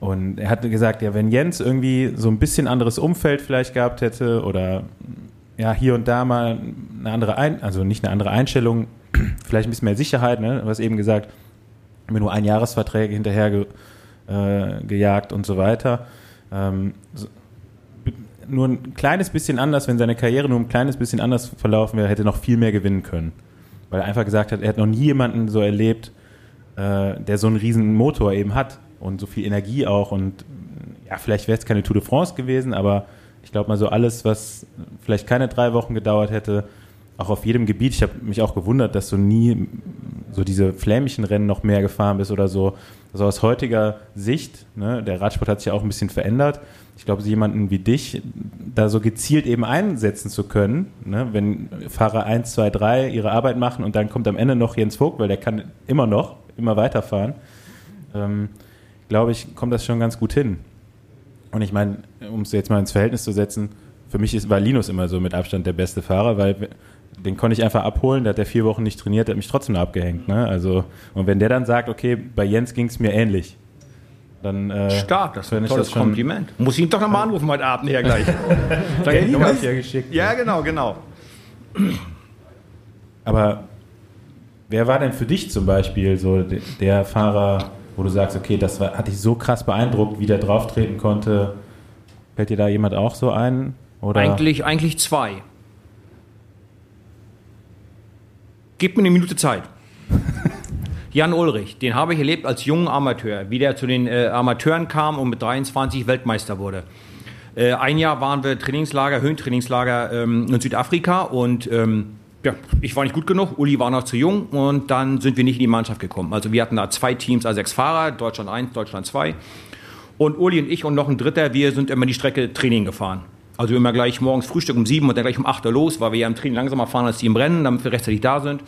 Und er hatte gesagt, ja, wenn Jens irgendwie so ein bisschen anderes Umfeld vielleicht gehabt hätte oder ja, hier und da mal eine andere Ein also nicht eine andere Einstellung, vielleicht ein bisschen mehr Sicherheit, ne? Hast eben gesagt, mir nur Einjahresverträge hinterher ge, äh, gejagt und so weiter. Ähm, so, nur ein kleines bisschen anders, wenn seine Karriere nur ein kleines bisschen anders verlaufen wäre, hätte noch viel mehr gewinnen können. Weil er einfach gesagt hat, er hat noch nie jemanden so erlebt, äh, der so einen riesen Motor eben hat und so viel Energie auch und ja, vielleicht wäre es keine Tour de France gewesen, aber ich glaube mal so alles, was vielleicht keine drei Wochen gedauert hätte, auch auf jedem Gebiet. Ich habe mich auch gewundert, dass du nie so diese flämischen Rennen noch mehr gefahren bist oder so. Also aus heutiger Sicht, ne, der Radsport hat sich ja auch ein bisschen verändert. Ich glaube, jemanden wie dich da so gezielt eben einsetzen zu können, ne, wenn Fahrer 1, 2, 3 ihre Arbeit machen und dann kommt am Ende noch Jens Vogt, weil der kann immer noch, immer weiterfahren. ähm, glaube ich, kommt das schon ganz gut hin. Und ich meine, um es jetzt mal ins Verhältnis zu setzen, für mich ist, war Linus immer so mit Abstand der beste Fahrer, weil den konnte ich einfach abholen, da hat er vier Wochen nicht trainiert, der hat mich trotzdem abgehängt. Ne? Also, und wenn der dann sagt, okay, bei Jens ging es mir ähnlich, dann äh, Stark, das ist ein tolles das schon- Kompliment. Muss ich ihn doch nochmal anrufen heute Abend hier gleich. Hab Linus. ja geschickt. Ja, genau, genau. Aber wer war denn für dich zum Beispiel so de- der Fahrer, wo du sagst, okay, das war, hat dich so krass beeindruckt, wie der drauftreten konnte? Fällt dir da jemand auch so ein? Oder? Eigentlich, eigentlich zwei. Gib mir eine Minute Zeit. Jan Ulrich, den habe ich erlebt als jungen Amateur, wie der zu den äh, Amateuren kam und mit 23 Weltmeister wurde. Äh, ein Jahr waren wir Trainingslager, Höhentrainingslager ähm, in Südafrika und ähm, ja, ich war nicht gut genug, Uli war noch zu jung und dann sind wir nicht in die Mannschaft gekommen. Also wir hatten da zwei Teams, also sechs Fahrer, Deutschland 1, Deutschland 2. Und Uli und ich und noch ein Dritter, wir sind immer die Strecke Training gefahren. Also immer gleich morgens Frühstück um sieben und dann gleich um acht Uhr los, weil wir ja im Training langsamer fahren als die im Rennen, damit wir rechtzeitig da sind.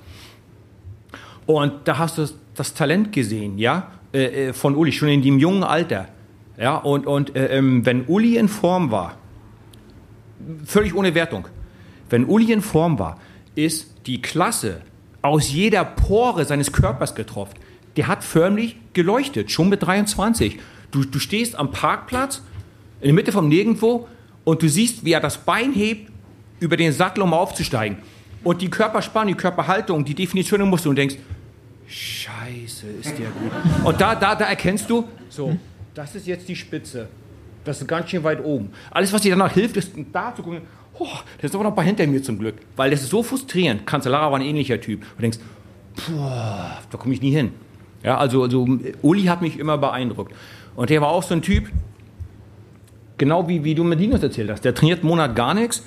Und da hast du das Talent gesehen, ja, äh, äh, von Uli, schon in dem jungen Alter. Ja, und, und äh, ähm, wenn Uli in Form war, völlig ohne Wertung, wenn Uli in Form war, ist die Klasse aus jeder Pore seines Körpers getroffen. Der hat förmlich geleuchtet, schon mit 23. Du, du stehst am Parkplatz, in der Mitte vom Nirgendwo, und du siehst, wie er das Bein hebt über den Sattel, um aufzusteigen. Und die Körperspannung, die Körperhaltung, die Definition musst du und denkst, Scheiße, ist der gut. Und da, da, da erkennst du, so, das ist jetzt die Spitze. Das ist ganz schön weit oben. Alles, was dir danach hilft, ist da zu gucken, oh, der ist aber noch ein paar hinter mir zum Glück. Weil das ist so frustrierend. Cancellara war ein ähnlicher Typ. Du denkst, da komme ich nie hin. Ja, also, also Uli hat mich immer beeindruckt. Und der war auch so ein Typ, genau wie, wie du mit Linus erzählt hast. Der trainiert einen Monat gar nichts.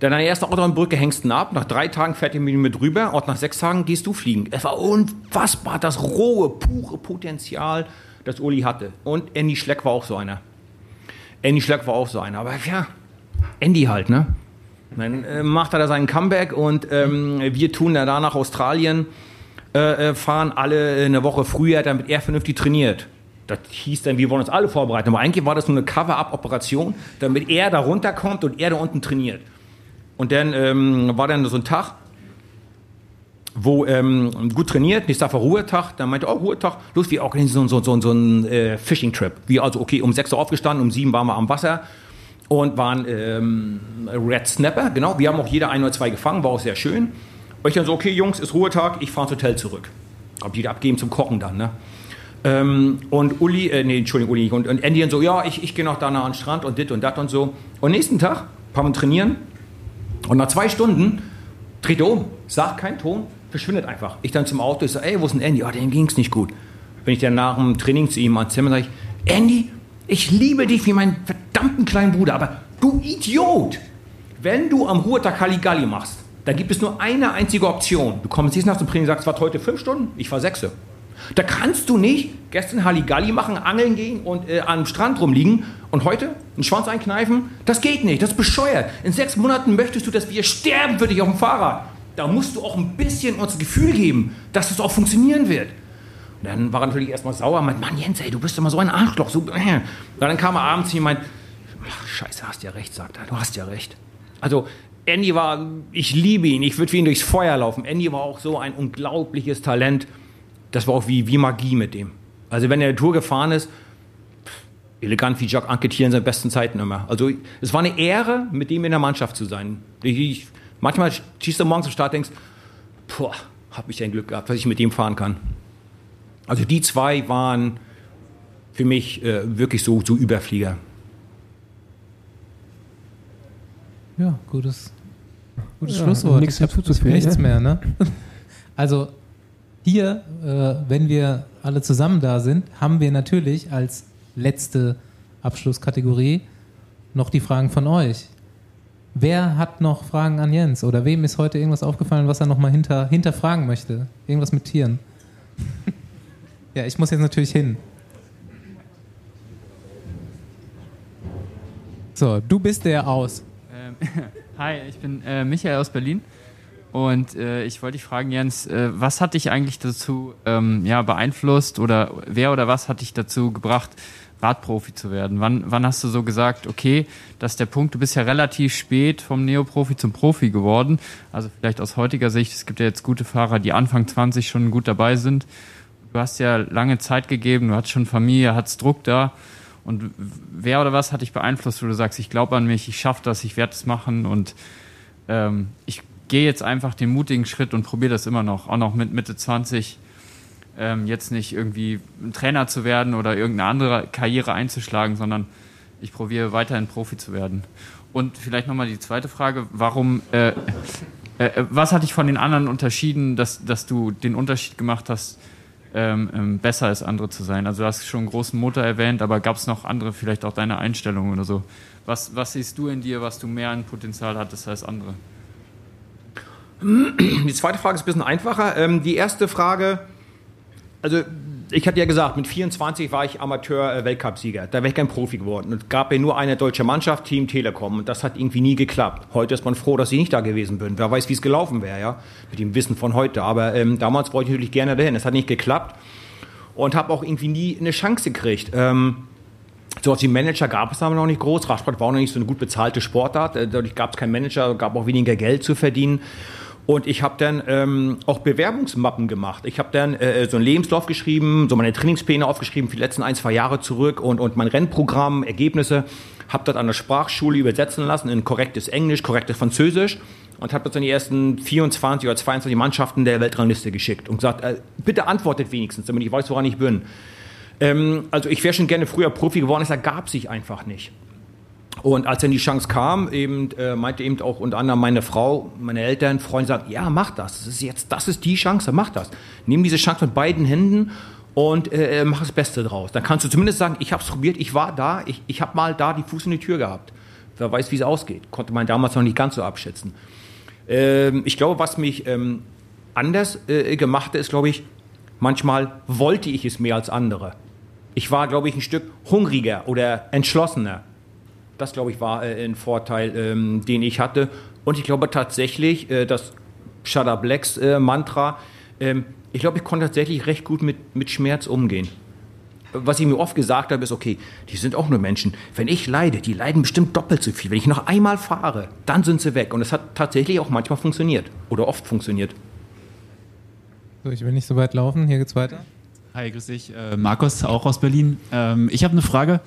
Dann an der ersten Autobahnbrücke hängst du ab. Nach drei Tagen fährt er mit ihm mit rüber. Und nach sechs Tagen gehst du fliegen. Es war unfassbar, das rohe, pure Potenzial, das Uli hatte. Und Andy Schleck war auch so einer. Andy Schleck war auch so einer. Aber ja, Andy halt, ne? Dann äh, macht er da seinen Comeback und ähm, wir tun da nach Australien, äh, äh, fahren alle eine Woche früher, damit er vernünftig trainiert. Das hieß dann, wir wollen uns alle vorbereiten. Aber eigentlich war das nur eine Cover-Up-Operation, damit er da runterkommt und er da unten trainiert. Und dann ähm, war dann so ein Tag, wo ähm, gut trainiert, nächster Tag Ruhetag, dann meinte, oh, Ruhetag, los, wir organisieren so, so, so, so einen äh, Fishing-Trip. Wir also, okay, um 6 Uhr aufgestanden, um 7 waren wir am Wasser und waren ähm, Red Snapper, genau, wir haben auch jeder ein oder zwei gefangen, war auch sehr schön. Und ich dann so, okay, Jungs, ist Ruhetag, ich fahre ins Hotel zurück. Hab die da abgeben zum Kochen dann, ne? Ähm, und Uli, äh, nee, Entschuldigung, Uli, und, und Andy dann so, ja, ich, ich gehe noch da nah an den Strand und dit und dat und so. Und nächsten Tag, paar Mal trainieren, und nach zwei Stunden dreht er um, sagt keinen Ton, verschwindet einfach. Ich dann zum Auto, ich sage, ey, wo ist denn Andy? Ah, dem ging es nicht gut. Bin ich dann nach dem Training zu ihm ans Zimmer, sage ich, Andy, ich liebe dich wie meinen verdammten kleinen Bruder, aber du Idiot! Wenn du am Ruhetag Halligalli machst, dann gibt es nur eine einzige Option. Du kommst jetzt nach dem Training und sagst, es war heute fünf Stunden, ich war sechse. Da kannst du nicht gestern Halligalli machen, angeln gehen und äh, am Strand rumliegen und heute einen Schwanz einkneifen. Das geht nicht, das ist bescheuert. In sechs Monaten möchtest du, dass wir sterben für dich auf dem Fahrrad. Da musst du auch ein bisschen uns Gefühl geben, dass es auch funktionieren wird. Dann war er natürlich erstmal sauer, meint, Mann Jens, ey, du bist immer so ein Arschloch. So, äh. Dann kam er abends und meint, ach, scheiße, hast ja recht, sagt er, du hast ja recht. Also Andy war, ich liebe ihn, ich würde für ihn durchs Feuer laufen. Andy war auch so ein unglaubliches Talent. Das war auch wie, wie Magie mit dem. Also wenn er eine Tour gefahren ist, elegant wie Jacques Anquetil in seinen besten Zeiten immer. Also es war eine Ehre, mit dem in der Mannschaft zu sein. Ich, manchmal schießt du morgens am Start und denkst, boah, hab ich ein Glück gehabt, dass ich mit dem fahren kann. Also die zwei waren für mich äh, wirklich so, so Überflieger. Ja, gutes, gutes Ja, Schlusswort. nichts hinzuzufügen, Nichts mehr, ne? Also hier, äh, wenn wir alle zusammen da sind, haben wir natürlich als letzte Abschlusskategorie noch die Fragen von euch. Wer hat noch Fragen an Jens? Oder wem ist heute irgendwas aufgefallen, was er nochmal hinter, hinterfragen möchte? Irgendwas mit Tieren? Ja, ich muss jetzt natürlich hin. So, du bist der aus. Ähm, Hi, ich bin äh, Michael aus Berlin. Und äh, ich wollte dich fragen, Jens, äh, was hat dich eigentlich dazu ähm, ja, beeinflusst oder wer oder was hat dich dazu gebracht, Radprofi zu werden? Wann, wann hast du so gesagt, okay, das ist der Punkt, du bist ja relativ spät vom Neoprofi zum Profi geworden. Also vielleicht aus heutiger Sicht, es gibt ja jetzt gute Fahrer, die Anfang 20 schon gut dabei sind. Du hast ja lange Zeit gegeben, du hast schon Familie, hattest Druck da. Und wer oder was hat dich beeinflusst, wo du sagst, ich glaube an mich, ich schaffe das, ich werde es machen und ähm, ich gehe jetzt einfach den mutigen Schritt und probiere das immer noch, auch noch mit Mitte 20 ähm, jetzt nicht irgendwie ein Trainer zu werden oder irgendeine andere Karriere einzuschlagen, sondern ich probiere weiterhin Profi zu werden. Und vielleicht nochmal die zweite Frage, warum, äh, äh, was hat dich von den anderen unterschieden, dass, dass du den Unterschied gemacht hast, ähm, ähm, besser als andere zu sein? Also du hast schon einen großen Motor erwähnt, aber gab es noch andere, vielleicht auch deine Einstellung oder so? Was, was siehst du in dir, was du mehr an Potenzial hattest als andere? Die zweite Frage ist ein bisschen einfacher. Ähm, die erste Frage, also ich hatte ja gesagt, mit 24 war ich Amateur-Weltcupsieger. Da wäre ich kein Profi geworden. Es gab ja nur eine deutsche Mannschaft, Team Telekom. Und das hat irgendwie nie geklappt. Heute ist man froh, dass ich nicht da gewesen bin. Wer weiß, wie es gelaufen wäre, ja. Mit dem Wissen von heute. Aber ähm, damals wollte ich natürlich gerne dahin. Es hat nicht geklappt. Und habe auch irgendwie nie eine Chance gekriegt. Ähm, so als Manager gab es aber noch nicht groß. Radsport war auch noch nicht so eine gut bezahlte Sportart. Äh, dadurch gab es keinen Manager, gab auch weniger Geld zu verdienen. Und ich habe dann ähm, auch Bewerbungsmappen gemacht. Ich habe dann äh, so einen Lebenslauf geschrieben, so meine Trainingspläne aufgeschrieben für die letzten ein, zwei Jahre zurück und, und mein Rennprogramm, Ergebnisse. Habe das an der Sprachschule übersetzen lassen in korrektes Englisch, korrektes Französisch und habe das an die ersten 24 oder 22 Mannschaften der Weltrangliste geschickt und gesagt, äh, bitte antwortet wenigstens, damit ich weiß, woran ich bin. Ähm, also ich wäre schon gerne früher Profi geworden, das ergab sich einfach nicht. Und als dann die Chance kam, eben äh, meinte eben auch unter anderem meine Frau, meine Eltern, Freunde sagen, ja, mach das. Das ist jetzt, das ist die Chance, mach das. Nimm diese Chance mit beiden Händen und äh, mach das Beste draus. Dann kannst du zumindest sagen, ich habe es probiert, ich war da, ich, ich habe mal da die Fuß in die Tür gehabt. Wer weiß, wie es ausgeht. Konnte man damals noch nicht ganz so abschätzen. Ähm, ich glaube, was mich ähm, anders äh, gemacht hat, ist, glaube ich, manchmal wollte ich es mehr als andere. Ich war, glaube ich, ein Stück hungriger oder entschlossener das, glaube ich, war äh, ein Vorteil, ähm, den ich hatte. Und ich glaube tatsächlich, äh, das Shudder Blacks äh, Mantra, ähm, ich glaube, ich konnte tatsächlich recht gut mit, mit Schmerz umgehen. Was ich mir oft gesagt habe, ist, okay, die sind auch nur Menschen. Wenn ich leide, die leiden bestimmt doppelt so viel. Wenn ich noch einmal fahre, dann sind sie weg. Und es hat tatsächlich auch manchmal funktioniert. Oder oft funktioniert. So, ich will nicht so weit laufen. Hier geht's weiter. Hi, grüß dich. Äh, Markus, auch aus Berlin. Ähm, ich habe eine Frage.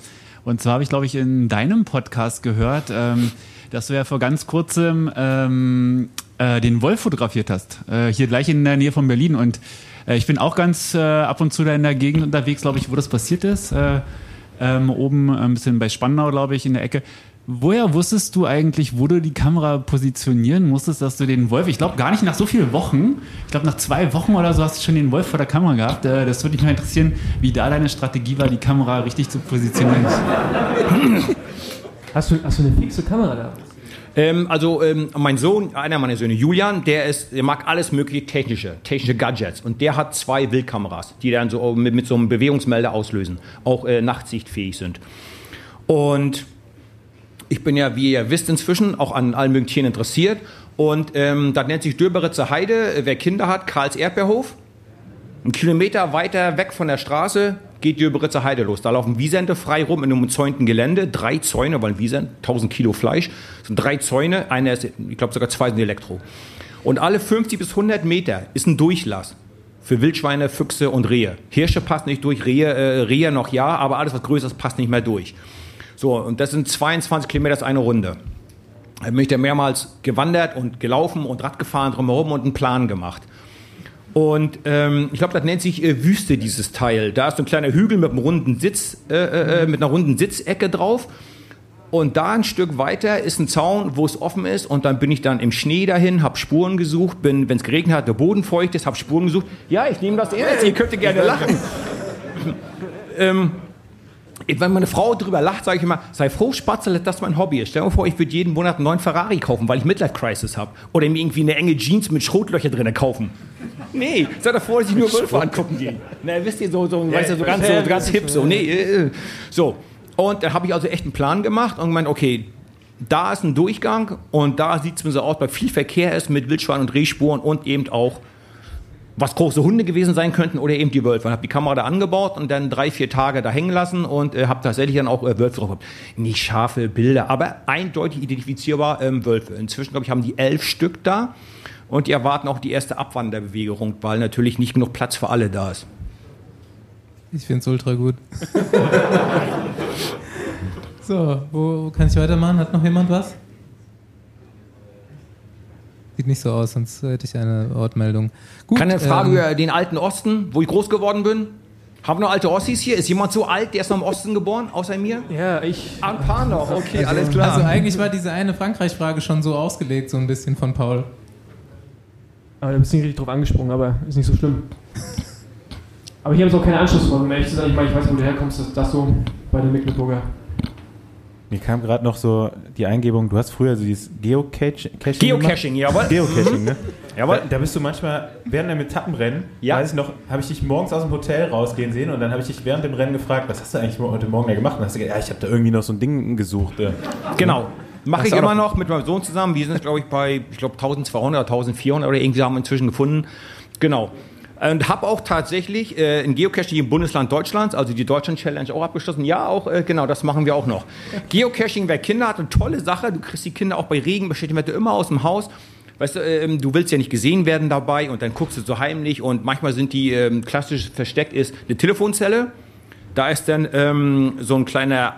Und zwar habe ich, glaube ich, in deinem Podcast gehört, ähm, dass du ja vor ganz kurzem ähm, äh, den Wolf fotografiert hast. Äh, hier gleich in der Nähe von Berlin. Und äh, ich bin auch ganz äh, ab und zu da in der Gegend unterwegs, glaube ich, wo das passiert ist. Äh, ähm, oben ein bisschen bei Spandau, glaube ich, in der Ecke. Woher wusstest du eigentlich, wo du die Kamera positionieren musstest, dass du den Wolf, ich glaube gar nicht nach so vielen Wochen, ich glaube nach zwei Wochen oder so hast du schon den Wolf vor der Kamera gehabt. Äh, das würde mich mal interessieren, wie da deine Strategie war, die Kamera richtig zu positionieren. Hast du, hast du eine fixe Kamera da? Ähm, also ähm, mein Sohn, einer meiner Söhne, Julian, der ist, der mag alles mögliche technische, technische Gadgets und der hat zwei Wildkameras, die dann so mit, mit so einem Bewegungsmelder auslösen, auch äh, nachtsichtfähig sind. Und ich bin ja, wie ihr wisst, inzwischen auch an allen möglichen Tieren interessiert. Und ähm, das nennt sich Döberitzer Heide. Wer Kinder hat, Karls Erdbeerhof. Ein Kilometer weiter weg von der Straße geht Döberitzer Heide los. Da laufen Wiesente frei rum in einem umzäunten Gelände. Drei Zäune, weil Wiesent, 1000 Kilo Fleisch. Das sind drei Zäune, einer ist, ich glaube sogar zwei sind Elektro. Und alle 50 bis 100 Meter ist ein Durchlass für Wildschweine, Füchse und Rehe. Hirsche passt nicht durch, Rehe, äh, Rehe noch ja, aber alles was größer ist, passt nicht mehr durch. So, und das sind 22 Kilometer, das eine Runde. Da bin ich da mehrmals gewandert und gelaufen und Rad gefahren drumherum und einen Plan gemacht. Und ähm, ich glaube, das nennt sich äh, Wüste, dieses Teil. Da ist so ein kleiner Hügel mit einem runden Sitz, äh, äh, mit einer runden Sitzecke drauf. Und da ein Stück weiter ist ein Zaun, wo es offen ist. Und dann bin ich dann im Schnee dahin, habe Spuren gesucht, bin, wenn es geregnet hat, der Boden feucht ist, habe Spuren gesucht. Ja, ich nehme das ernst, ihr könnt gerne lachen. ähm, wenn meine Frau drüber lacht, sage ich immer, sei froh, Spatzel, dass das mein Hobby ist. Stell dir vor, ich würde jeden Monat einen neuen Ferrari kaufen, weil ich Midlife-Crisis habe. Oder mir irgendwie eine enge Jeans mit Schrotlöcher drin kaufen. Nee, sei doch froh, dass ich nur Wölfe angucken gehe. Na, wisst ihr, so, so, ja, weißt du, so ganz, so, ganz hip, so, nee, äh, so. Und dann habe ich also echt einen Plan gemacht und gemeint, okay, da ist ein Durchgang und da sieht es mir so aus, weil viel Verkehr ist mit Wildschwein und Rehspuren und eben auch was große Hunde gewesen sein könnten oder eben die Wölfe. Ich habe die Kamera da angebaut und dann drei, vier Tage da hängen lassen und äh, habe tatsächlich dann auch äh, Wölfe drauf gehabt. Nicht scharfe Bilder, aber eindeutig identifizierbar ähm, Wölfe. Inzwischen, glaube ich, haben die elf Stück da und die erwarten auch die erste Abwanderbewegung, weil natürlich nicht genug Platz für alle da ist. Ich finde es ultra gut. so, wo, wo kann ich weitermachen? Hat noch jemand was? Sieht nicht so aus, sonst hätte ich eine Wortmeldung. Gut, Keine Frage ähm, über den alten Osten, wo ich groß geworden bin. Haben wir noch alte Ossis hier? Ist jemand so alt, der ist noch im Osten geboren, außer mir? Ja, ich. Ein paar noch, okay, also, alles klar. Also eigentlich war diese eine Frankreich-Frage schon so ausgelegt, so ein bisschen von Paul. Aber da bist du nicht richtig drauf angesprungen, aber ist nicht so schlimm. Aber ich habe jetzt auch keine Anschlussfrage, um ehrlich zu sein. Ich meine, ich weiß, wo du herkommst, das, das so bei den Mecklenburger. Mir kam gerade noch so die Eingebung, du hast früher so dieses Geocaching Geocaching, jawohl. Geocaching, Mhm. ne? Jawohl. Da, da bist du manchmal während dem Etappenrennen, Ja. weiß ich noch, habe ich dich morgens aus dem Hotel rausgehen sehen und dann habe ich dich während dem Rennen gefragt, was hast du eigentlich heute Morgen da gemacht? Und hast du gesagt, ja, ich habe da irgendwie noch so ein Ding gesucht. äh. Genau. Mache Hast ich du auch immer noch mit meinem Sohn zusammen. Wir sind, glaube ich, bei, ich glaube, 1200 oder 1400 oder irgendwie haben wir inzwischen gefunden. Genau. Und habe auch tatsächlich äh, ein Geocaching im Bundesland Deutschlands, also die Deutschland Challenge auch abgeschlossen. Ja, auch, äh, genau, das machen wir auch noch. Geocaching, wer Kinder hat, eine tolle Sache. Du kriegst die Kinder auch bei Regen, bestätigen Wetter immer aus dem Haus. Weißt du, ähm, du willst ja nicht gesehen werden dabei und dann guckst du so heimlich und manchmal sind die ähm, klassisch versteckt ist eine Telefonzelle. Da ist dann ähm, so ein kleiner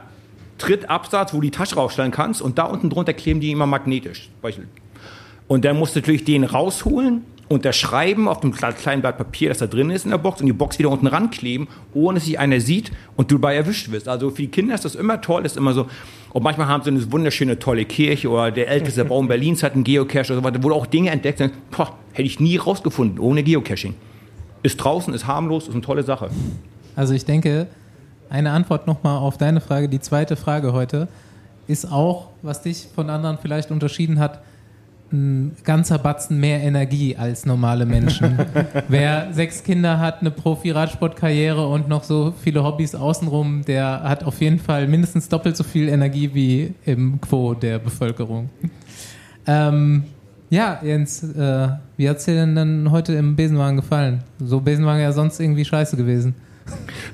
Trittabsatz, wo du die Tasche rausstellen kannst und da unten drunter kleben die immer magnetisch. Und dann musst du natürlich den rausholen, unterschreiben auf dem kle- kleinen Blatt Papier, das da drin ist in der Box und die Box wieder unten rankleben, ohne dass sich einer sieht und du dabei erwischt wirst. Also für die Kinder ist das immer toll, ist immer so. Und manchmal haben sie eine wunderschöne, tolle Kirche oder der älteste Baum Berlins hat einen Geocache oder so weiter, wo du auch Dinge entdeckt hast, boah, hätte ich nie rausgefunden ohne Geocaching. Ist draußen, ist harmlos, ist eine tolle Sache. Also ich denke, eine Antwort nochmal auf deine Frage, die zweite Frage heute, ist auch, was dich von anderen vielleicht unterschieden hat, ein ganzer Batzen mehr Energie als normale Menschen. Wer sechs Kinder hat, eine Profi-Radsportkarriere und noch so viele Hobbys außenrum, der hat auf jeden Fall mindestens doppelt so viel Energie wie im Quo der Bevölkerung. Ähm, ja, Jens, äh, wie hat es dir denn dann heute im Besenwagen gefallen? So Besenwagen ja sonst irgendwie scheiße gewesen.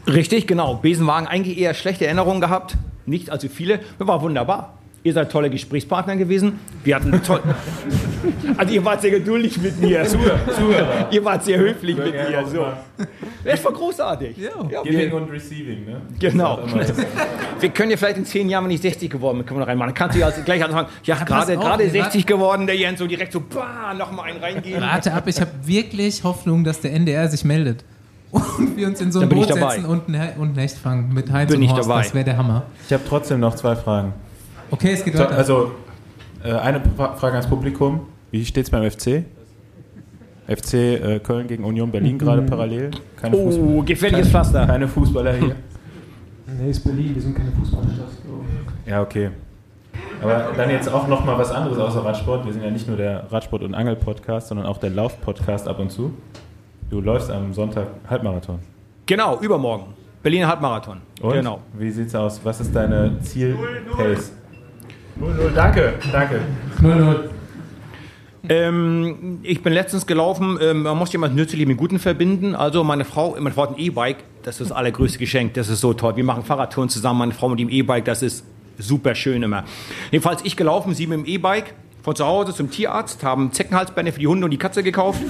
Richtig, genau. Besenwagen eigentlich eher schlechte Erinnerungen gehabt. Nicht allzu viele. War wunderbar. Ihr seid tolle Gesprächspartner gewesen. Wir hatten toll. Also ihr wart sehr geduldig mit mir. Zuhörer. Ihr wart sehr höflich mit Ja, mir. ja, So. Das war großartig. Ja, Giving wir, und Receiving, ne? genau. Wir können ja vielleicht in zehn Jahren, wenn ich 60 geworden bin, können wir noch reinmachen. Dann kannst du ja gleich anfangen. Ja, pass gerade auf, gerade wir 60 geworden, der Jens, so direkt so, bah, noch mal einen reingehen. Warte ab, ich habe wirklich Hoffnung, dass der NDR sich meldet. Und wir uns in so ein Boot setzen und, ein- Hecht fangen mit Heinz Bin und ich Horst. dabei. Das wäre der Hammer. Ich habe trotzdem noch zwei Fragen. Okay, es geht So, weiter. also, äh, eine Fra- Frage ans Publikum. Wie steht es beim FC? FC äh, Köln gegen Union Berlin gerade parallel. Keine Oh, Fußball- gefährliches keine- Pflaster. Keine Fußballer hier. Nee, ist Berlin, wir sind keine Fußballstadt. Ja, okay. Aber dann jetzt auch noch mal was anderes außer Radsport. Wir sind ja nicht nur der Radsport- und Angel-Podcast, sondern auch der Lauf-Podcast ab und zu. Du läufst am Sonntag Halbmarathon. Genau, übermorgen. Berliner Halbmarathon. Und? Genau. Wie sieht's aus? Was ist deine Ziel-Pace? 0-0. Danke, danke. 0-0. Ähm, ich bin letztens gelaufen, ähm, man muss jemand nützlich mit Guten verbinden. Also meine Frau, meine Frau hat ein E-Bike, das ist das allergrößte Geschenk, das ist so toll. Wir machen Fahrradtouren zusammen, meine Frau mit dem E-Bike, das ist super schön immer. Jedenfalls ich gelaufen, sie mit dem E-Bike von zu Hause zum Tierarzt, haben Zeckenhalsbänder für die Hunde und die Katze gekauft.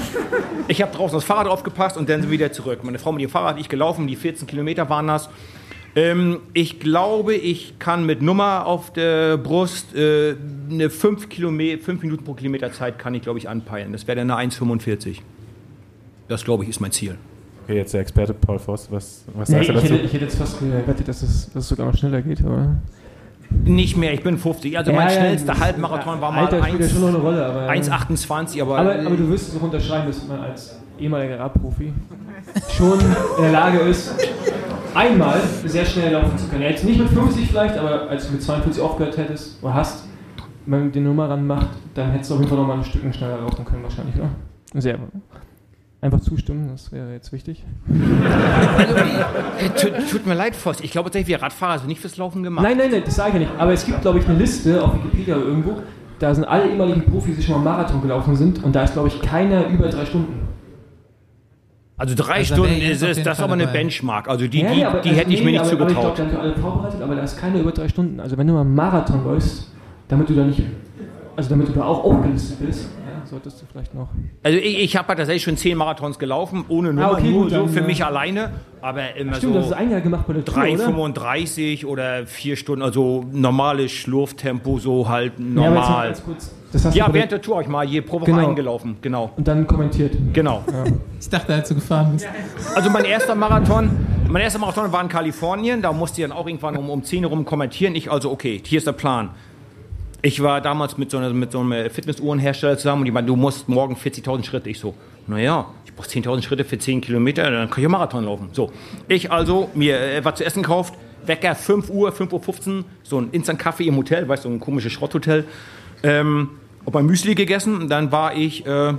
Ich habe draußen das Fahrrad aufgepasst und dann sind wir wieder zurück. Meine Frau mit dem Fahrrad, ich gelaufen, die 14 Kilometer waren das. Ähm, ich glaube, ich kann mit Nummer auf der Brust äh, eine 5, Kilometer, 5 Minuten pro Kilometer Zeit kann ich, glaube ich, anpeilen. Das wäre dann eine 1,45. Das, glaube ich, ist mein Ziel. Okay, jetzt der Experte Paul Voss. Was, was Nee, sagst du dazu? hätte, ich hätte jetzt fast gewettet, dass es, dass es sogar noch schneller geht, aber. Nicht mehr, ich bin 50. Also mein Ja, ja, schnellster Halbmarathon war mal Alter spielt ja schon noch eine Rolle, aber. 1,28, aber, Aber, aber du wirst es auch unterschreiben, dass man als ehemaliger Radprofi schon in der Lage ist, einmal sehr schnell laufen zu können. Jetzt nicht mit 50 vielleicht, aber als du mit 42 aufgehört hättest oder hast, wenn man die Nummer ranmacht, dann hättest du auf jeden Fall noch mal ein Stück schneller laufen können wahrscheinlich, oder? Sehr. Einfach zustimmen, das wäre jetzt wichtig. Also, äh, tut, tut mir leid, Voss. Ich glaube tatsächlich, wir Radfahrer sind nicht fürs Laufen gemacht. Nein, nein, nein, das sage ich ja nicht. Aber es gibt, glaube ich, eine Liste auf Wikipedia oder irgendwo. Da sind alle ehemaligen Profis, die schon mal Marathon gelaufen sind. Und da ist, glaube ich, keiner über drei Stunden. Also drei Also Stunden ich ist es, das ist aber eine. Benchmark. Also die, Ja, die, ja, aber- die also hätte ich nee, mir nicht aber, Aber ich zugetraut. glaube, da sind alle vorbereitet, aber da ist keiner über drei Stunden. Also wenn du mal einen Marathon läufst, damit du da nicht, also damit du da auch aufgelistet bist, ja, solltest du vielleicht noch. Also ich, ich habe tatsächlich schon zehn Marathons gelaufen, ohne Nummer, Ah, okay, nur gut, so dann, für äh, mich alleine. Aber immer Stimmt, das ist so ein Jahr gemacht bei der Tour, oder? 3,35 oder 4 Stunden, also normales Schlurftempo, so halt Ja, aber jetzt mal normal. ganz kurz. Das hast Ja, während der, Tour habe ich mal je pro Woche Genau. eingelaufen, genau. und dann kommentiert. Genau. Ich dachte, als du gefahren bist. Also mein erster Marathon, mein erster Marathon war in Kalifornien, da musste ich dann auch irgendwann um, um 10 rum kommentieren. Ich also, okay, hier ist der Plan. Ich war damals mit so, einer, mit so einem Fitnessuhrenhersteller zusammen und die meinten, du musst morgen 40.000 Schritte. Ich so, naja, ich brauche 10.000 Schritte für 10 Kilometer, dann kann ich einen Marathon laufen. So, ich also mir äh, was zu essen gekauft, Wecker 5 Uhr, 5.15 Uhr, so ein Instant-Kaffee im Hotel, weißt du, so ein komisches Schrotthotel. Ähm, hab mein Müsli gegessen dann war ich... Äh,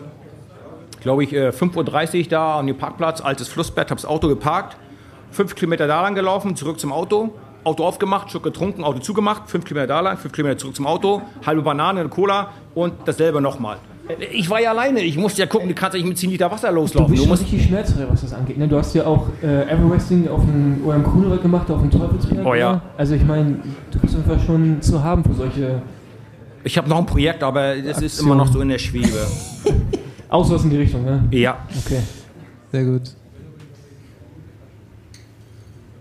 glaube ich, äh, 5.30 Uhr da an dem Parkplatz, altes Flussbett, habe das Auto geparkt, fünf Kilometer da lang gelaufen, zurück zum Auto, Auto aufgemacht, Schluck getrunken, Auto zugemacht, fünf Kilometer da lang, fünf Kilometer zurück zum Auto, halbe Banane, eine Cola und dasselbe nochmal. Ich war ja alleine, ich musste ja gucken, du kannst ja nicht mit 10 Liter Wasser Du loslaufen. bist Du musst, richtig schmerzfrei, was das angeht. Ne? Du hast ja auch äh, Everesting auf dem OM Grunewald gemacht, auf dem Teufelsberg. Oh ja. oder? Also ich meine, du bist einfach schon zu haben für solche ich habe noch ein Projekt, aber es ist immer noch so in der Schwebe. auch sowas in die Richtung, ne? Ja. Okay. Sehr gut.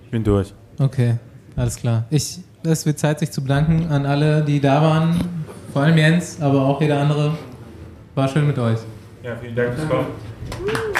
Ich bin durch. Okay, alles klar. Ich, es wird Zeit, sich zu bedanken an alle, die da waren. Vor allem Jens, aber auch jeder andere. War schön mit euch. Ja, vielen Dank fürs Kommen.